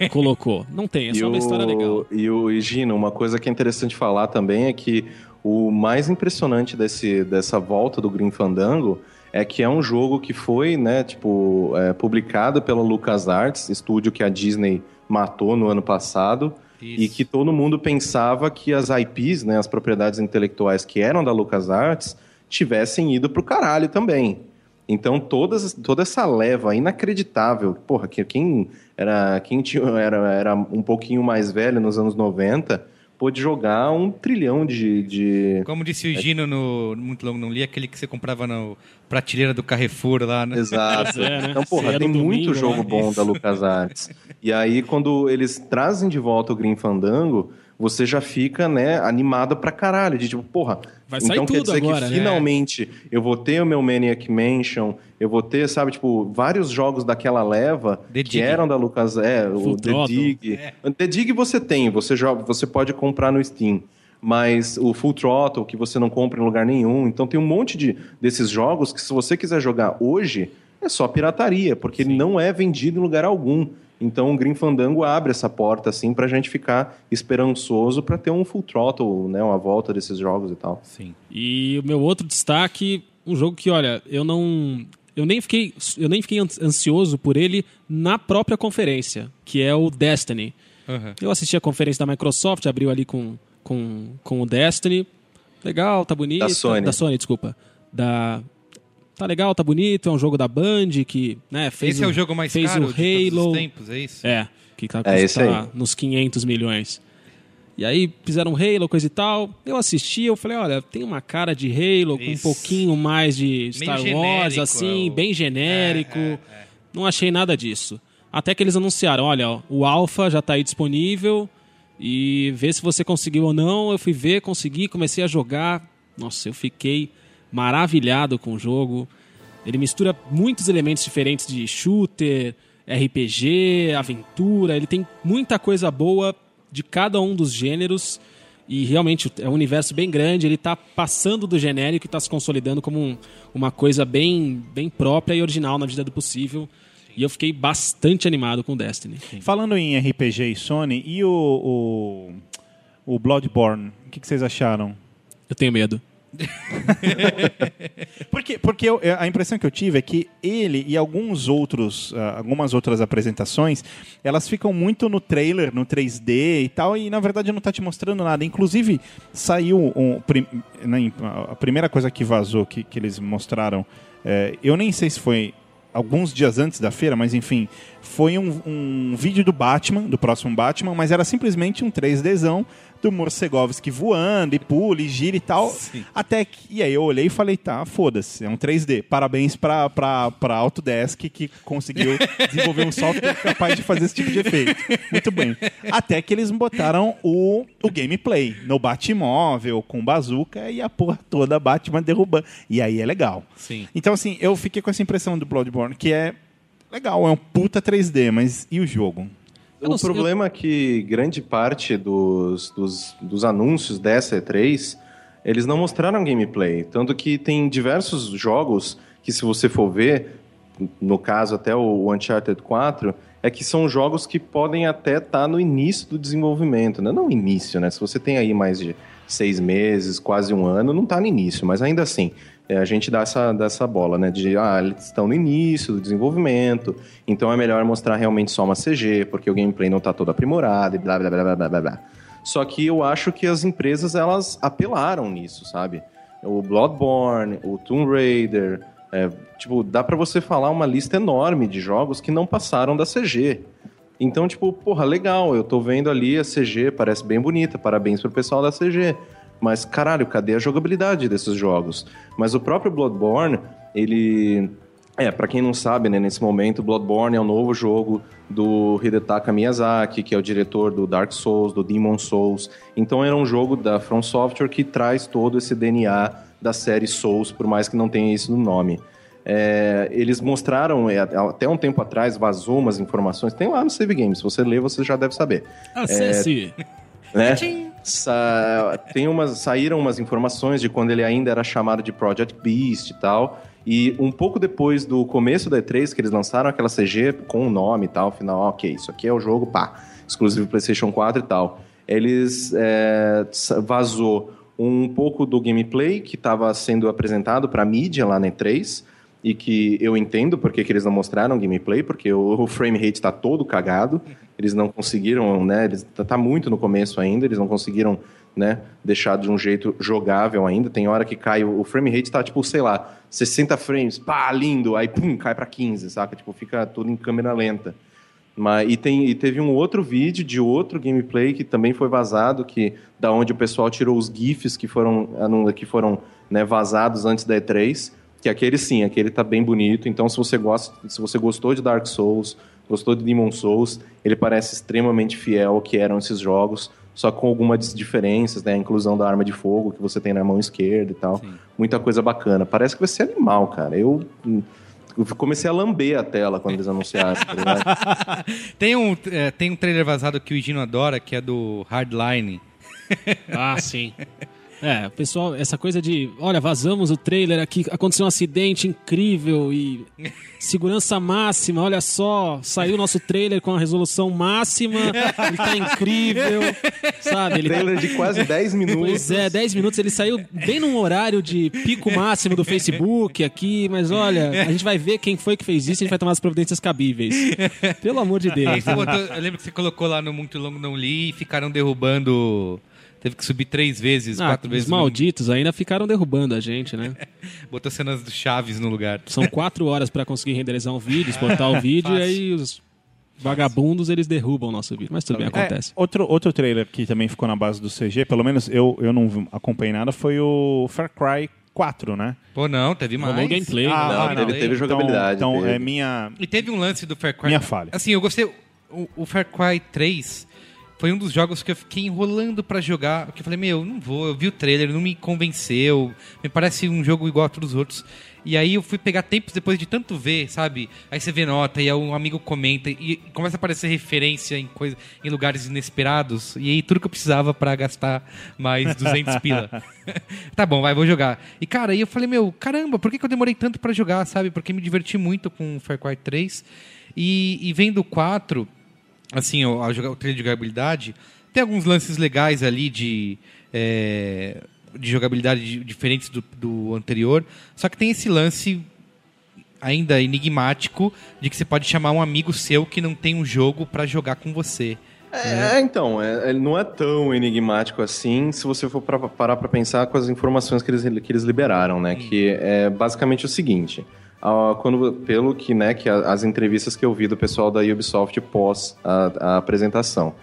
É. colocou. Não tem, é E só uma o- história legal. E o e, Gino, uma coisa que é interessante falar também é que o mais impressionante desse, dessa volta do Green Fandango é que é um jogo que foi, né, tipo, é, publicado pela LucasArts, estúdio que a Disney matou no ano passado, e Isso. que todo mundo pensava que as IPs, né, as propriedades intelectuais que eram da LucasArts, tivessem ido pro caralho também. Então todas, toda essa leva inacreditável, porra, que quem era quem tinha, era, era um pouquinho mais velho nos anos 90 pôde jogar um trilhão de, de Como disse o Gino no Muito Longo Não Li, aquele que você comprava na prateleira do Carrefour lá, né? Exato. É, né? Então, porra, tem domingo, muito jogo né? bom da LucasArts. e aí, quando eles trazem de volta o Green Fandango, você já fica, né, animado pra caralho. De tipo, porra, Vai sair então quer dizer agora, que né? finalmente eu vou ter o meu Maniac Mansion, eu vou ter, sabe, tipo, vários jogos daquela leva The que Dig. eram da Lucas, é, Full o The Throttle. Dig. The Dig você tem, você joga, você pode comprar no Steam. Mas o Full Throttle, que você não compra em lugar nenhum. Então tem um monte de, desses jogos que, se você quiser jogar hoje, é só pirataria, porque ele não é vendido em lugar algum. Então o Green Fandango abre essa porta, assim, pra gente ficar esperançoso pra ter um Full Throttle, né? Uma volta desses jogos e tal. Sim. E o meu outro destaque, um jogo que, olha, eu não. Eu nem fiquei, eu nem fiquei ans- ansioso por ele na própria conferência, que é o Destiny. Aham. Eu assisti a conferência da Microsoft, abriu ali com, com, com o Destiny. Legal, tá bonito. Da Sony. Da Sony, desculpa. Da... Tá legal, tá bonito. É um jogo da Band que né, fez Esse é o jogo mais fez caro o de todos Halo. os tempos, é isso? É, que tá, É nos 500 milhões. E aí fizeram Halo, coisa e tal. Eu assisti, eu falei, olha, tem uma cara de Halo, com um Isso. pouquinho mais de Star Wars, genérico, assim, é o- bem genérico. É, é, Não achei nada disso. Até que eles anunciaram, olha, ó, o Alpha já tá aí disponível e vê se você conseguiu ou não. Eu fui ver, consegui, comecei a jogar. Nossa, eu fiquei maravilhado com o jogo. Ele mistura muitos elementos diferentes de shooter, RPG, aventura. Ele tem muita coisa boa de cada um dos gêneros. E realmente é um universo bem grande. Ele está passando do genérico e está se consolidando como um- uma coisa bem, bem própria e original na medida do possível. E eu fiquei bastante animado com Destiny. Falando em RPG e Sony, e o, o, o Bloodborne? O que, que vocês acharam? Eu tenho medo. Porque, porque eu- a impressão que eu tive é que ele e alguns outros, ah, algumas outras apresentações, elas ficam muito no trailer, no 3D e tal, e na verdade não tá te mostrando nada. Inclusive, saiu um, né, a primeira coisa que vazou, que, que eles mostraram, é, eu nem sei se foi alguns dias antes da feira, mas enfim, foi um, um vídeo do Batman, do próximo Batman, mas era simplesmente um 3Dzão do Morcegovski voando e pula e gira e tal. Até que. E aí eu olhei e falei, tá, foda-se, é um 3D. Parabéns pra, pra, pra Autodesk que conseguiu desenvolver um software capaz de fazer esse tipo de efeito. Muito bem. Até que eles botaram o, o gameplay no Batmóvel, com bazuca e a porra toda Batman derrubando. E aí é legal. Sim. Então, assim, eu fiquei com essa impressão do Bloodborne, que é legal, é um puta 3D, mas e o jogo? Eu não o sei- problema é que grande parte dos, dos, dos anúncios dessa E3, eles não mostraram gameplay. Tanto que tem diversos jogos que, se você for ver, no caso até o Uncharted 4, é que são jogos que podem até estar no início do desenvolvimento. Né? Não início, né? Se você tem aí mais de seis meses, quase um ano, não está no início, mas ainda assim. É, a gente dá essa, dá essa bola, né? De, ah, eles estão no início do desenvolvimento, então é melhor mostrar realmente só uma CG, porque o gameplay não está todo aprimorado e blá, blá, blá, blá, blá, blá, blá. Só que eu acho que as empresas, elas apelaram nisso, sabe? O Bloodborne, o Tomb Raider, é, tipo, dá pra você falar uma lista enorme de jogos que não passaram da CG. Então, tipo, porra, legal, eu tô vendo ali a CG, parece bem bonita, parabéns pro pessoal da CG. Mas, caralho, cadê a jogabilidade desses jogos? Mas o próprio Bloodborne, ele. É, pra quem não sabe, né, nesse momento, Bloodborne é o novo jogo do Hidetaka Miyazaki, que é o diretor do Dark Souls, do Demon Souls. Então era um jogo da From Software que traz todo esse DNA da série Souls, por mais que não tenha isso no nome. É, eles mostraram, é, até um tempo atrás, vazou umas informações, tem lá no Save Games, se você ler, você já deve saber. Acesse! Né? Sa- tem umas, saíram umas informações de quando ele ainda era chamado de Project Beast e tal. E um pouco depois do começo da E3, que eles lançaram aquela CG com o nome e tal, final, ok, isso aqui é o jogo, pá, exclusivo PlayStation 4 e tal. Eles é, vazou um pouco do gameplay que estava sendo apresentado para mídia lá na E3 e que eu entendo porque que eles não mostraram gameplay, porque o, o frame rate está todo cagado, eles não conseguiram, né, eles tá, tá muito no começo ainda, eles não conseguiram, né, deixar de um jeito jogável ainda, tem hora que cai, o, o frame rate tá tipo, sei lá, 60 frames, pá, lindo, aí pum, cai para 15, saca? Tipo, fica tudo em câmera lenta. Mas, e, tem, e teve um outro vídeo de outro gameplay que também foi vazado, que da onde o pessoal tirou os GIFs que foram, que foram né, vazados antes da E3. Que aquele sim, aquele tá bem bonito. Então, se você gosta, se você gostou de Dark Souls, gostou de Demon Souls, ele parece extremamente fiel ao que eram esses jogos, só com algumas diferenças, né? A inclusão da arma de fogo que você tem na mão esquerda e tal. Muita coisa bacana. Parece que vai ser animal, cara. Eu. eu comecei a lamber a tela quando eles anunciaram. tá ligado? Tem um, é, tem um trailer vazado que o Gino adora, que é do Hardline. Ah, sim. É, pessoal, essa coisa de, olha, vazamos o trailer aqui, aconteceu um acidente incrível e segurança máxima, olha só, saiu o nosso trailer com a resolução máxima, ele tá incrível, sabe? Ele Trailer de quase 10 minutos. Pois é, 10 minutos, ele saiu bem num horário de pico máximo do Facebook aqui, mas olha, a gente vai ver quem foi que fez isso e a gente vai tomar as providências cabíveis. Pelo amor de Deus. eu lembro que você colocou lá no Muito Longo Não Li e ficaram derrubando. Teve que subir três vezes, Ah, quatro os vezes. malditos ainda ficaram derrubando a gente, né? Botou cenas do Chaves no lugar. São quatro horas pra conseguir renderizar um vídeo, exportar o vídeo e aí os vagabundos eles derrubam o nosso vídeo. Mas tudo bem, acontece. É, outro, outro trailer que também ficou na base do CG, pelo menos eu, eu não acompanhei nada, foi o Far Cry 4, né? Pô, não, teve mais. Rolou gameplay. Ah, Não, ah, teve, não. teve jogabilidade. Então, então teve. é minha. E teve um lance do Far Cry. Minha falha. Assim, eu gostei. O, o Far Cry 3 foi um dos jogos que eu fiquei enrolando pra jogar. Porque eu falei, meu, não vou. Eu vi o trailer, não me convenceu. Me parece um jogo igual a todos os outros. E aí eu fui pegar tempos depois de tanto ver, sabe? Aí você vê nota e aí um amigo comenta e começa a aparecer referência em, coisa, em lugares inesperados. E aí tudo que eu precisava pra gastar mais 200 pila. tá bom, vai, vou jogar. E cara, aí eu falei, meu, caramba, por que, que eu demorei tanto pra jogar, sabe? Porque me diverti muito com o Far Cry 3. E, e vendo o 4, assim, o, a o trailer de jogabilidade, tem alguns lances legais ali de, é, de jogabilidade di- diferentes do, do anterior. Só que tem esse lance ainda enigmático de que você pode chamar um amigo seu que não tem um jogo pra jogar com você. É, então, é, ele não é tão enigmático assim se você for pra, parar para pensar com as informações que eles, que eles liberaram, né? Que é basicamente o seguinte. Ah, quando, pelo que, né, que as entrevistas que eu vi do pessoal da Ubisoft pós a, a apresentação.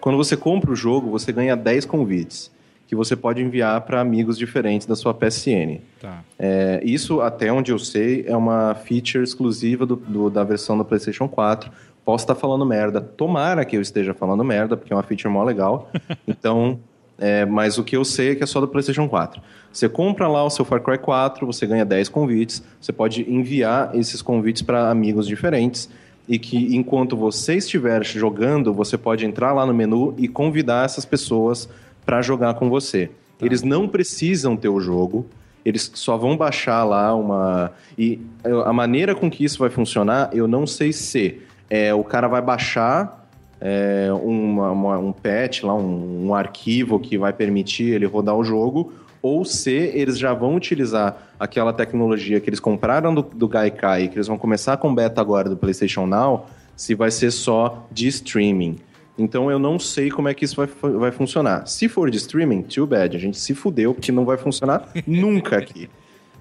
Quando você compra o jogo, você ganha 10 convites que você pode enviar para amigos diferentes da sua PSN. Tá. É, isso, até onde eu sei, é uma feature exclusiva do, do- da versão do PlayStation 4. Posso estar falando merda. Tomara que eu esteja falando merda, porque é uma feature mó legal. Então, é, mas o que eu sei é que é só do PlayStation 4. Você compra lá o seu Far Cry 4, você ganha 10 convites. Você pode enviar esses convites para amigos diferentes. E que enquanto você estiver jogando, você pode entrar lá no menu e convidar essas pessoas para jogar com você. Eles não precisam ter o jogo, eles só vão baixar lá uma. E a maneira com que isso vai funcionar, eu não sei se é, o cara vai baixar é, uma- uma- um patch, lá, um, um arquivo que vai permitir ele rodar o jogo, ou se eles já vão utilizar aquela tecnologia que eles compraram do, do Gaikai, que eles vão começar com beta agora do PlayStation Now, se vai ser só de streaming. Então eu não sei como é que isso vai, vai funcionar. Se for de streaming, too bad. A gente se fudeu porque não vai funcionar nunca aqui.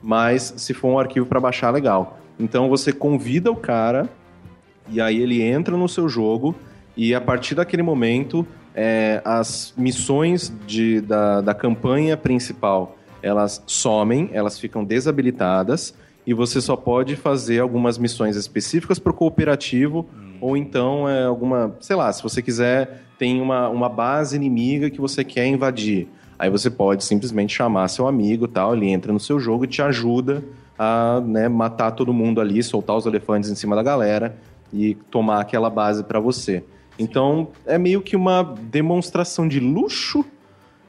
Mas se for um arquivo para baixar, legal. Então você convida o cara e aí ele entra no seu jogo E a partir daquele momento, é, as missões de, da, da campanha principal elas somem, elas ficam desabilitadas e você só pode fazer algumas missões específicas para o cooperativo ou então é alguma, sei lá, se você quiser, tem uma, uma base inimiga que você quer invadir. Aí você pode simplesmente chamar seu amigo tal, ele entra no seu jogo e te ajuda a né, matar todo mundo ali, soltar os elefantes em cima da galera e tomar aquela base para você. Então é meio que uma demonstração de luxo,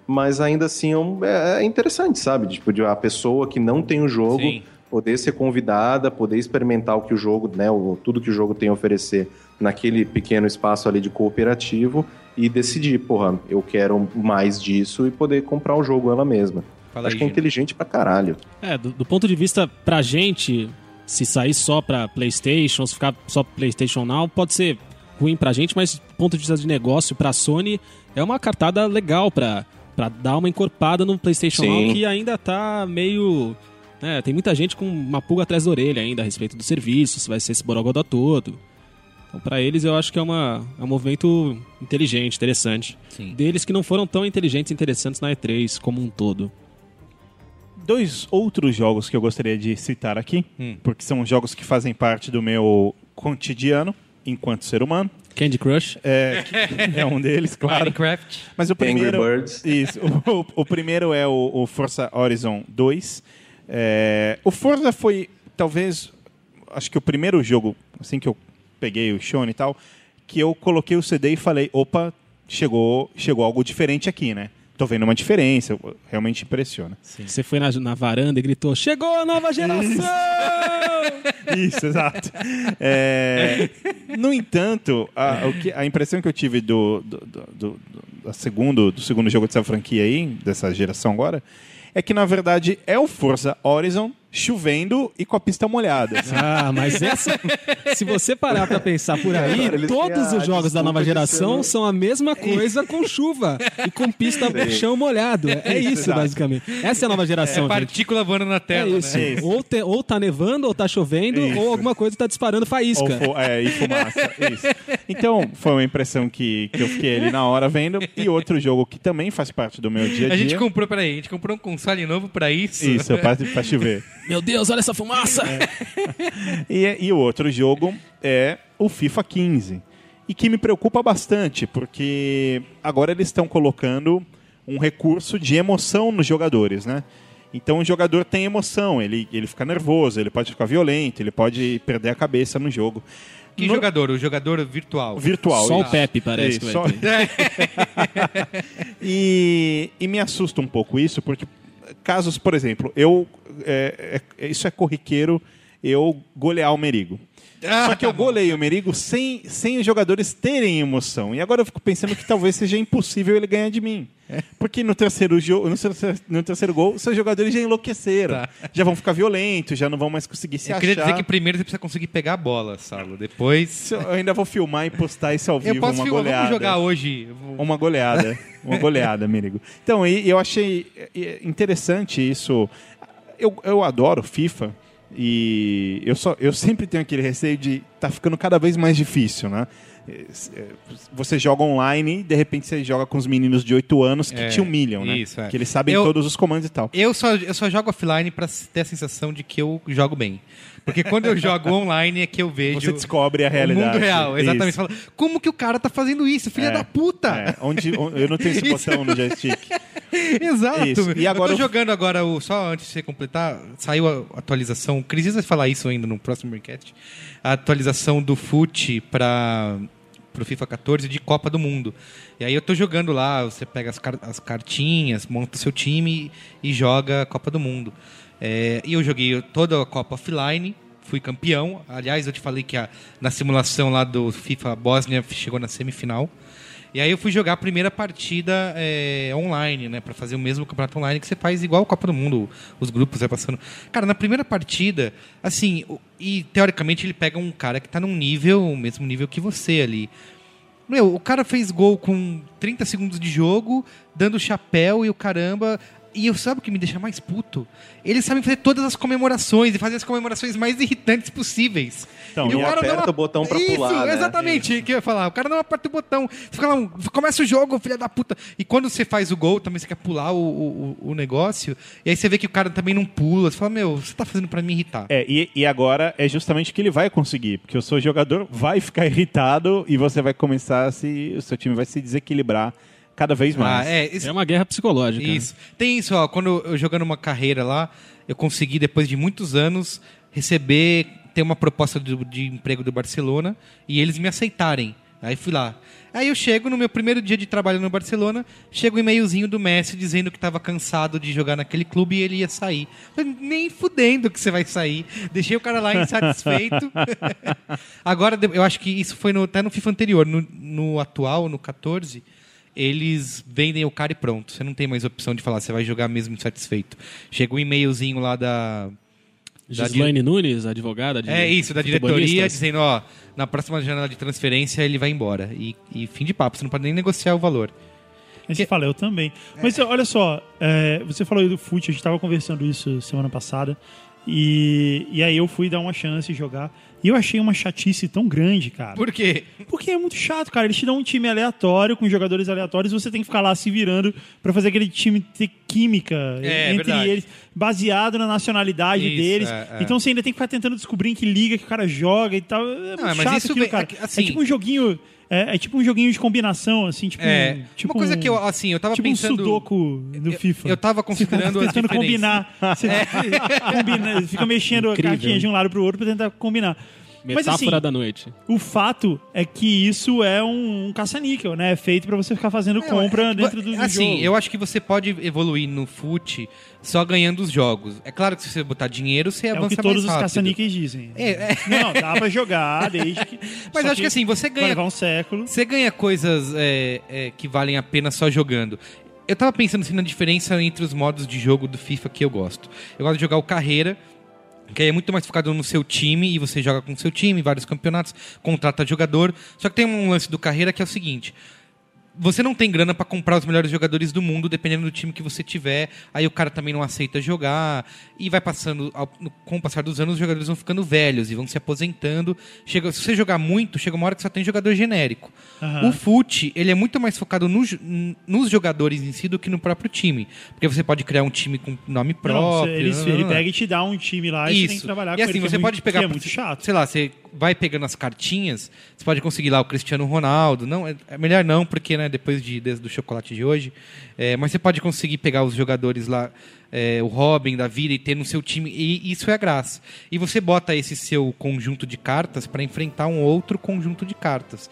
mas ainda assim é, um- é- é interessante, sabe? Tipo, de a pessoa que não tem o jogo Sim. poder ser convidada, poder experimentar o que o jogo, né, o, tudo que o jogo tem a oferecer naquele pequeno espaço ali de cooperativo e decidir, porra, eu quero mais disso e poder comprar o jogo ela mesma. Fala Acho aí, que é inteligente pra caralho. É, do, do ponto de vista pra gente, se sair só pra PlayStation, se ficar só PlayStation Now, pode ser ruim pra gente, mas do ponto de vista de negócio pra Sony, é uma cartada legal pra, pra dar uma encorpada no PlayStation Sim. Now que ainda tá meio. né, tem muita gente com uma pulga atrás da orelha ainda a respeito do serviço, se vai ser esse borogodó todo. Então, pra eles, eu acho que é, uma, é um movimento inteligente, interessante. Sim. Deles que não foram tão inteligentes e interessantes na E3 como um todo. Dois outros jogos que eu gostaria de citar aqui, Hum. porque são jogos que fazem parte do meu cotidiano enquanto ser humano. Candy Crush. É, é um deles, claro. Minecraft. Mas o primeiro. Angry Birds. Isso. O, o- o primeiro é o, o Forza Horizon 2. É, o Forza foi, talvez, acho que o primeiro jogo, assim que eu peguei o Shone e tal, que eu coloquei o CD e falei: opa, chegou, chegou algo diferente aqui, né? Tô vendo uma diferença, realmente impressiona. Você foi na, na varanda e gritou: Chegou a nova geração! Isso, exato. É, no entanto, a, o que- a impressão que eu tive do, do, do, do- segundo, do segundo jogo dessa franquia aí, dessa geração agora, é que na verdade é o Forza Horizon chovendo e com a pista molhada. assim. ah, mas essa. Se você parar pra pensar por aí, Agora todos a os jogos da nova geração ser- são a mesma coisa com chuva e com pista Sim. chão molhado. É, é isso, exato. basicamente. Essa é a nova geração, gente. Partícula voando na É tela, isso. né? isso. Ou, te- ou tá nevando, ou tá chovendo, Isso. ou alguma coisa tá disparando Ou faísca. fo- é, e fumaça. Isso. Então, foi uma impressão que, que eu fiquei ali na hora vendo. E outro jogo que também faz parte do meu dia a A dia. gente comprou, peraí, a gente comprou um console novo pra isso. Isso, pra, pra chover. Meu Deus, olha essa fumaça! E, e o outro jogo é o FIFA 15. E que me preocupa bastante, porque agora eles estão colocando um recurso de emoção nos jogadores, né? Então o jogador tem emoção, ele, ele fica nervoso, ele pode ficar violento, ele pode perder a cabeça no jogo. Que No- jogador? O jogador virtual. Virtual. Só o isso. Pepe parece Isso, que só- vai ter. E, e me assusta um pouco isso, porque casos, por exemplo, eu é, é- isso é corriqueiro eu golear o Merigo. Ah, Só que eu golei o Merigo sem, sem os jogadores terem emoção. E agora eu fico pensando que talvez seja impossível ele ganhar de mim. Porque no terceiro, no, terceiro, no terceiro gol, seus jogadores já enlouqueceram. Tá. Já vão ficar violentos, já não vão mais conseguir se Eu achar. queria dizer que primeiro você precisa conseguir pegar a bola, Saulo. Depois. Eu ainda vou filmar e postar isso ao vivo, Eu posso uma filmar, goleada. vamos jogar hoje. Eu vou- Uma goleada. Uma goleada, Merigo. Então, eu achei interessante isso. Eu, eu adoro FIFA e eu, só, eu sempre tenho aquele receio de tá ficando cada vez mais difícil, né? Eh, eh, Você joga online e de repente você joga com os meninos de 8 anos que É, te humilham, né? isso, é. Que eles sabem Eu- todos os comandos e tal. Eu só, eu só jogo offline pra ter a sensação de que eu jogo bem. Porque quando eu jogo online é que eu vejo. Você descobre a o realidade. mundo real, exatamente. Fala, como que o cara tá fazendo isso, filha É, da puta? É, onde, onde- eu não tenho esse botão no joystick. Exato. Isso. E agora eu tô eu- jogando agora, o, só antes de você completar, saiu a atualização. O Cris vai falar isso ainda no próximo Dreamcast. A atualização do FUT para pro FIFA 14 de Copa do Mundo. E aí eu tô jogando lá, você pega as, car- as cartinhas, monta o seu time e joga a Copa do Mundo. É, e eu joguei toda a Copa offline, fui campeão. Aliás, eu te falei que a- na simulação lá do FIFA Bósnia chegou na semifinal. E aí eu fui jogar a primeira partida é, online, né? Pra fazer o mesmo campeonato online que você faz igual a Copa do Mundo, os grupos vai passando. Cara, na primeira partida, assim, e teoricamente ele pega um cara que tá num nível, o mesmo nível que você ali. Meu, o cara fez gol com 30 segundos de jogo, dando chapéu e o caramba. E eu sabe o que me deixa mais puto? Eles sabem fazer todas as comemorações e fazer as comemorações mais irritantes possíveis. Então, e o cara aperta não o botão pra Isso, pular, né? exatamente, que eu ia falar. O cara não aperta o botão. Você fica lá, começa o jogo, filha da puta. E quando você faz o gol, também você quer pular o, o, o negócio. E aí você vê que o cara também não pula. Você fala, meu, você tá fazendo pra me irritar. É, e, e agora é justamente o que ele vai conseguir, porque o seu jogador vai ficar irritado e você vai começar a se. O seu time vai se desequilibrar cada vez mais. Ah, é, isso- É uma guerra psicológica. Isso. Tem isso, ó. Quando eu jogando uma carreira lá, eu consegui, depois de muitos anos, receber, ter uma proposta do- de emprego do Barcelona e eles me aceitarem. Aí fui lá. Aí eu chego no meu primeiro dia de trabalho no Barcelona, chega o e-mailzinho do Messi dizendo que estava cansado de jogar naquele clube e ele ia sair. Falei, Nem fudendo que você vai sair. Deixei o cara lá insatisfeito. Agora, eu acho que isso foi no- até no FIFA anterior. No, no atual, no 14, eles vendem o cara e pronto. Você não tem mais opção de falar, você vai jogar mesmo insatisfeito. Chega um e-mailzinho lá da. da Gislaine Nunes, advogada de é isso, da diretoria, dizendo, ó, na próxima janela de transferência ele vai embora. E, e fim de papo, você não pode nem negociar o valor. Aí você fala, eu também. Mas olha só, é, você falou aí do fute, a gente tava conversando isso semana passada. E, e aí eu fui dar uma chance de jogar. E eu achei uma chatice tão grande, cara. Por quê? Porque é muito chato, cara. Eles te dão um time aleatório, com jogadores aleatórios, e você tem que ficar lá se virando pra fazer aquele time ter química É, entre verdade. eles, baseado na nacionalidade Isso, deles. é, é. Então você ainda tem que ficar tentando descobrir em que liga que o cara joga e tal. É muito mas chato aquilo, vem- cara. assim- é tipo um joguinho. É, é tipo um joguinho de combinação, assim, tipo. É, um- tipo uma coisa um- que eu, assim, eu tava tipo pensando... um sudoku do eu- FIFA. eu tava considerando Você fica tentando combinar. Você combina, fica mexendo Incrível. a cartinha de um lado pro outro pra tentar combinar. Mas Metáfora assim, da noite. o fato é que isso é um, um caça-níquel, né? É feito pra você ficar fazendo Não, compra é- dentro do, do Assim, jogo. eu acho que você pode evoluir no fute só ganhando os jogos. É claro que se você botar dinheiro, você É avança o que todos mais os rápido. caça-níqueis dizem. É, é. Não, dá pra jogar desde que... Mas acho que assim, você Vai ganha levar um século. Você ganha coisas é, é, que valem a pena só jogando. Eu tava pensando assim na diferença entre os modos de jogo do FIFA que eu gosto. Eu gosto de jogar o carreira, que é muito mais focado no seu time e você joga com o seu time, vários campeonatos, contrata jogador. Só que tem um lance do carreira que é o seguinte: você não tem grana pra comprar os melhores jogadores do mundo, dependendo do time que você tiver. Aí o cara também não aceita jogar. E vai passando, ao- com o passar dos anos, os jogadores vão ficando velhos e vão se aposentando. Chega, se você jogar muito, chega uma hora que só tem jogador genérico. Aham. O FUT, ele é muito mais focado no nos jogadores em si do que no próprio time. Porque você pode criar um time com nome Não, próprio. ele, não, ele não, não. pega e te dá um time lá e você tem que trabalhar e com assim, ele. que você é pode muito, pegar. é muito chato. Sei lá, você vai pegando as cartinhas, você pode conseguir lá o Cristiano Ronaldo. Não, é é melhor não, porque né, depois de, do chocolate de hoje. É, mas você pode conseguir pegar os jogadores lá, é, o Robin da vida, e ter no seu time. E isso é a graça. E você bota esse seu conjunto de cartas para enfrentar um outro conjunto de cartas.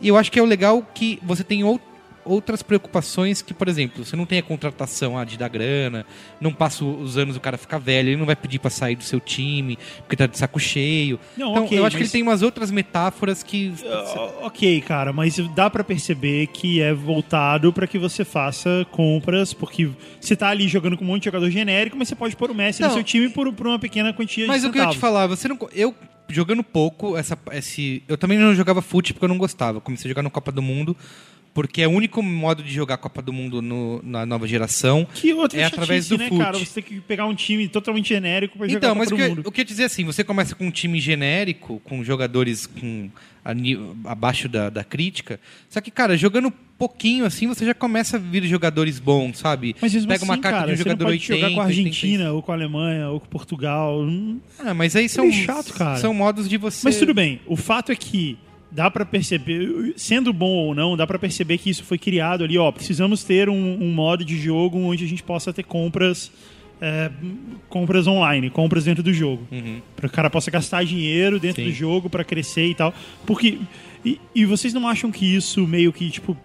E eu acho que é o legal que você tem ou- outras preocupações que, por exemplo, você não tem a contratação ah, de dar grana, não passa os anos o cara ficar velho, ele não vai pedir para sair do seu time, porque tá de saco cheio. Não, então, ok, eu acho que mas- ele tem umas outras metáforas que. Ó, Ok, cara, mas dá pra perceber que é voltado pra que você faça compras, porque você tá ali jogando com um monte de jogador genérico, mas você pode pôr o Messi no Não. seu time por, por uma pequena quantia Mas de o que eu ia te falar, você não. Eu jogando pouco, essa, esse, eu também não jogava fute porque eu não gostava. Comecei a jogar no Copa do Mundo. Porque é o único modo de jogar Copa do Mundo no- na nova geração. Que outra é através do né, fute. cara? Você tem que pegar um time totalmente genérico jogar Então, Copa mas o do que, eu- Mundo. o que eu ia dizer assim, você começa com um time genérico, com jogadores com a abaixo da, da crítica. Só que, cara, jogando pouquinho assim, você já começa a vir jogadores bons, sabe? Mas mesmo Pega uma assim, carta cara, de um você não jogador pode 80, jogar com a 85. Argentina, ou com a Alemanha, ou com Portugal. Hum, Ah, mas aí são, meio chato, cara. são modos de você... Mas tudo bem, o fato é que dá pra perceber, sendo bom ou não, dá pra perceber que isso foi criado ali, ó, precisamos ter um, um modo de jogo onde a gente possa ter compras é, compras online, compras dentro do jogo. Para que o cara possa gastar dinheiro dentro Sim. do jogo pra crescer e tal. Porque e, e vocês não acham que isso meio que tipo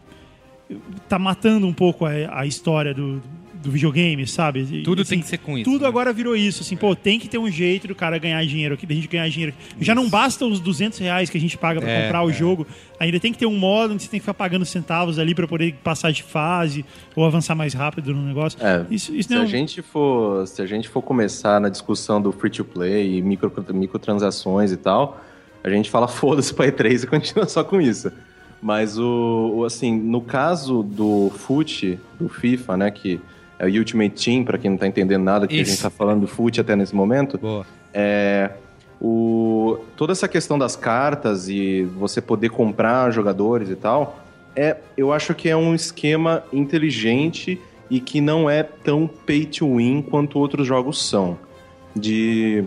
tá matando um pouco a, a história do, do videogame, sabe? E, Tudo assim, tem que ser com isso, Tudo né? agora virou isso, assim, pô, tem que ter um jeito do cara ganhar dinheiro aqui, da gente ganhar dinheiro. Já não basta os 200 reais que a gente paga pra É, comprar o é. jogo, ainda tem que ter um modo onde você tem que ficar pagando centavos ali pra poder passar de fase ou avançar mais rápido no negócio. É, isso, isso se, não a gente for, se a gente for começar na discussão do free to play e micro, microtransações e tal, a gente fala foda-se pra E3 e continua só com isso. Mas o, o, assim, no caso do FUT, do FIFA, né, que é o Ultimate Team, para quem não tá entendendo nada que a gente tá falando do FUT até nesse momento. Boa. É, o, toda essa questão das cartas e você poder comprar jogadores e tal, é, eu acho que é um esquema inteligente e que não é tão pay to win quanto outros jogos são. De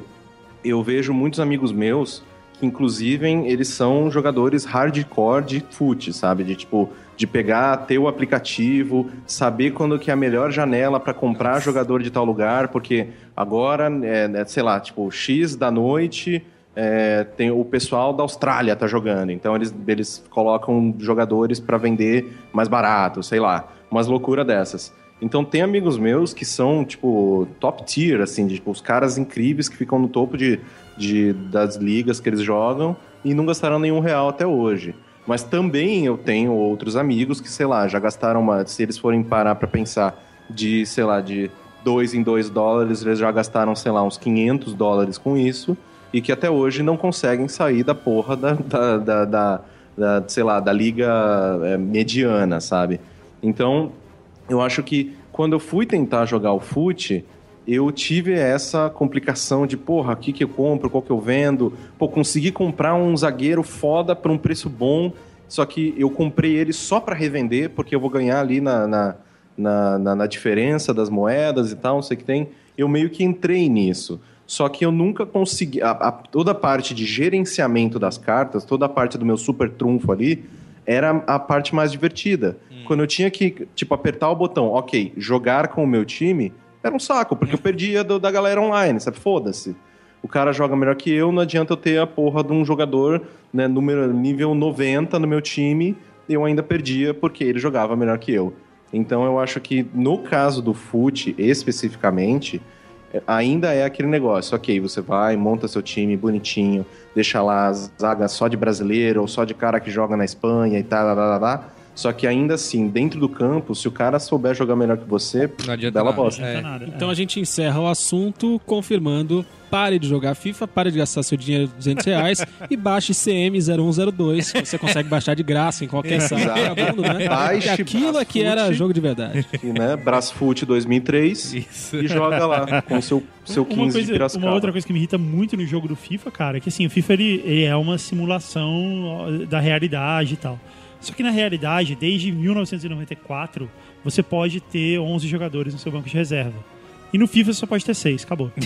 eu vejo muitos amigos meus que inclusive eles são jogadores hardcore de fute, sabe? De tipo de pegar, ter o aplicativo, saber quando que é a melhor janela para comprar jogador de tal lugar, porque agora, é, é, sei lá, tipo, X da noite, é, tem o pessoal da Austrália tá jogando, então eles, eles colocam jogadores para vender mais barato, sei lá, umas loucuras dessas. Então tem amigos meus que são, tipo, top tier, assim, de, tipo, os caras incríveis que ficam no topo de, de, das ligas que eles jogam e não gastaram nenhum real até hoje. Mas também eu tenho outros amigos que, sei lá, já gastaram uma. Se eles forem parar pra pensar de, sei lá, de dois em dois dólares, eles já gastaram, sei lá, uns 500 dólares com isso e que até hoje não conseguem sair da porra da, da, da, da- da, sei lá, da liga é, mediana, sabe? Então, eu acho que quando eu fui tentar jogar o fute, eu tive essa complicação de, porra, o que, que eu compro, qual que eu vendo. Pô, consegui comprar um zagueiro foda por um preço bom, só que eu comprei ele só para revender, porque eu vou ganhar ali na, na, na, na- na diferença das moedas e tal, não sei o que tem. Eu meio que entrei nisso. Só que eu nunca consegui. a- a- toda a parte de gerenciamento das cartas, toda a parte do meu super trunfo ali, era a parte mais divertida. Quando eu tinha que, tipo, apertar o botão, ok, jogar com o meu time, era um saco, porque eu perdia do- da galera online, sabe? Foda-se. O cara joga melhor que eu, não adianta eu ter a porra de um jogador, né, número, nível 90 no meu time, eu ainda perdia porque ele jogava melhor que eu. Então eu acho que no caso do FUT, especificamente, é, ainda é aquele negócio, ok, você vai, monta seu time bonitinho, deixa lá as zagas só de brasileiro ou só de cara que joga na Espanha e tal, lá, lá, lá, lá. Só que ainda assim, dentro do campo, se o cara souber jogar melhor que você, Não adianta bela nada. bosta. Não É. adianta nada. Então a gente encerra o assunto confirmando pare de jogar FIFA, pare de gastar seu dinheiro de 200 reais e baixe CM0102, que você consegue baixar de graça em qualquer site Exato. vagabundo, né? Baixe Porque aquilo é que era Brasfoot. jogo de verdade. E, né, Brasfoot 2003 Isso. e joga lá com seu, seu 15 uma, de coisa, Piracicaba. uma outra coisa que me irrita muito no jogo do FIFA, cara, é que assim, o FIFA ele, ele é uma simulação da realidade e tal. Só que na realidade, desde 1994, você pode ter 11 jogadores no seu banco de reserva. E no FIFA você só pode ter 6, acabou.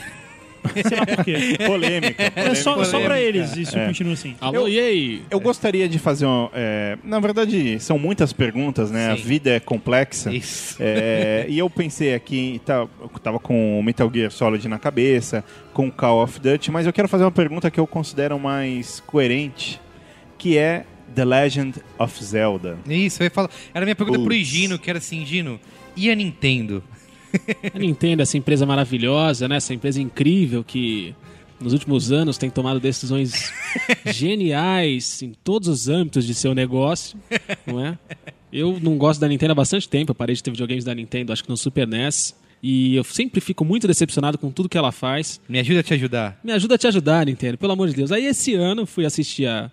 Sei lá por quê. Polêmica. É só, polêmica. só pra eles isso É. continua assim. Alô, e aí? Eu gostaria de fazer uma. é, na verdade, são muitas perguntas, né? A Sim. vida é complexa. Isso. É, e eu pensei aqui, tá, eu tava com o Metal Gear Solid na cabeça, com Call of Duty, mas eu quero fazer uma pergunta que eu considero mais coerente, que é The Legend of Zelda. Isso, eu ia falar. Era a minha pergunta pro Putz. Gino, que era assim, Gino, e a Nintendo? A Nintendo, essa empresa maravilhosa, né? Essa empresa incrível que nos últimos anos tem tomado decisões geniais em todos os âmbitos de seu negócio, não é? Eu não gosto da Nintendo há bastante tempo, eu parei de ter videogames da Nintendo, acho que no Super NES, e eu sempre fico muito decepcionado com tudo que ela faz. Me ajuda a te ajudar. Me ajuda a te ajudar, Nintendo, pelo amor de Deus. Aí esse ano fui assistir a,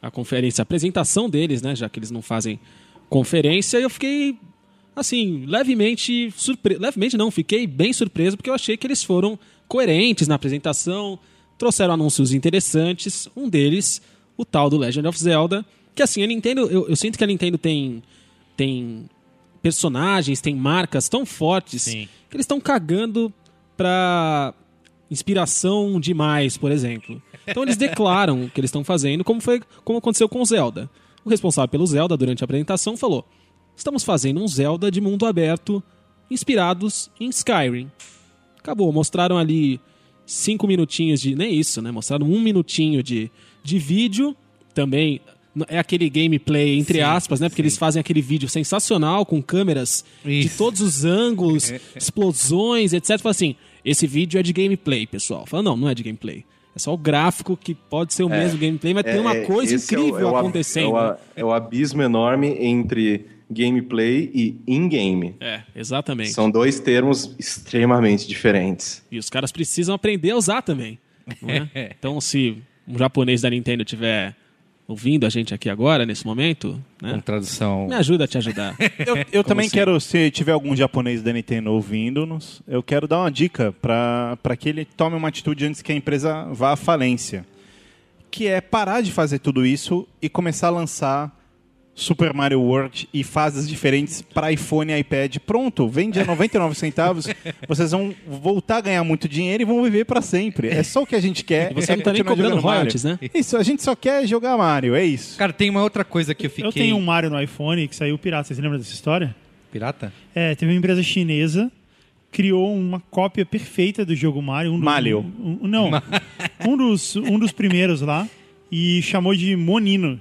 a conferência, a apresentação deles, né? Já que eles não fazem conferência, eu fiquei, assim, levemente surpreso. Levemente não, fiquei bem surpreso, porque eu achei que eles foram coerentes na apresentação, trouxeram anúncios interessantes. Um deles, o tal do Legend of Zelda, que assim, a Nintendo, eu, eu sinto que a Nintendo tem. tem personagens, tem marcas tão fortes Sim. que eles estão cagando pra inspiração demais, por exemplo. Então eles declaram o que eles estão fazendo, como foi como aconteceu com o Zelda. O responsável pelo Zelda durante a apresentação falou: "Estamos fazendo um Zelda de mundo aberto inspirados em Skyrim". Acabou, mostraram ali cinco minutinhos de. Nem isso, né? Mostraram um minutinho de, de vídeo. Também é aquele gameplay, entre Sim, aspas, né? Porque sim. eles fazem aquele vídeo sensacional com câmeras de Isso. todos os ângulos, explosões, etc. Fala assim: esse vídeo é de gameplay, pessoal. Fala, não, não é de gameplay. É só o gráfico que pode ser o mesmo gameplay, mas tem uma É, coisa esse é o- incrível é o acontecendo. É o, a- é o abismo enorme entre gameplay e in-game. É, exatamente. São dois termos extremamente diferentes. E os caras precisam aprender a usar também. não é? então, se um japonês da Nintendo tiver ouvindo a gente aqui agora, nesse momento, né? Com tradução. Me ajuda a te ajudar. Eu, eu também assim? quero, se tiver algum japonês da Nintendo ouvindo-nos, eu quero dar uma dica para que ele tome uma atitude antes que a empresa vá à falência. Que é parar de fazer tudo isso e começar a lançar Super Mario World e fases diferentes para iPhone e iPad. Pronto, vende a 99 centavos. Vocês vão voltar a ganhar muito dinheiro e vão viver para sempre. É só o que a gente quer. E você é não tá nem cobrando royalties, né? Isso, a gente só quer jogar Mario, é isso. Cara, tem uma outra coisa que eu fiquei. Eu tenho um Mario no iPhone que saiu pirata. Vocês lembram dessa história? Pirata? É, teve uma empresa chinesa criou uma cópia perfeita do jogo Mario. Um do- Mario. um- um- não, um dos, um dos primeiros lá e chamou de Monino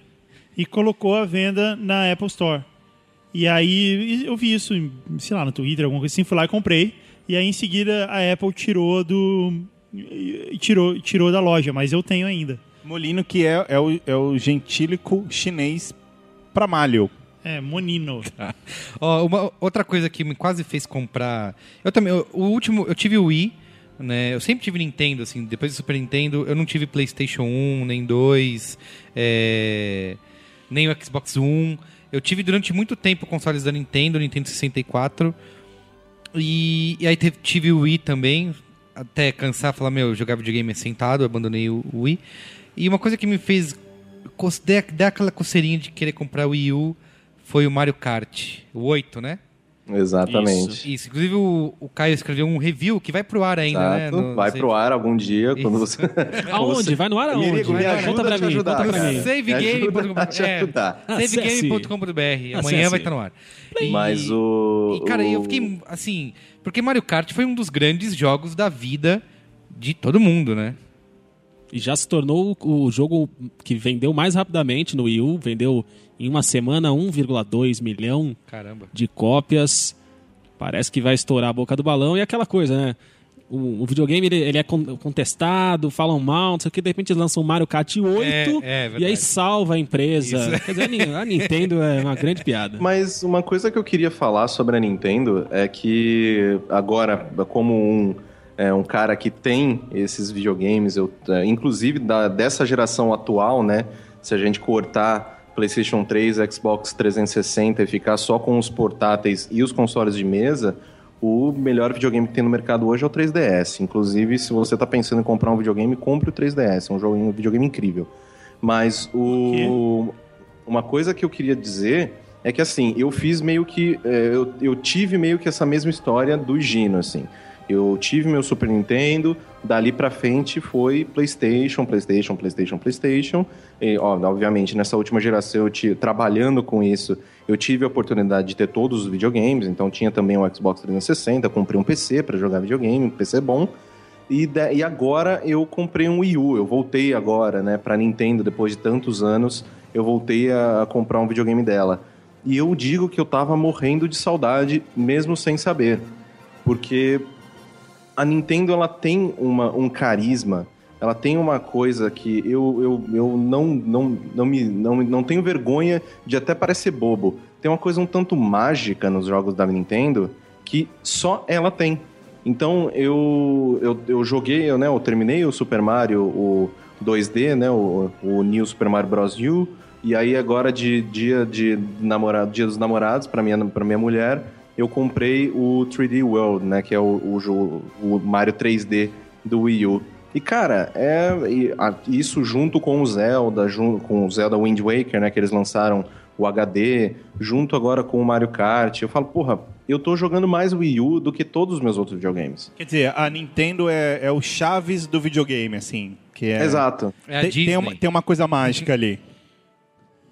e colocou à venda na Apple Store. E aí eu vi isso, sei lá, no Twitter, alguma coisa assim, fui lá e comprei. E aí em seguida a Apple tirou do tirou, tirou da loja, mas eu tenho ainda. Molino, que é, é, o, é o gentílico chinês para Mario. É, Monino. Ó, uma outra coisa que me quase fez comprar. Eu também. eu- o último. Eu tive o Wii, né? Eu sempre tive Nintendo, assim. Depois do Super Nintendo, eu não tive PlayStation 1, nem 2, é, nem o Xbox One. Eu tive durante muito tempo consoles da Nintendo, Nintendo 64. E, e aí teve- tive o Wii também, até cansar, falar, meu, jogar videogame sentado, abandonei o Wii. E uma coisa que me fez dar aquela coceirinha de querer comprar o Wii U foi o Mario Kart, o 8, né? Exatamente. Isso, inclusive o, o Caio escreveu um review que vai pro ar ainda, né? Exato. No- Vai pro ar algum dia, quando você... Aonde? Vai no ar aonde? Me Vai, ajuda conta a pra te mim, ajudar, conta pra cara. mim. Savegame.com.br. Me ajuda a te ajudar. Savegame.com.br. Amanhã Acesse. vai estar no ar. E- Mas o... E, cara, eu fiquei assim. Porque Mario Kart foi um dos grandes jogos da vida de todo mundo, né? E já se tornou o o jogo que vendeu mais rapidamente no Wii U. Vendeu em uma semana 1,2 milhão Caramba. de cópias. Parece que vai estourar a boca do balão. E aquela coisa, né? O, o videogame ele, ele é con- contestado, falam mal, não sei o que. De repente lançam um Mario Kart 8 É, é e aí salva a empresa. Isso. Quer dizer, a Nintendo é uma grande piada. Mas uma coisa que eu queria falar sobre a Nintendo é que agora, como um, é, um cara que tem esses videogames, eu, é, inclusive da, dessa geração atual, né? Se a gente cortar PlayStation 3, Xbox 360 e ficar só com os portáteis e os consoles de mesa, o melhor videogame que tem no mercado hoje é o 3DS. Inclusive, se você está pensando em comprar um videogame, compre o 3DS. É um, um videogame incrível. Mas o, uma coisa que eu queria dizer é que assim, eu fiz meio que. é, eu, eu tive meio que essa mesma história do Gino, assim. Eu tive meu Super Nintendo, dali pra frente foi PlayStation, PlayStation, PlayStation, PlayStation. E, ó, obviamente, nessa última geração, eu tive, trabalhando com isso, eu tive a oportunidade de ter todos os videogames. Então, tinha também o Xbox 360, comprei um PC pra jogar videogame, um PC bom. E, da- e agora eu comprei um Wii U. Eu voltei agora, né, pra Nintendo, depois de tantos anos, eu voltei a, a comprar um videogame dela. E eu digo que eu tava morrendo de saudade, mesmo sem saber. Porque a Nintendo, ela tem uma, um carisma, ela tem uma coisa que eu, eu, eu não, não, não, me, não, não tenho vergonha de até parecer bobo. Tem uma coisa um tanto mágica nos jogos da Nintendo que só ela tem. Então eu, eu, eu joguei, né, eu terminei o Super Mario, o 2D, né, o, o New Super Mario Bros. U, e aí agora de dia de namorado, dia dos namorados para minha para minha mulher, eu comprei o 3D World, né, que é o, o, jo- o Mario 3D do Wii U. E cara, é e, a- isso junto com o Zelda, jun, com o Zelda Wind Waker, né, que eles lançaram o HD, junto agora com o Mario Kart, eu falo, porra, eu tô jogando mais Wii U do que todos os meus outros videogames. Quer dizer, a Nintendo é, é o Chaves do videogame, assim. Que é, Exato. É a Tem, tem uma, tem uma coisa mágica ali.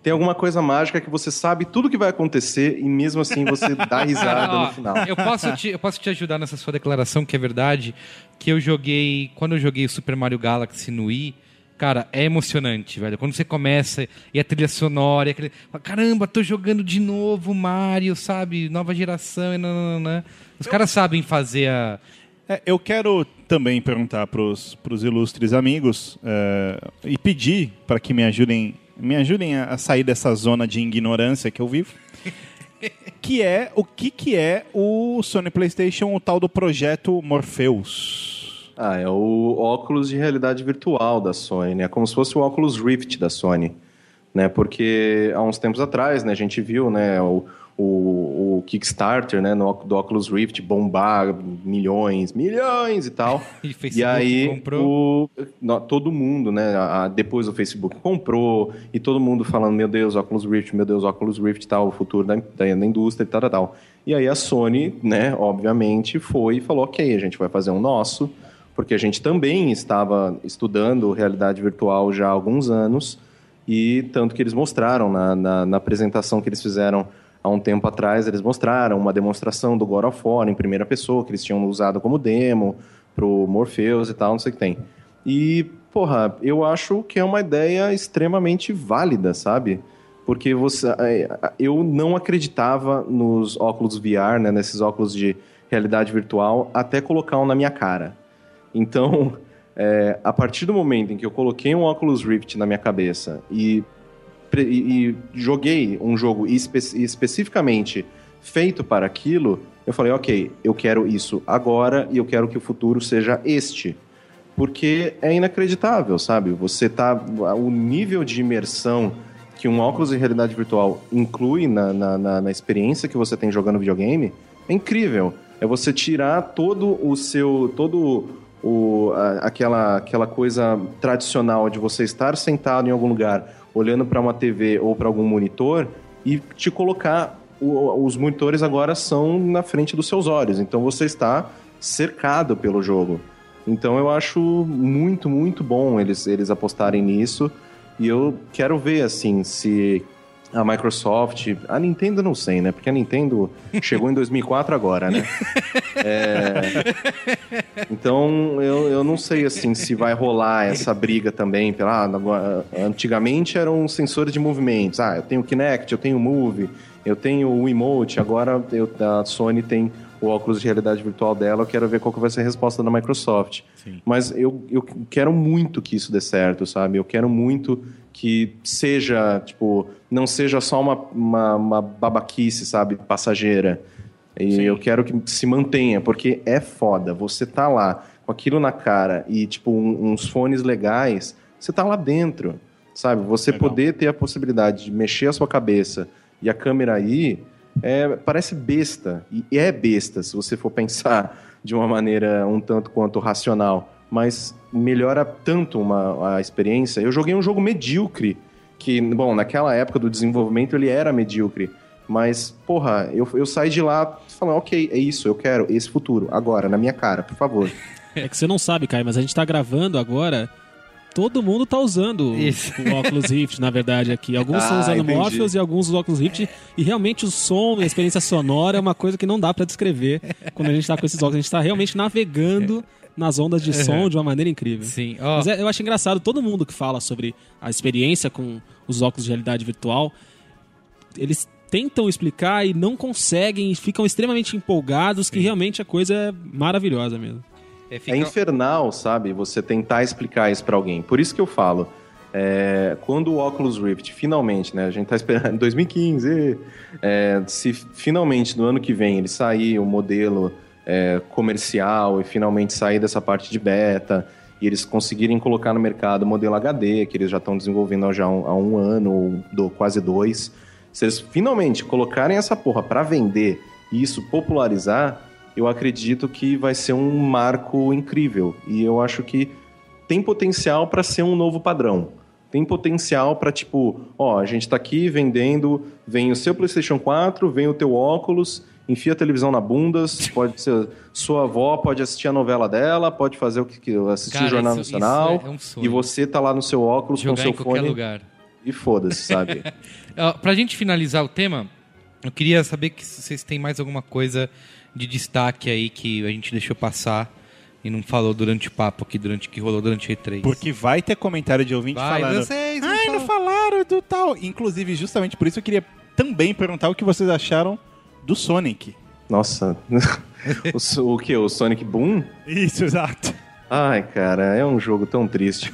Tem alguma coisa mágica que você sabe tudo que vai acontecer e mesmo assim você dá risada Ó, no final. Eu posso, te, eu posso te ajudar nessa sua declaração, que é verdade, que eu joguei, quando eu joguei o Super Mario Galaxy no Wii, cara, é emocionante, velho. Quando você começa e a trilha sonora, e aquele, caramba, tô jogando de novo Mario, sabe? Nova geração e nananã. Os caras sabem fazer a... É, eu quero também perguntar para os ilustres amigos é, e pedir para que me ajudem, me ajudem a, a sair dessa zona de ignorância que eu vivo. que é o que, que é o Sony PlayStation, o tal do projeto Morpheus. Ah, é o óculos de realidade virtual da Sony, né? É como se fosse o óculos Rift da Sony. né? Porque há uns tempos atrás, né, a gente viu, né, o, o, o Kickstarter, né, no, do Oculus Rift bombar milhões, milhões e tal. E E Facebook aí, comprou. o- no- todo mundo, né? a- a- depois o Facebook comprou, e todo mundo falando: meu Deus, Oculus Rift, meu Deus, Oculus Rift, tal, o futuro da, da, da indústria e tal, tal, tal. E aí a Sony, né, obviamente, foi e falou: ok, a gente vai fazer um nosso, porque a gente também estava estudando realidade virtual já há alguns anos, e tanto que eles mostraram na, na, na apresentação que eles fizeram há um tempo atrás, eles mostraram uma demonstração do God of War em primeira pessoa, que eles tinham usado como demo pro Morpheus e tal, não sei o que tem. E, porra, eu acho que é uma ideia extremamente válida, sabe? Porque você, é, eu não acreditava nos óculos VR, né, nesses óculos de realidade virtual, até colocar um na minha cara. Então, é, a partir do momento em que eu coloquei um Oculus Rift na minha cabeça e, e- e joguei um jogo espe especificamente feito para aquilo, eu falei, ok, eu quero isso agora e eu quero que o futuro seja este. Porque é inacreditável, sabe? Você tá. O nível de imersão que um óculos de realidade virtual inclui na, na, na- na experiência que você tem jogando videogame é incrível. É você tirar todo o seu. todo o, a- aquela, aquela coisa tradicional de você estar sentado em algum lugar, olhando para uma TV ou para algum monitor e te colocar. o- os monitores agora são na frente dos seus olhos, então você está cercado pelo jogo. Então eu acho muito, muito bom eles, eles apostarem nisso. E eu quero ver, assim, se a Microsoft. A Nintendo não sei, né? Porque a Nintendo chegou em 2004 agora, né? É, Então eu, eu não sei, assim, se vai rolar essa briga também. Pela, ah, antigamente eram sensores de movimentos. Ah, eu tenho Kinect, eu tenho Move, eu tenho o Emote. Agora eu, a Sony tem o óculos de realidade virtual dela. Eu quero ver qual que vai ser a resposta da Microsoft. Mas eu, eu quero muito que isso dê certo, sabe? Eu quero muito que seja, tipo, não seja só uma, uma, uma babaquice, sabe? Passageira. E eu quero que se mantenha, porque é foda. Você tá lá com aquilo na cara e, tipo, um- uns fones legais, você tá lá dentro, sabe? Você Legal. poder ter a possibilidade de mexer a sua cabeça e a câmera aí, é, parece besta. E é besta, se você for pensar de uma maneira um tanto quanto racional. Mas melhora tanto uma, a experiência. Eu joguei um jogo medíocre, que, bom, naquela época do desenvolvimento ele era medíocre. Mas, porra, eu, eu saí de lá falando, ok, é isso, eu quero esse futuro, agora, na minha cara, por favor. É que você não sabe, Caio, mas a gente tá gravando agora. Todo mundo tá usando Isso. o Oculus Rift, na verdade, aqui. Alguns estão Ah, usando entendi. Morpheus e alguns os Oculus Rift. E realmente o som e a experiência sonora é uma coisa que não dá pra descrever quando a gente tá com esses óculos. A gente tá realmente navegando nas ondas de som de uma maneira incrível. Sim, ó. Mas é- eu acho engraçado, todo mundo que fala sobre a experiência com os óculos de realidade virtual, eles tentam explicar e não conseguem e ficam extremamente empolgados que realmente a coisa é maravilhosa mesmo. é, É fica- infernal, sabe? Você tentar explicar isso pra alguém. Por isso que eu falo, é, quando o Oculus Rift finalmente, né? A gente tá esperando em 2015, é, se finalmente no ano que vem ele sair o modelo é, comercial e finalmente sair dessa parte de beta e eles conseguirem colocar no mercado o modelo HD, que eles já estão desenvolvendo já há um, há um ano ou do, quase dois, se eles finalmente colocarem essa porra pra vender e isso popularizar, eu acredito que vai ser um marco incrível. E eu acho que tem potencial para ser um novo padrão. Tem potencial para tipo, ó, a gente tá aqui vendendo, vem o seu PlayStation 4, vem o teu óculos, enfia a televisão na bunda, pode ser sua avó pode assistir a novela dela, pode fazer o que que- assistir Cara, o jornal isso- nacional, isso é um sonho. e você tá lá no seu óculos com jogar seu em qualquer fone lugar. e foda-se, sabe? Pra gente finalizar o tema, eu queria saber que se vocês têm mais alguma coisa de destaque aí que a gente deixou passar e não falou durante o papo aqui, durante que rolou durante o E3. Porque vai ter comentário de ouvinte Vai, falando. vocês não Ai, não falam." falaram do tal. Inclusive, justamente por isso eu queria também perguntar o que vocês acharam do Sonic. Nossa. o, o que? O Sonic Boom? Isso, exato. Ai, cara, é um jogo tão triste.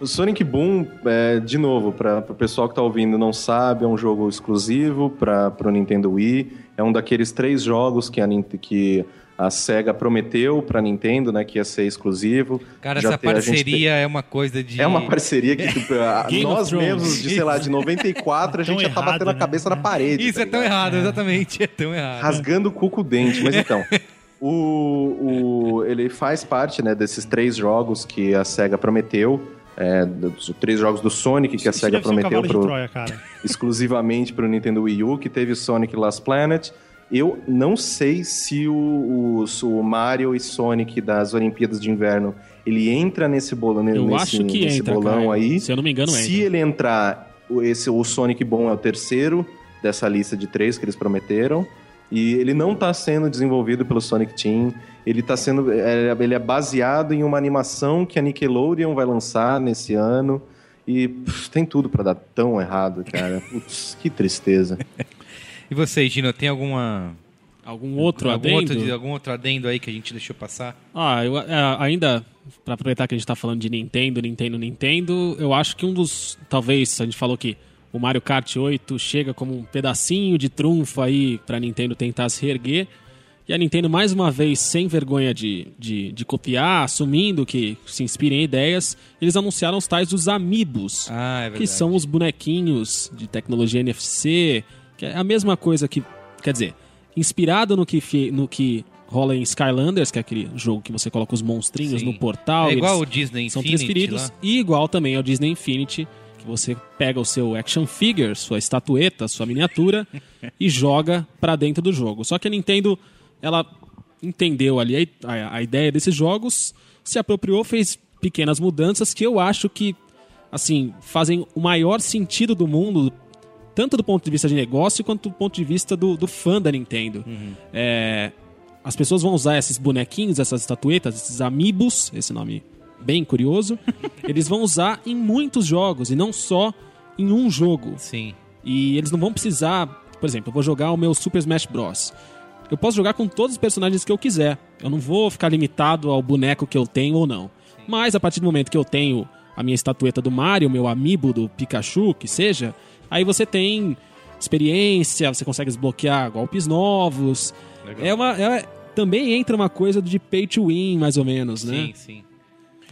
o... o Sonic Boom, é, de novo, para o pessoal que tá ouvindo e não sabe, é um jogo exclusivo para o Nintendo Wii. É um daqueles três jogos que a, que a SEGA prometeu pra Nintendo, né, que ia ser exclusivo. Cara, Já essa tem- a gente parceria é uma coisa de. tem- É uma parceria que tipo, a- nós mesmos, de, sei lá, de 94, a gente já tá errado, batendo a né? cabeça na parede. Isso tá é tão errado, exatamente. É tão errado. rasgando o cu com o dente. Mas então, o, o- ele faz parte né, desses três jogos que a SEGA prometeu. é, dos três jogos do Sonic que a SEGA um prometeu de pro, Troia, exclusivamente para o Nintendo Wii U, que teve o Sonic Last Planet. Eu não sei se o, o- o Mario e Sonic das Olimpíadas de Inverno ele entra nesse bolão, Eu nesse, acho que nesse entra, bolão Caio. aí. Se eu não me engano, Se entra. ele entrar, o- esse, o Sonic bom é o terceiro dessa lista de três que eles prometeram. E ele não está sendo desenvolvido pelo Sonic Team. Ele tá sendo. é, ele é baseado em uma animação que a Nickelodeon vai lançar nesse ano. E pff, tem tudo para dar tão errado, cara. Putz, que tristeza. E você, Gino, tem alguma. Algum outro algum adendo? outro, algum outro adendo aí que a gente deixou passar? Ah, eu, é, ainda, pra aproveitar que a gente tá falando de Nintendo, Nintendo, Nintendo, eu acho que um dos. Talvez, a gente falou que o Mario Kart 8 chega como um pedacinho de trunfo aí pra Nintendo tentar se reerguer. E a Nintendo, mais uma vez, sem vergonha de, de, de copiar, assumindo que se inspira em ideias, eles anunciaram os tais dos Amiibos. Ah, é verdade. que são os bonequinhos de tecnologia NFC, que é a mesma coisa que, quer dizer, inspirado no que, no que rola em Skylanders, que é aquele jogo que você coloca os monstrinhos Sim. no portal. É igual o Disney são Infinity transferidos. lá. E igual também ao Disney Infinity, que você pega o seu action figure, sua estatueta, sua miniatura e joga pra dentro do jogo. Só que a Nintendo, ela entendeu ali a, a- a ideia desses jogos, se apropriou, fez pequenas mudanças que eu acho que assim fazem o maior sentido do mundo, tanto do ponto de vista de negócio quanto do ponto de vista do, do fã da Nintendo. É, as pessoas vão usar esses bonequinhos, essas estatuetas, esses amiibos, esse nome bem curioso, eles vão usar em muitos jogos e não só em um jogo. Sim. E eles não vão precisar, por exemplo, eu vou jogar o meu Super Smash Bros. Eu posso jogar com todos os personagens que eu quiser. Eu não vou ficar limitado ao boneco que eu tenho ou não. Mas a partir do momento que eu tenho a minha estatueta do Mario, meu amiibo do Pikachu, que seja, aí você tem experiência, você consegue desbloquear golpes novos. É uma, é- também entra uma coisa de pay to win, mais ou menos, né? Sim, sim.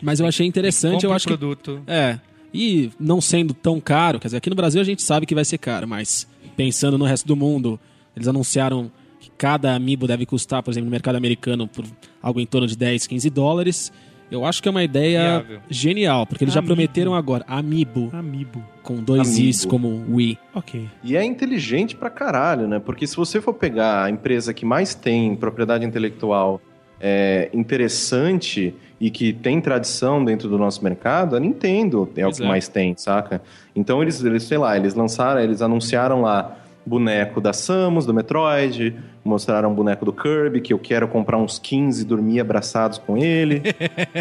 Mas eu achei interessante, eu acho que produto. é. E não sendo tão caro, quer dizer, aqui no Brasil a gente sabe que vai ser caro, mas pensando no resto do mundo, eles anunciaram que cada amiibo deve custar, por exemplo, no mercado americano, por algo em torno de 10, 15 dólares. Eu acho que é uma ideia Viável. genial, porque eles já Amiibo. prometeram agora amiibo Amiibo. com dois Amiibo. is como Wii. Ok. E é inteligente pra caralho, né? Porque se você for pegar a empresa que mais tem propriedade intelectual é, interessante e que tem tradição dentro do nosso mercado, a Nintendo é o que é. mais tem, saca? Então eles, eles, sei lá, eles lançaram, eles anunciaram lá boneco da Samus, do Metroid, mostraram um boneco do Kirby, que eu quero comprar uns 15 e dormir abraçados com ele.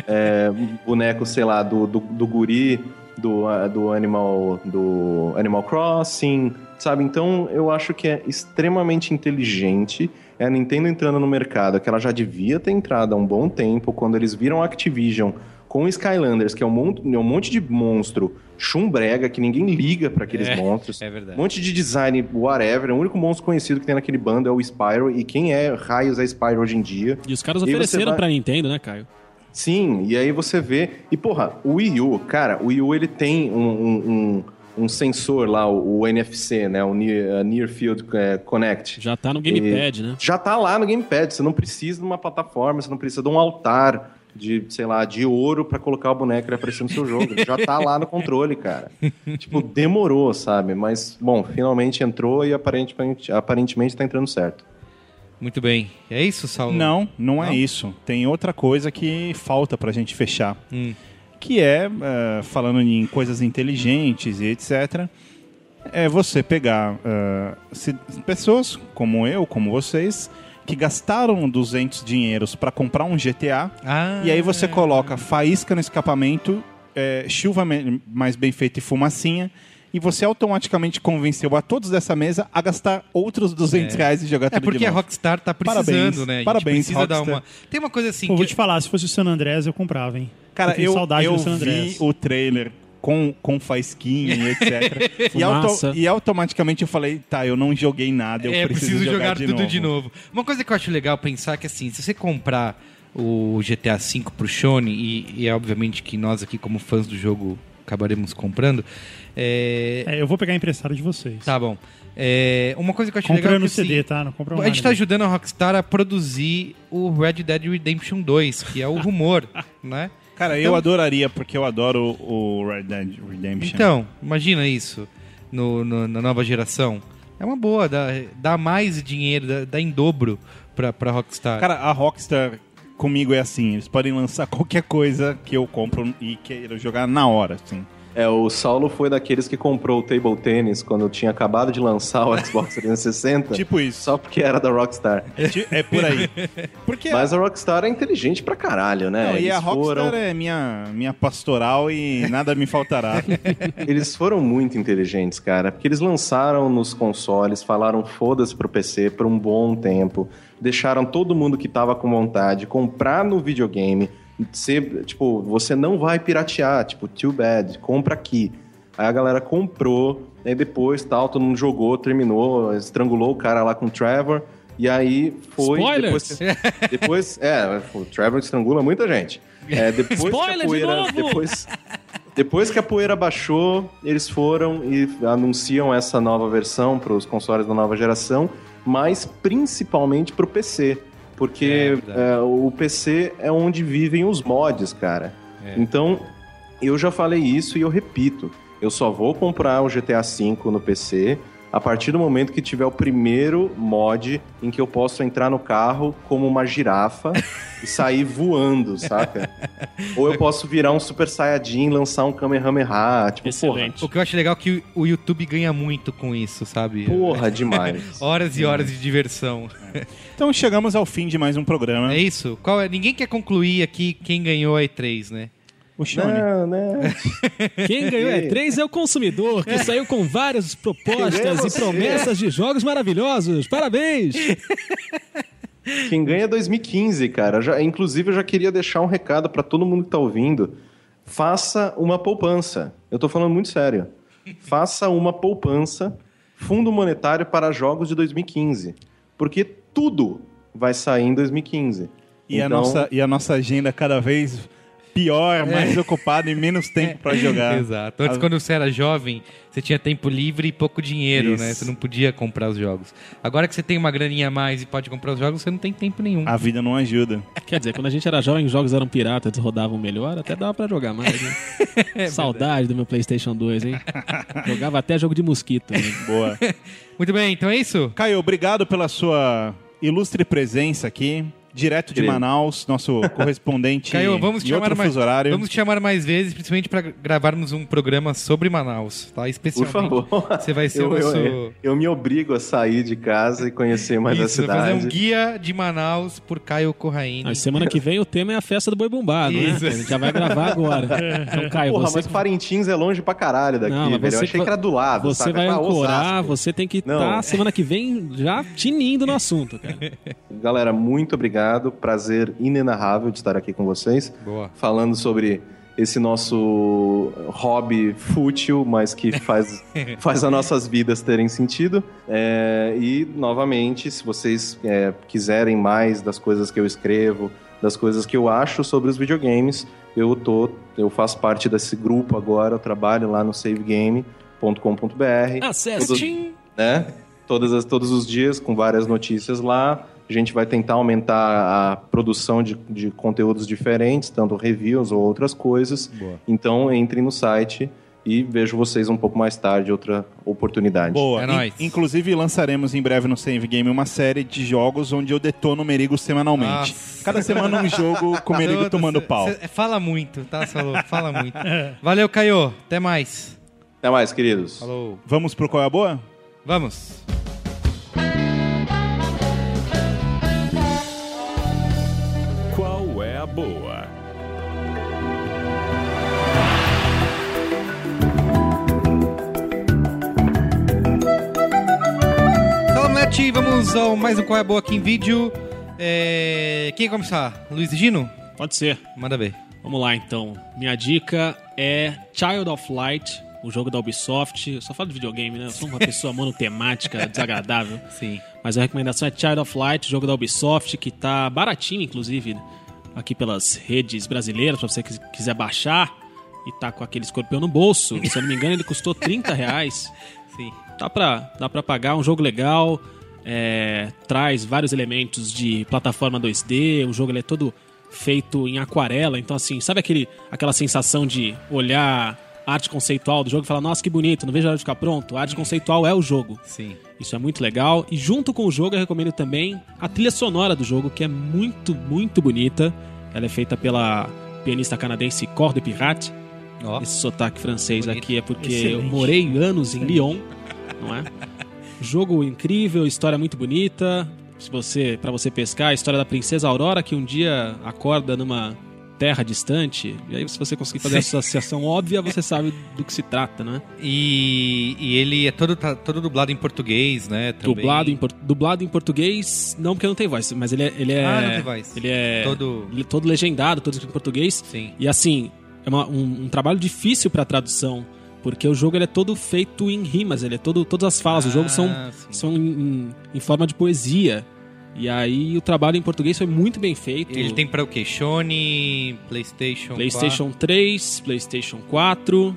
É, um boneco, sei lá, do, do, do guri do, ah, do, Animal, do Animal Crossing, sabe? Então eu acho que é extremamente inteligente. É a Nintendo entrando no mercado, que ela já devia ter entrado há um bom tempo, quando eles viram a Activision com Skylanders, que é um monte, é um monte de monstro chumbrega, que ninguém liga pra aqueles É, monstros. É verdade. Um monte de design, whatever. O único monstro conhecido que tem naquele bando é o Spyro. E quem é raios é Spyro hoje em dia? E os caras E ofereceram vai- pra Nintendo, né, Caio? Sim, e aí você vê. E porra, o Wii U, cara, o Wii U ele tem um, um, um- um sensor lá, o, o NFC, né? O Near, uh, Near Field eh, Connect. Já tá no Gamepad, né? Já tá lá no Gamepad. Você não precisa de uma plataforma, você não precisa de um altar de, sei lá, de ouro pra colocar o boneco e aparecer no seu jogo. Ele já tá lá no controle, cara. tipo, demorou, sabe? Mas, bom, finalmente entrou e aparentemente, aparentemente tá entrando certo. Muito bem. É isso, Saulo? Não, não é Não? isso. Tem outra coisa que falta pra gente fechar. Hum. Que é, eh, falando em coisas inteligentes e etc., é você pegar eh, se- pessoas como eu, como vocês, que gastaram 200 dinheiros pra comprar um GTA, Ah, e aí você coloca faísca no escapamento, eh, chuva mais bem feita e fumacinha, e você automaticamente convenceu a todos dessa mesa a gastar outros 200 reais e jogar É tudo porque de a. Rockstar tá precisando, Parabéns, né? Parabéns, precisa dar Rockstar. uma. Tem uma coisa assim. Pô, vou que- te falar, se fosse o San Andrés, eu comprava, hein? Cara, eu eu, saudade eu vi o trailer com, com faisquinha e etc. e, auto- e automaticamente eu falei, tá, eu não joguei nada, eu é, preciso, preciso jogar, jogar, de, tudo novo. de novo. Uma coisa que eu acho legal pensar é que assim, se você comprar o GTA V pro Shone, e, e é obviamente que nós aqui como fãs do jogo acabaremos comprando, é... É, eu vou pegar emprestado de vocês. Tá bom. É, uma coisa que eu acho legal é Comprando que, o CD, assim, tá? Não compra A gente tá ajudando a Rockstar a produzir o Red Dead Redemption 2, que é o rumor, né? Cara, eu Então- adoraria, porque eu adoro o Red Dead Redemption. Então, imagina isso no, no- na nova geração. É uma boa, dá, dá mais dinheiro, dá, dá em dobro pra, pra Rockstar. Cara, a Rockstar comigo é assim, eles podem lançar qualquer coisa que eu compro e queira jogar na hora, assim. É, o Saulo foi daqueles que comprou o Table Tennis quando tinha acabado de lançar o Xbox 360. Tipo isso. Só porque era da Rockstar. É por aí. Porque Mas a Rockstar é inteligente pra caralho, né? Não, e Eles a Rockstar foram- é minha, minha pastoral e nada me faltará. Eles foram muito inteligentes, cara, porque eles lançaram nos consoles, falaram foda-se pro PC por um bom tempo, deixaram todo mundo que tava com vontade comprar no videogame, ser, tipo, você não vai piratear, tipo, too bad, compra aqui. Aí a galera comprou, aí depois tal, todo mundo jogou, terminou, estrangulou o cara lá com o Trevor, e aí foi... Spoilers! Depois, depois é, o Trevor estrangula muita gente. É, depois que a Spoiler de poeira, novo! depois, depois que a poeira baixou, eles foram e anunciam essa nova versão para os consoles da nova geração, mas principalmente para o PC. Porque É é, o PC é onde vivem os mods, cara. É. Então, eu já falei isso e eu repito. Eu só vou comprar o GTA V no PC a partir do momento que tiver o primeiro mod em que eu posso entrar no carro como uma girafa e sair voando, saca? Ou eu posso virar um Super Saiyajin, lançar um Kamehameha, tipo, Excelente. O que eu acho legal é que o YouTube ganha muito com isso, sabe? porra, porra demais. Horas e horas de diversão. Então chegamos ao fim de mais um programa. É isso? Qual é? Ninguém quer concluir aqui quem ganhou a E3, né? O Shone. Não, né? Quem ganhou é 3 é o consumidor, que saiu com várias propostas e você. promessas de jogos maravilhosos. Parabéns! Quem ganha é 2015, cara. Já, inclusive, eu já queria deixar um recado pra todo mundo que tá ouvindo. Faça uma poupança. Eu tô falando muito sério. Faça uma poupança, fundo monetário para jogos de 2015. Porque tudo vai sair em 2015. E, a Então, nossa, e a nossa agenda cada vez pior, mais ocupada e menos tempo pra jogar. Exato. Antes, A- quando você era jovem, você tinha tempo livre e pouco dinheiro, Isso. né? Você não podia comprar os jogos. Agora que você tem uma graninha a mais e pode comprar os jogos, você não tem tempo nenhum. A vida não ajuda. Quer dizer, quando a gente era jovem, os jogos eram piratas, eles rodavam melhor, até dava pra jogar mais, né? Saudade do meu PlayStation 2, hein? Jogava até jogo de mosquito. Né? Boa. Muito bem, então é isso? Caio, obrigado pela sua ilustre presença aqui. Direto de. Manaus, nosso correspondente Caio, vamos te em outro chamar mais, fuso horário. vamos te chamar mais vezes, principalmente para gravarmos um programa sobre Manaus, tá? Por Especialmente. favor. Você vai ser eu, o nosso... eu, eu me obrigo a sair de casa e conhecer mais a Isso, vai fazer cidade. um guia de Manaus por Caio Corraine. Semana que vem o tema é a festa do boi bombado, né? Isso. A gente já vai gravar agora. Então, Caio, Porra, você, mas Parintins é longe pra caralho daqui, Não, velho. Eu você achei que era do lado, você sabe? vai Ah, ancorar, você tem que estar semana que vem já tinindo no assunto, cara. Galera, muito obrigado. Prazer inenarrável de estar aqui com vocês. Boa. Falando sobre esse nosso hobby fútil, mas que faz, faz as nossas vidas terem sentido. É, e, novamente, se vocês é, quiserem mais das coisas que eu escrevo, das coisas que eu acho sobre os videogames, eu tô, eu faço parte desse grupo agora, eu trabalho lá no savegame.com.br Acesse. Todos- né? Todas as, todos os dias com várias notícias lá. A gente vai tentar aumentar a produção de, de conteúdos diferentes, tanto reviews ou outras coisas. Então entre no site e vejo vocês um pouco mais tarde, outra oportunidade. Boa. É In- nóis. Inclusive, lançaremos em breve no Save Game uma série de jogos onde eu detono o Merigo semanalmente. Nossa. Cada semana um jogo com o Merigo tomando cê- pau. cê- fala muito, tá, Salô? Fala muito. Valeu, Caio. Até mais. Até mais, queridos. Falou. Vamos pro Qual é a Boa? Vamos. Vamos ao mais um Qual é Boa aqui em vídeo. É... Quem começar? Luiz e Gino? Pode ser. Manda ver. Vamos lá então. Minha dica é Child of Light, o jogo da Ubisoft. Eu só falo de videogame, né? Eu sou uma pessoa monotemática, desagradável. Sim. Mas a recomendação é Child of Light, jogo da Ubisoft, que tá baratinho, inclusive, aqui pelas redes brasileiras, pra você que quiser baixar e tá com aquele escorpião no bolso. Se eu não me engano, ele custou 30 reais. Sim. Dá pra, dá pra pagar, um jogo legal, é, traz vários elementos de plataforma 2D, o jogo ele é todo feito em aquarela, então assim, sabe aquele, aquela sensação de olhar arte conceitual do jogo e falar, nossa, que bonito, não vejo a hora de ficar pronto. A arte conceitual é o jogo. Sim. Isso é muito legal. E junto com o jogo, eu recomendo também a trilha sonora do jogo, que é muito, muito bonita. Ela é feita pela pianista canadense Cor de Pirate. Ó. Esse sotaque francês Bonito. aqui é porque eu Excelente. morei anos em Lyon, não é? Jogo incrível, história muito bonita. Se você, para você pescar, a história da princesa Aurora que um dia acorda numa terra distante. E aí, se você conseguir fazer a associação óbvia, você sabe do que se trata, né? E, e ele é todo, tá todo dublado em português, né? Também. Dublado em, dublado em português, não porque não tem voz, mas ele é. Ele é Ah, não tem voz. Ele é Todo- ele é todo legendado, todo escrito em português. Sim. E assim, é uma- um, um trabalho difícil para tradução, porque o jogo ele é todo feito em rimas, ele é todo, todas as falas do jogo são, Ah, sim. são em, em- forma de poesia. E aí o trabalho em português foi muito bem feito. Ele tem pra o quê? Sony, PlayStation, PlayStation 3, PlayStation 4,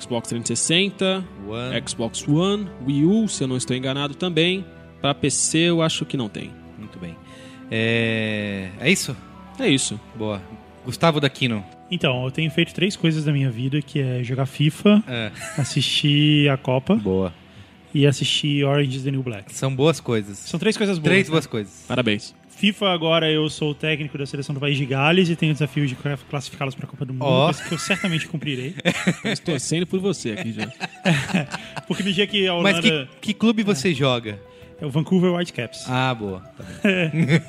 Xbox 360, 4, One. Xbox One, Wii U, se eu não estou enganado também. Para PC eu acho que não tem. Muito bem. É... é isso? É isso. Boa. Gustavo Daquino. Então, eu tenho feito três coisas da minha vida, que é jogar FIFA, É. assistir a Copa Boa. e assistir Orange is the New Black. São boas coisas. São três coisas boas. Três né? boas coisas. Parabéns. FIFA agora eu sou o técnico da seleção do país de Gales e tenho o desafio de classificá-los para a Copa do Mundo, coisa que eu certamente cumprirei. Estamos torcendo por você aqui já. Porque no dia que a Mas Holanda... que, que clube você joga? É o Vancouver Whitecaps. Ah, boa. Tá bem.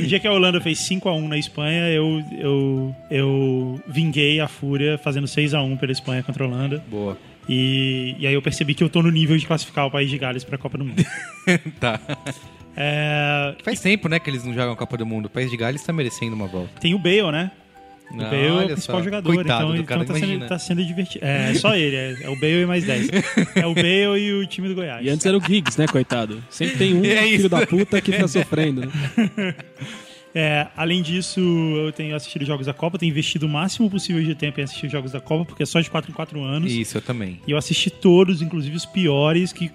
No dia que a Holanda fez 5x1 na Espanha, eu, eu, eu vinguei a fúria fazendo 6x1 pela Espanha contra a Holanda. Boa. E, e aí eu percebi que eu tô no nível de classificar o país de Gales para a Copa do Mundo. tá. É, Faz tempo, né, que eles não jogam a Copa do Mundo. O País de Gales tá merecendo uma volta. tem o Bale, né? O Não, Bale é o principal só. jogador, Coitado então, do cara, então tá, sendo, tá sendo divertido. É, só ele, é, é o Bale e mais 10. É o Bale e o time do Goiás. E antes era o Giggs, né, coitado? Sempre tem um É filho da puta que tá sofrendo. Né? É, além disso, eu tenho assistido jogos da Copa, tenho investido o máximo possível de tempo em assistir jogos da Copa, porque é só de 4 em 4 anos. Isso, eu também. E eu assisti todos, inclusive os piores, que.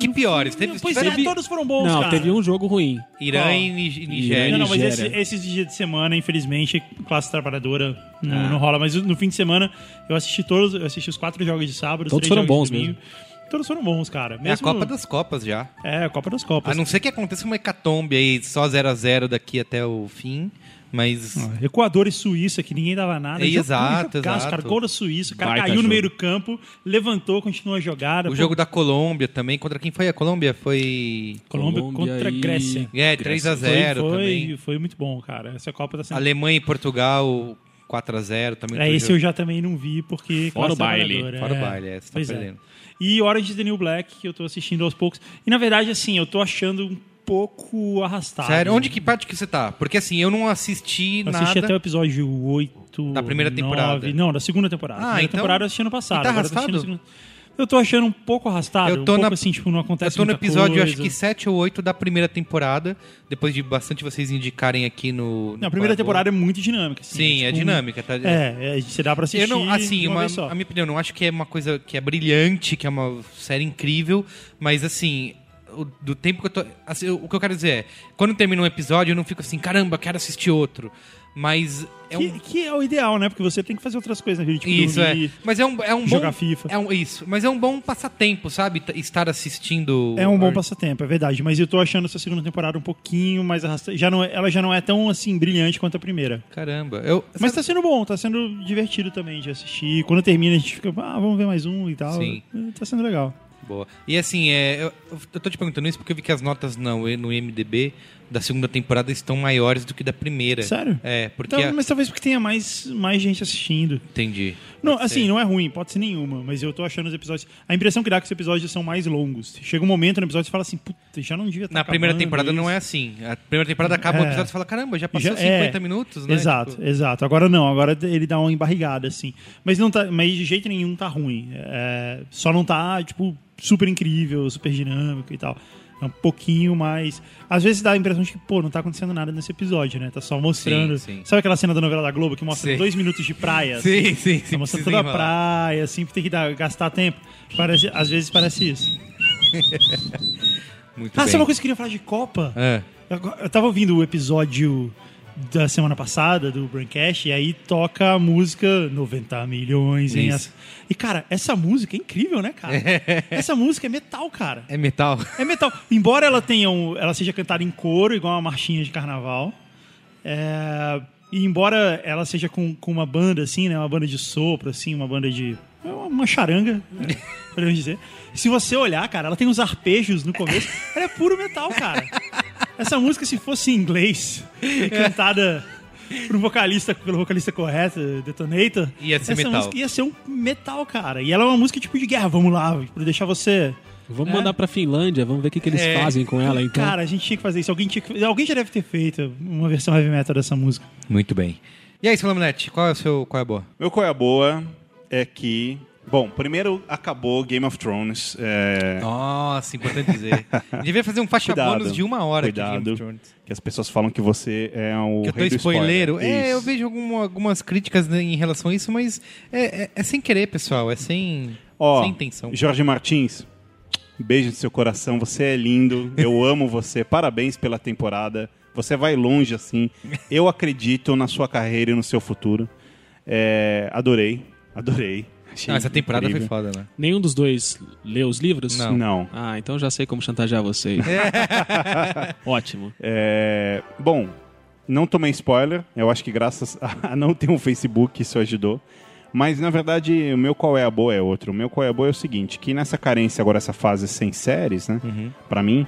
Que piores? Teve, Pois tiveram é, todos foram bons, Não, cara. teve um jogo ruim. Irã Qual? e Ni- Nigéria. Não, não, mas esse, esses dias de semana, infelizmente, classe trabalhadora não, Ah. não rola. Mas no fim de semana, eu assisti todos, eu assisti os quatro jogos de sábado, os Todos três foram jogos bons de domingo. Todos foram bons, cara. É a Mesmo- Copa das Copas já. É, a Copa das Copas. A não ser que aconteça uma hecatombe aí, só 0 a 0 daqui até o fim. Mas. Ah, Equador e Suíça, que ninguém dava nada. É, exato, exato. Cara, gol da Suíça, o cara Baita caiu no jogo. meio do campo, levantou, continuou a jogada. O Pô, jogo da Colômbia também. Contra quem foi a Colômbia? Foi. Colômbia, Colômbia contra a e- Grécia. É, 3 a 0 foi, também. foi, foi muito bom, cara. Essa Copa tá sendo. Alemanha e Portugal, 4 a 0 também. É, foi esse jogo- eu já também não vi, porque. Fora o baile. trabalhadora, Fora o é. baile, é, você tá Pois é. perdendo. E Orange is the New Black, que eu tô assistindo aos poucos. E na verdade, assim, eu tô achando pouco arrastado. Sério, onde que parte que você tá? Porque assim, eu não assisti Eu nada. assisti até o episódio 8. Da primeira temporada. 9, não, da segunda temporada. Ah, primeira então- temporada eu assisti ano passado. E tá agora eu tô arrastado? Eu tô achando um pouco arrastado. Eu tô um pouco na- assim, tipo, não Eu acontece tô no episódio, coisa. acho que 7 ou 8 da primeira temporada. Depois de bastante vocês indicarem aqui no. no Não, a primeira temporada é muito dinâmica. Assim, Sim, é tipo, dinâmica, tá? É, é, você dá pra assistir Eu não, assim, uma, uma, a minha opinião, eu não acho que é uma coisa que é brilhante, que é uma série incrível, mas assim, do tempo que eu tô. assim, o que eu quero dizer é, quando termina um episódio, eu não fico assim, caramba, quero assistir outro. Mas é Que, um. que é o ideal, né? Porque você tem que fazer outras coisas vida, tipo Isso, é. dormir. Mas é um, é um jogar bom. FIFA. É um, isso, mas é um bom passatempo, sabe? Estar assistindo. É um bom passatempo, é verdade. Mas eu tô achando essa segunda temporada um pouquinho mais arrastada. Já não é- ela já não é tão assim brilhante quanto a primeira. Caramba. Eu, Mas tá sendo bom, tá sendo divertido também de assistir. Quando termina, a gente fica, ah, vamos ver mais um e tal. Sim. É, Tá sendo legal. Boa. E assim, é, eu, eu tô te perguntando isso porque eu vi que as notas não, no IMDB da segunda temporada estão maiores do que da primeira. Sério? É, porque. Então, a- Mas talvez porque tenha mais, mais gente assistindo. Entendi. Não, Pode assim, ser. não é ruim, pode ser nenhuma, mas eu tô achando os episódios. A impressão que dá é que os episódios são mais longos. Chega um momento no episódio você fala assim, puta, já não devia estar Na primeira temporada não é assim. A primeira temporada acaba o É. episódio e fala: caramba, já passou Já- 50 é. minutos, né? Exato, Tipo, exato. Agora não, agora ele dá uma embarrigada, assim. Mas não tá. Mas de jeito nenhum tá ruim. É, só não tá, tipo, super incrível, super dinâmico e tal. É um pouquinho mais. Às vezes dá a impressão de que, pô, não tá acontecendo nada nesse episódio, né? Tá só mostrando. Sim, sim. Sabe aquela cena da novela da Globo que mostra Sim. dois minutos de praia? Sim, sim, sim. Tá mostrando toda a praia, assim, tem que dar, gastar tempo. Parece, às vezes parece isso. Muito Ah, bem. sabe uma coisa que eu queria falar de Copa? É. Eu eu tava ouvindo o episódio da semana passada do Braincast e aí toca a música 90 milhões em ação. E cara, essa música é incrível, né, cara? essa música é metal, cara. É metal. É metal. Embora ela tenha um, ela seja cantada em coro, igual uma marchinha de carnaval. é, e embora ela seja com, com uma banda assim, né, uma banda de sopro assim, uma banda de uma uma charanga, né, podemos dizer. Se você olhar, cara, ela tem uns arpejos no começo. Ela é puro metal, cara. Essa música, se fosse em inglês e cantada por um vocalista, pelo vocalista correto, Detonator, Ia ser essa metal. música ia ser um metal, cara. E ela é uma música tipo de guerra. Vamos lá, pra deixar você Vamos É. mandar pra Finlândia, vamos ver o que, que eles É. fazem com ela, então. Cara, a gente tinha que fazer isso. Alguém, tinha que- Alguém já deve ter feito uma versão heavy metal dessa música. Muito bem. E aí, Solomonete, qual é o seu. Qual é a boa? Meu qual é a boa é que. Bom, primeiro acabou Game of Thrones. é, Nossa, importante dizer. Devia fazer um faixa Cuidado. bônus de uma hora Cuidado. aqui de Game of Thrones. que as pessoas falam que você é o Que eu tô spoileiro. spoiler. É, eu vejo algum- algumas críticas né, em relação a isso, mas é, é- é sem querer, pessoal. É sem, Ó, sem intenção. Jorge Martins, beijo no seu coração. Você é lindo. Eu amo você. Parabéns pela temporada. Você vai longe assim. Eu acredito na sua carreira e no seu futuro. É, adorei. Adorei. Achei Não, essa temporada incrível. foi foda, né? Nenhum dos dois leu os livros? Não. Não. Ah, então já sei como chantagear vocês. Ótimo. É, bom, não tomei spoiler. Eu acho que graças a não ter um Facebook isso ajudou. Mas na verdade, o meu qual é a boa é outro. O meu qual é a boa é o seguinte, que nessa carência agora essa fase sem séries, né? Pra mim,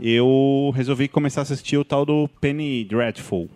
eu resolvi começar a assistir o tal do Penny Dreadful.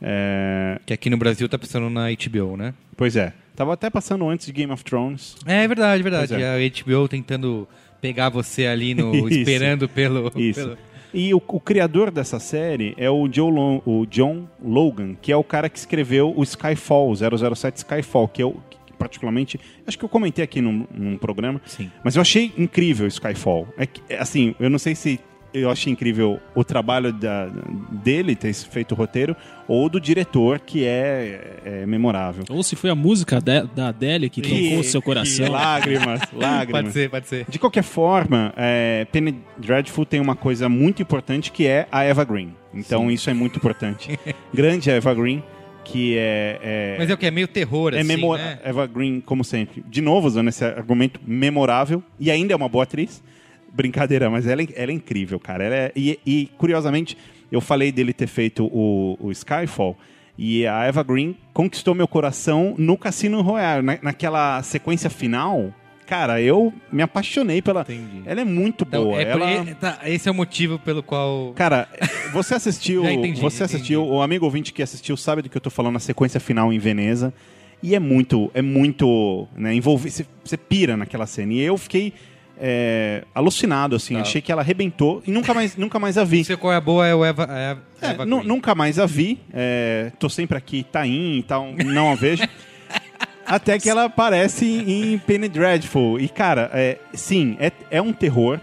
É, Que aqui no Brasil tá passando na HBO, né? pois é, tava até passando antes de Game of Thrones. É verdade, verdade. Pois é. A HBO tentando pegar você ali no. Isso. esperando pelo. Isso. pelo- E o, o criador dessa série é o, Joe Lo- o John Logan, que é o cara que escreveu o Skyfall, 007 Skyfall, que eu que particularmente, acho que eu comentei aqui num, num programa, Sim. mas eu achei incrível o Skyfall. É que, é, assim, eu não sei se eu achei incrível o trabalho da- dele ter feito o roteiro ou do diretor, que é, é memorável. Ou se foi a música de- da Adele que tocou o seu coração. Que lágrimas, lágrimas. Pode ser, pode ser. De qualquer forma, é, Penny Dreadful tem uma coisa muito importante que é a Eva Green. Então isso é muito importante. Grande Eva Green, que é. é Mas é o que? É meio terror, é assim, memo- né? Eva Green, como sempre. De novo, usando esse argumento memorável. E ainda é uma boa atriz. Brincadeira, mas ela, é- ela é incrível, cara. Ela é- e, e, curiosamente, eu falei dele ter feito o, o Skyfall. E a Eva Green conquistou meu coração no Cassino Royale. Na, naquela sequência final, cara, eu me apaixonei pela. Entendi. Ela é muito Então, boa. é ela... é- tá, esse é o motivo pelo qual. Cara, você assistiu. Entendi, você assistiu, entendi. o amigo ouvinte que assistiu sabe do que eu tô falando na sequência final em Veneza. E é muito, é muito, né, envolvido. Você pira naquela cena. E eu fiquei é, alucinado, assim. Tá. Achei que ela arrebentou e nunca mais, nunca mais a vi. Seu qual é a boa é o Eva. É, É, Eva nunca mais a vi. É, tô sempre aqui, tá in e tal, não a vejo. Até que ela aparece em Penny Dreadful. E, cara, é, sim, é, é um terror.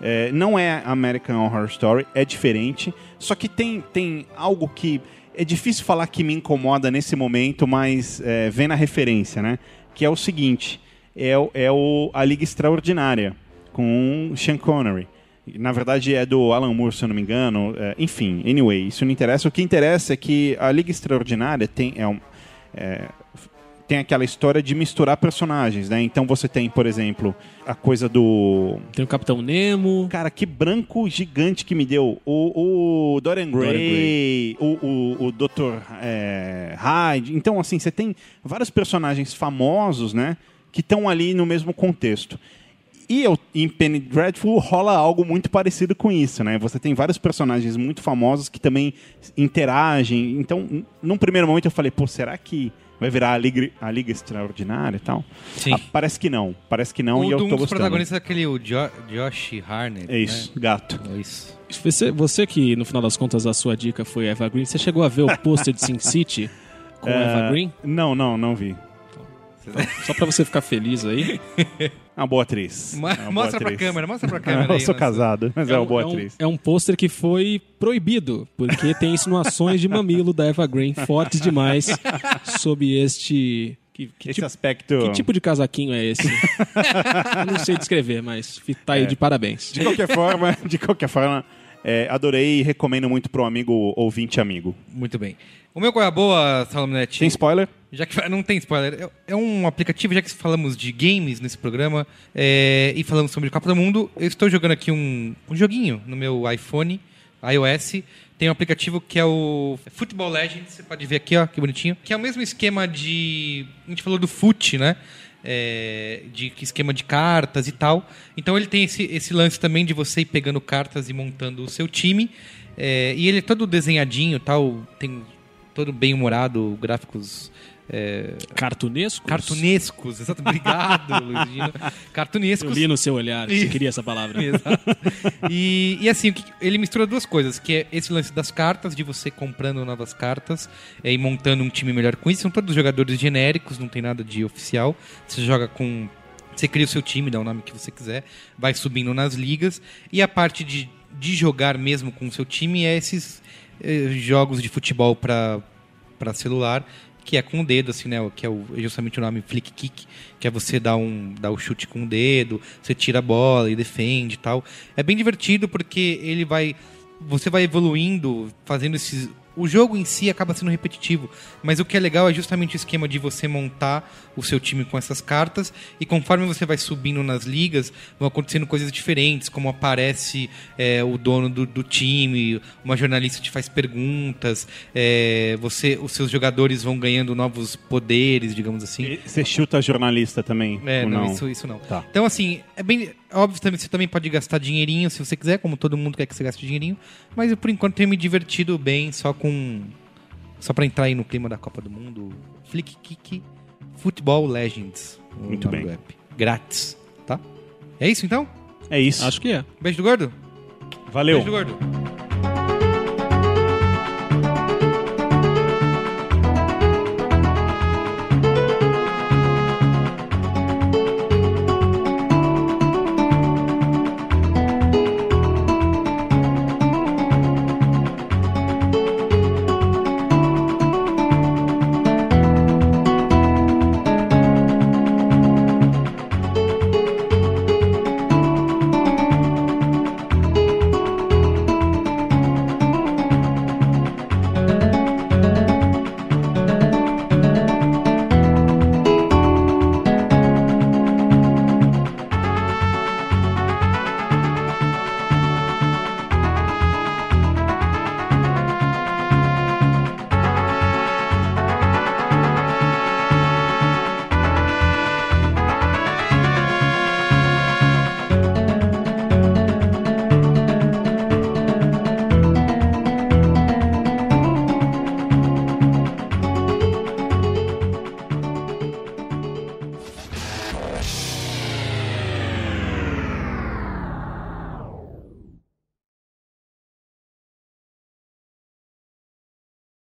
É, não é American Horror Story, é diferente. Só que tem, tem algo que é difícil falar que me incomoda nesse momento, mas é, vem na referência, né? Que é o seguinte: é, é o, a Liga Extraordinária, com Sean Connery. Na verdade é do Alan Moore, se eu não me engano. É, enfim, anyway, isso não interessa. O que interessa é que a Liga Extraordinária tem, é um, é, tem aquela história de misturar personagens, né? Então você tem, por exemplo, a coisa do Tem o Capitão Nemo. Cara, que branco gigante que me deu. O, o Dorian Gray, Dorian Gray. O, o, o Dr. é, Hyde. Então, assim, você tem vários personagens famosos, né? Que estão ali no mesmo contexto. E eu, em Penny Dreadful rola algo muito parecido com isso, né? Você tem vários personagens muito famosos que também interagem. Então, num primeiro momento eu falei, pô, será que vai virar a Liga, a Liga Extraordinária e tal? Sim. Ah, parece que não. Parece que não o e eu do- tô um dos gostando. protagonistas é aquele o Jo- Josh Harnett. É isso, gato. Né? É isso. Você, você que, no final das contas, a sua dica foi Eva Green, você chegou a ver o pôster de Sin City com É, Eva Green? Não, não, não vi. Só pra você ficar feliz aí. É uma boa atriz. Ma- É uma boa mostra pra atriz. câmera, mostra pra câmera. eu aí, sou nossa. casado, mas é, uma um- boa um- atriz. é um pôster que foi proibido, porque tem insinuações de mamilo da Eva Green fortes demais sob este. Que, que Esse tipo, aspecto. que tipo de casaquinho é esse? Não sei descrever, mas tá aí É. de parabéns. De qualquer forma, de qualquer forma, é, adorei e recomendo muito pro amigo ouvinte amigo. Muito bem. O meu qual é a boa? Tem spoiler? Já que não tem spoiler, é- é um aplicativo, já que falamos de games nesse programa é, e falamos sobre Copa do Mundo, eu estou jogando aqui um, um joguinho no meu iPhone, iOS. Tem um aplicativo que é o Football Legends, você pode ver aqui, ó, que bonitinho. Que é o mesmo esquema de. A gente falou do FUT, né? É, de que esquema de cartas e tal. Então ele tem esse, esse lance também de você ir pegando cartas e montando o seu time. É, e ele é todo desenhadinho tal, tem todo bem humorado, gráficos é, Cartunesco? cartunescos. Exato, obrigado, Luizino. Eu Cartunescos. li no seu olhar, você queria essa palavra. Exato. E, e assim, ele mistura duas coisas, que é esse lance das cartas, de você comprando novas cartas é, e montando um time melhor com isso. São todos jogadores genéricos, não tem nada de oficial. Você joga com. Você cria o seu time, dá o nome que você quiser, vai subindo nas ligas. E a parte de, de jogar mesmo com o seu time é esses eh, jogos de futebol para para celular, que é com o dedo, assim, né? Que é justamente o nome flick kick, que é você dar um dar o chute com o dedo, você tira a bola e defende e tal. É bem divertido porque ele vai você vai evoluindo, fazendo esses o jogo em si acaba sendo repetitivo, mas o que é legal é justamente o esquema de você montar o seu time com essas cartas e conforme você vai subindo nas ligas, vão acontecendo coisas diferentes, como aparece é, o dono do, do time, uma jornalista te faz perguntas, é, você, os seus jogadores vão ganhando novos poderes, digamos assim. E Você chuta jornalista também? É, não, não? Isso, isso não. Tá. Então, assim, é bem. Óbvio também você também pode gastar dinheirinho se você quiser, como todo mundo quer que você gaste dinheirinho. Mas eu, por enquanto, tenho me divertido bem só com. Só pra entrar aí no clima da Copa do Mundo. Flick Kick Football Legends. Muito bem. do app. Grátis, tá? É isso então? É isso. Acho que é. Beijo do gordo? Valeu. Beijo do gordo.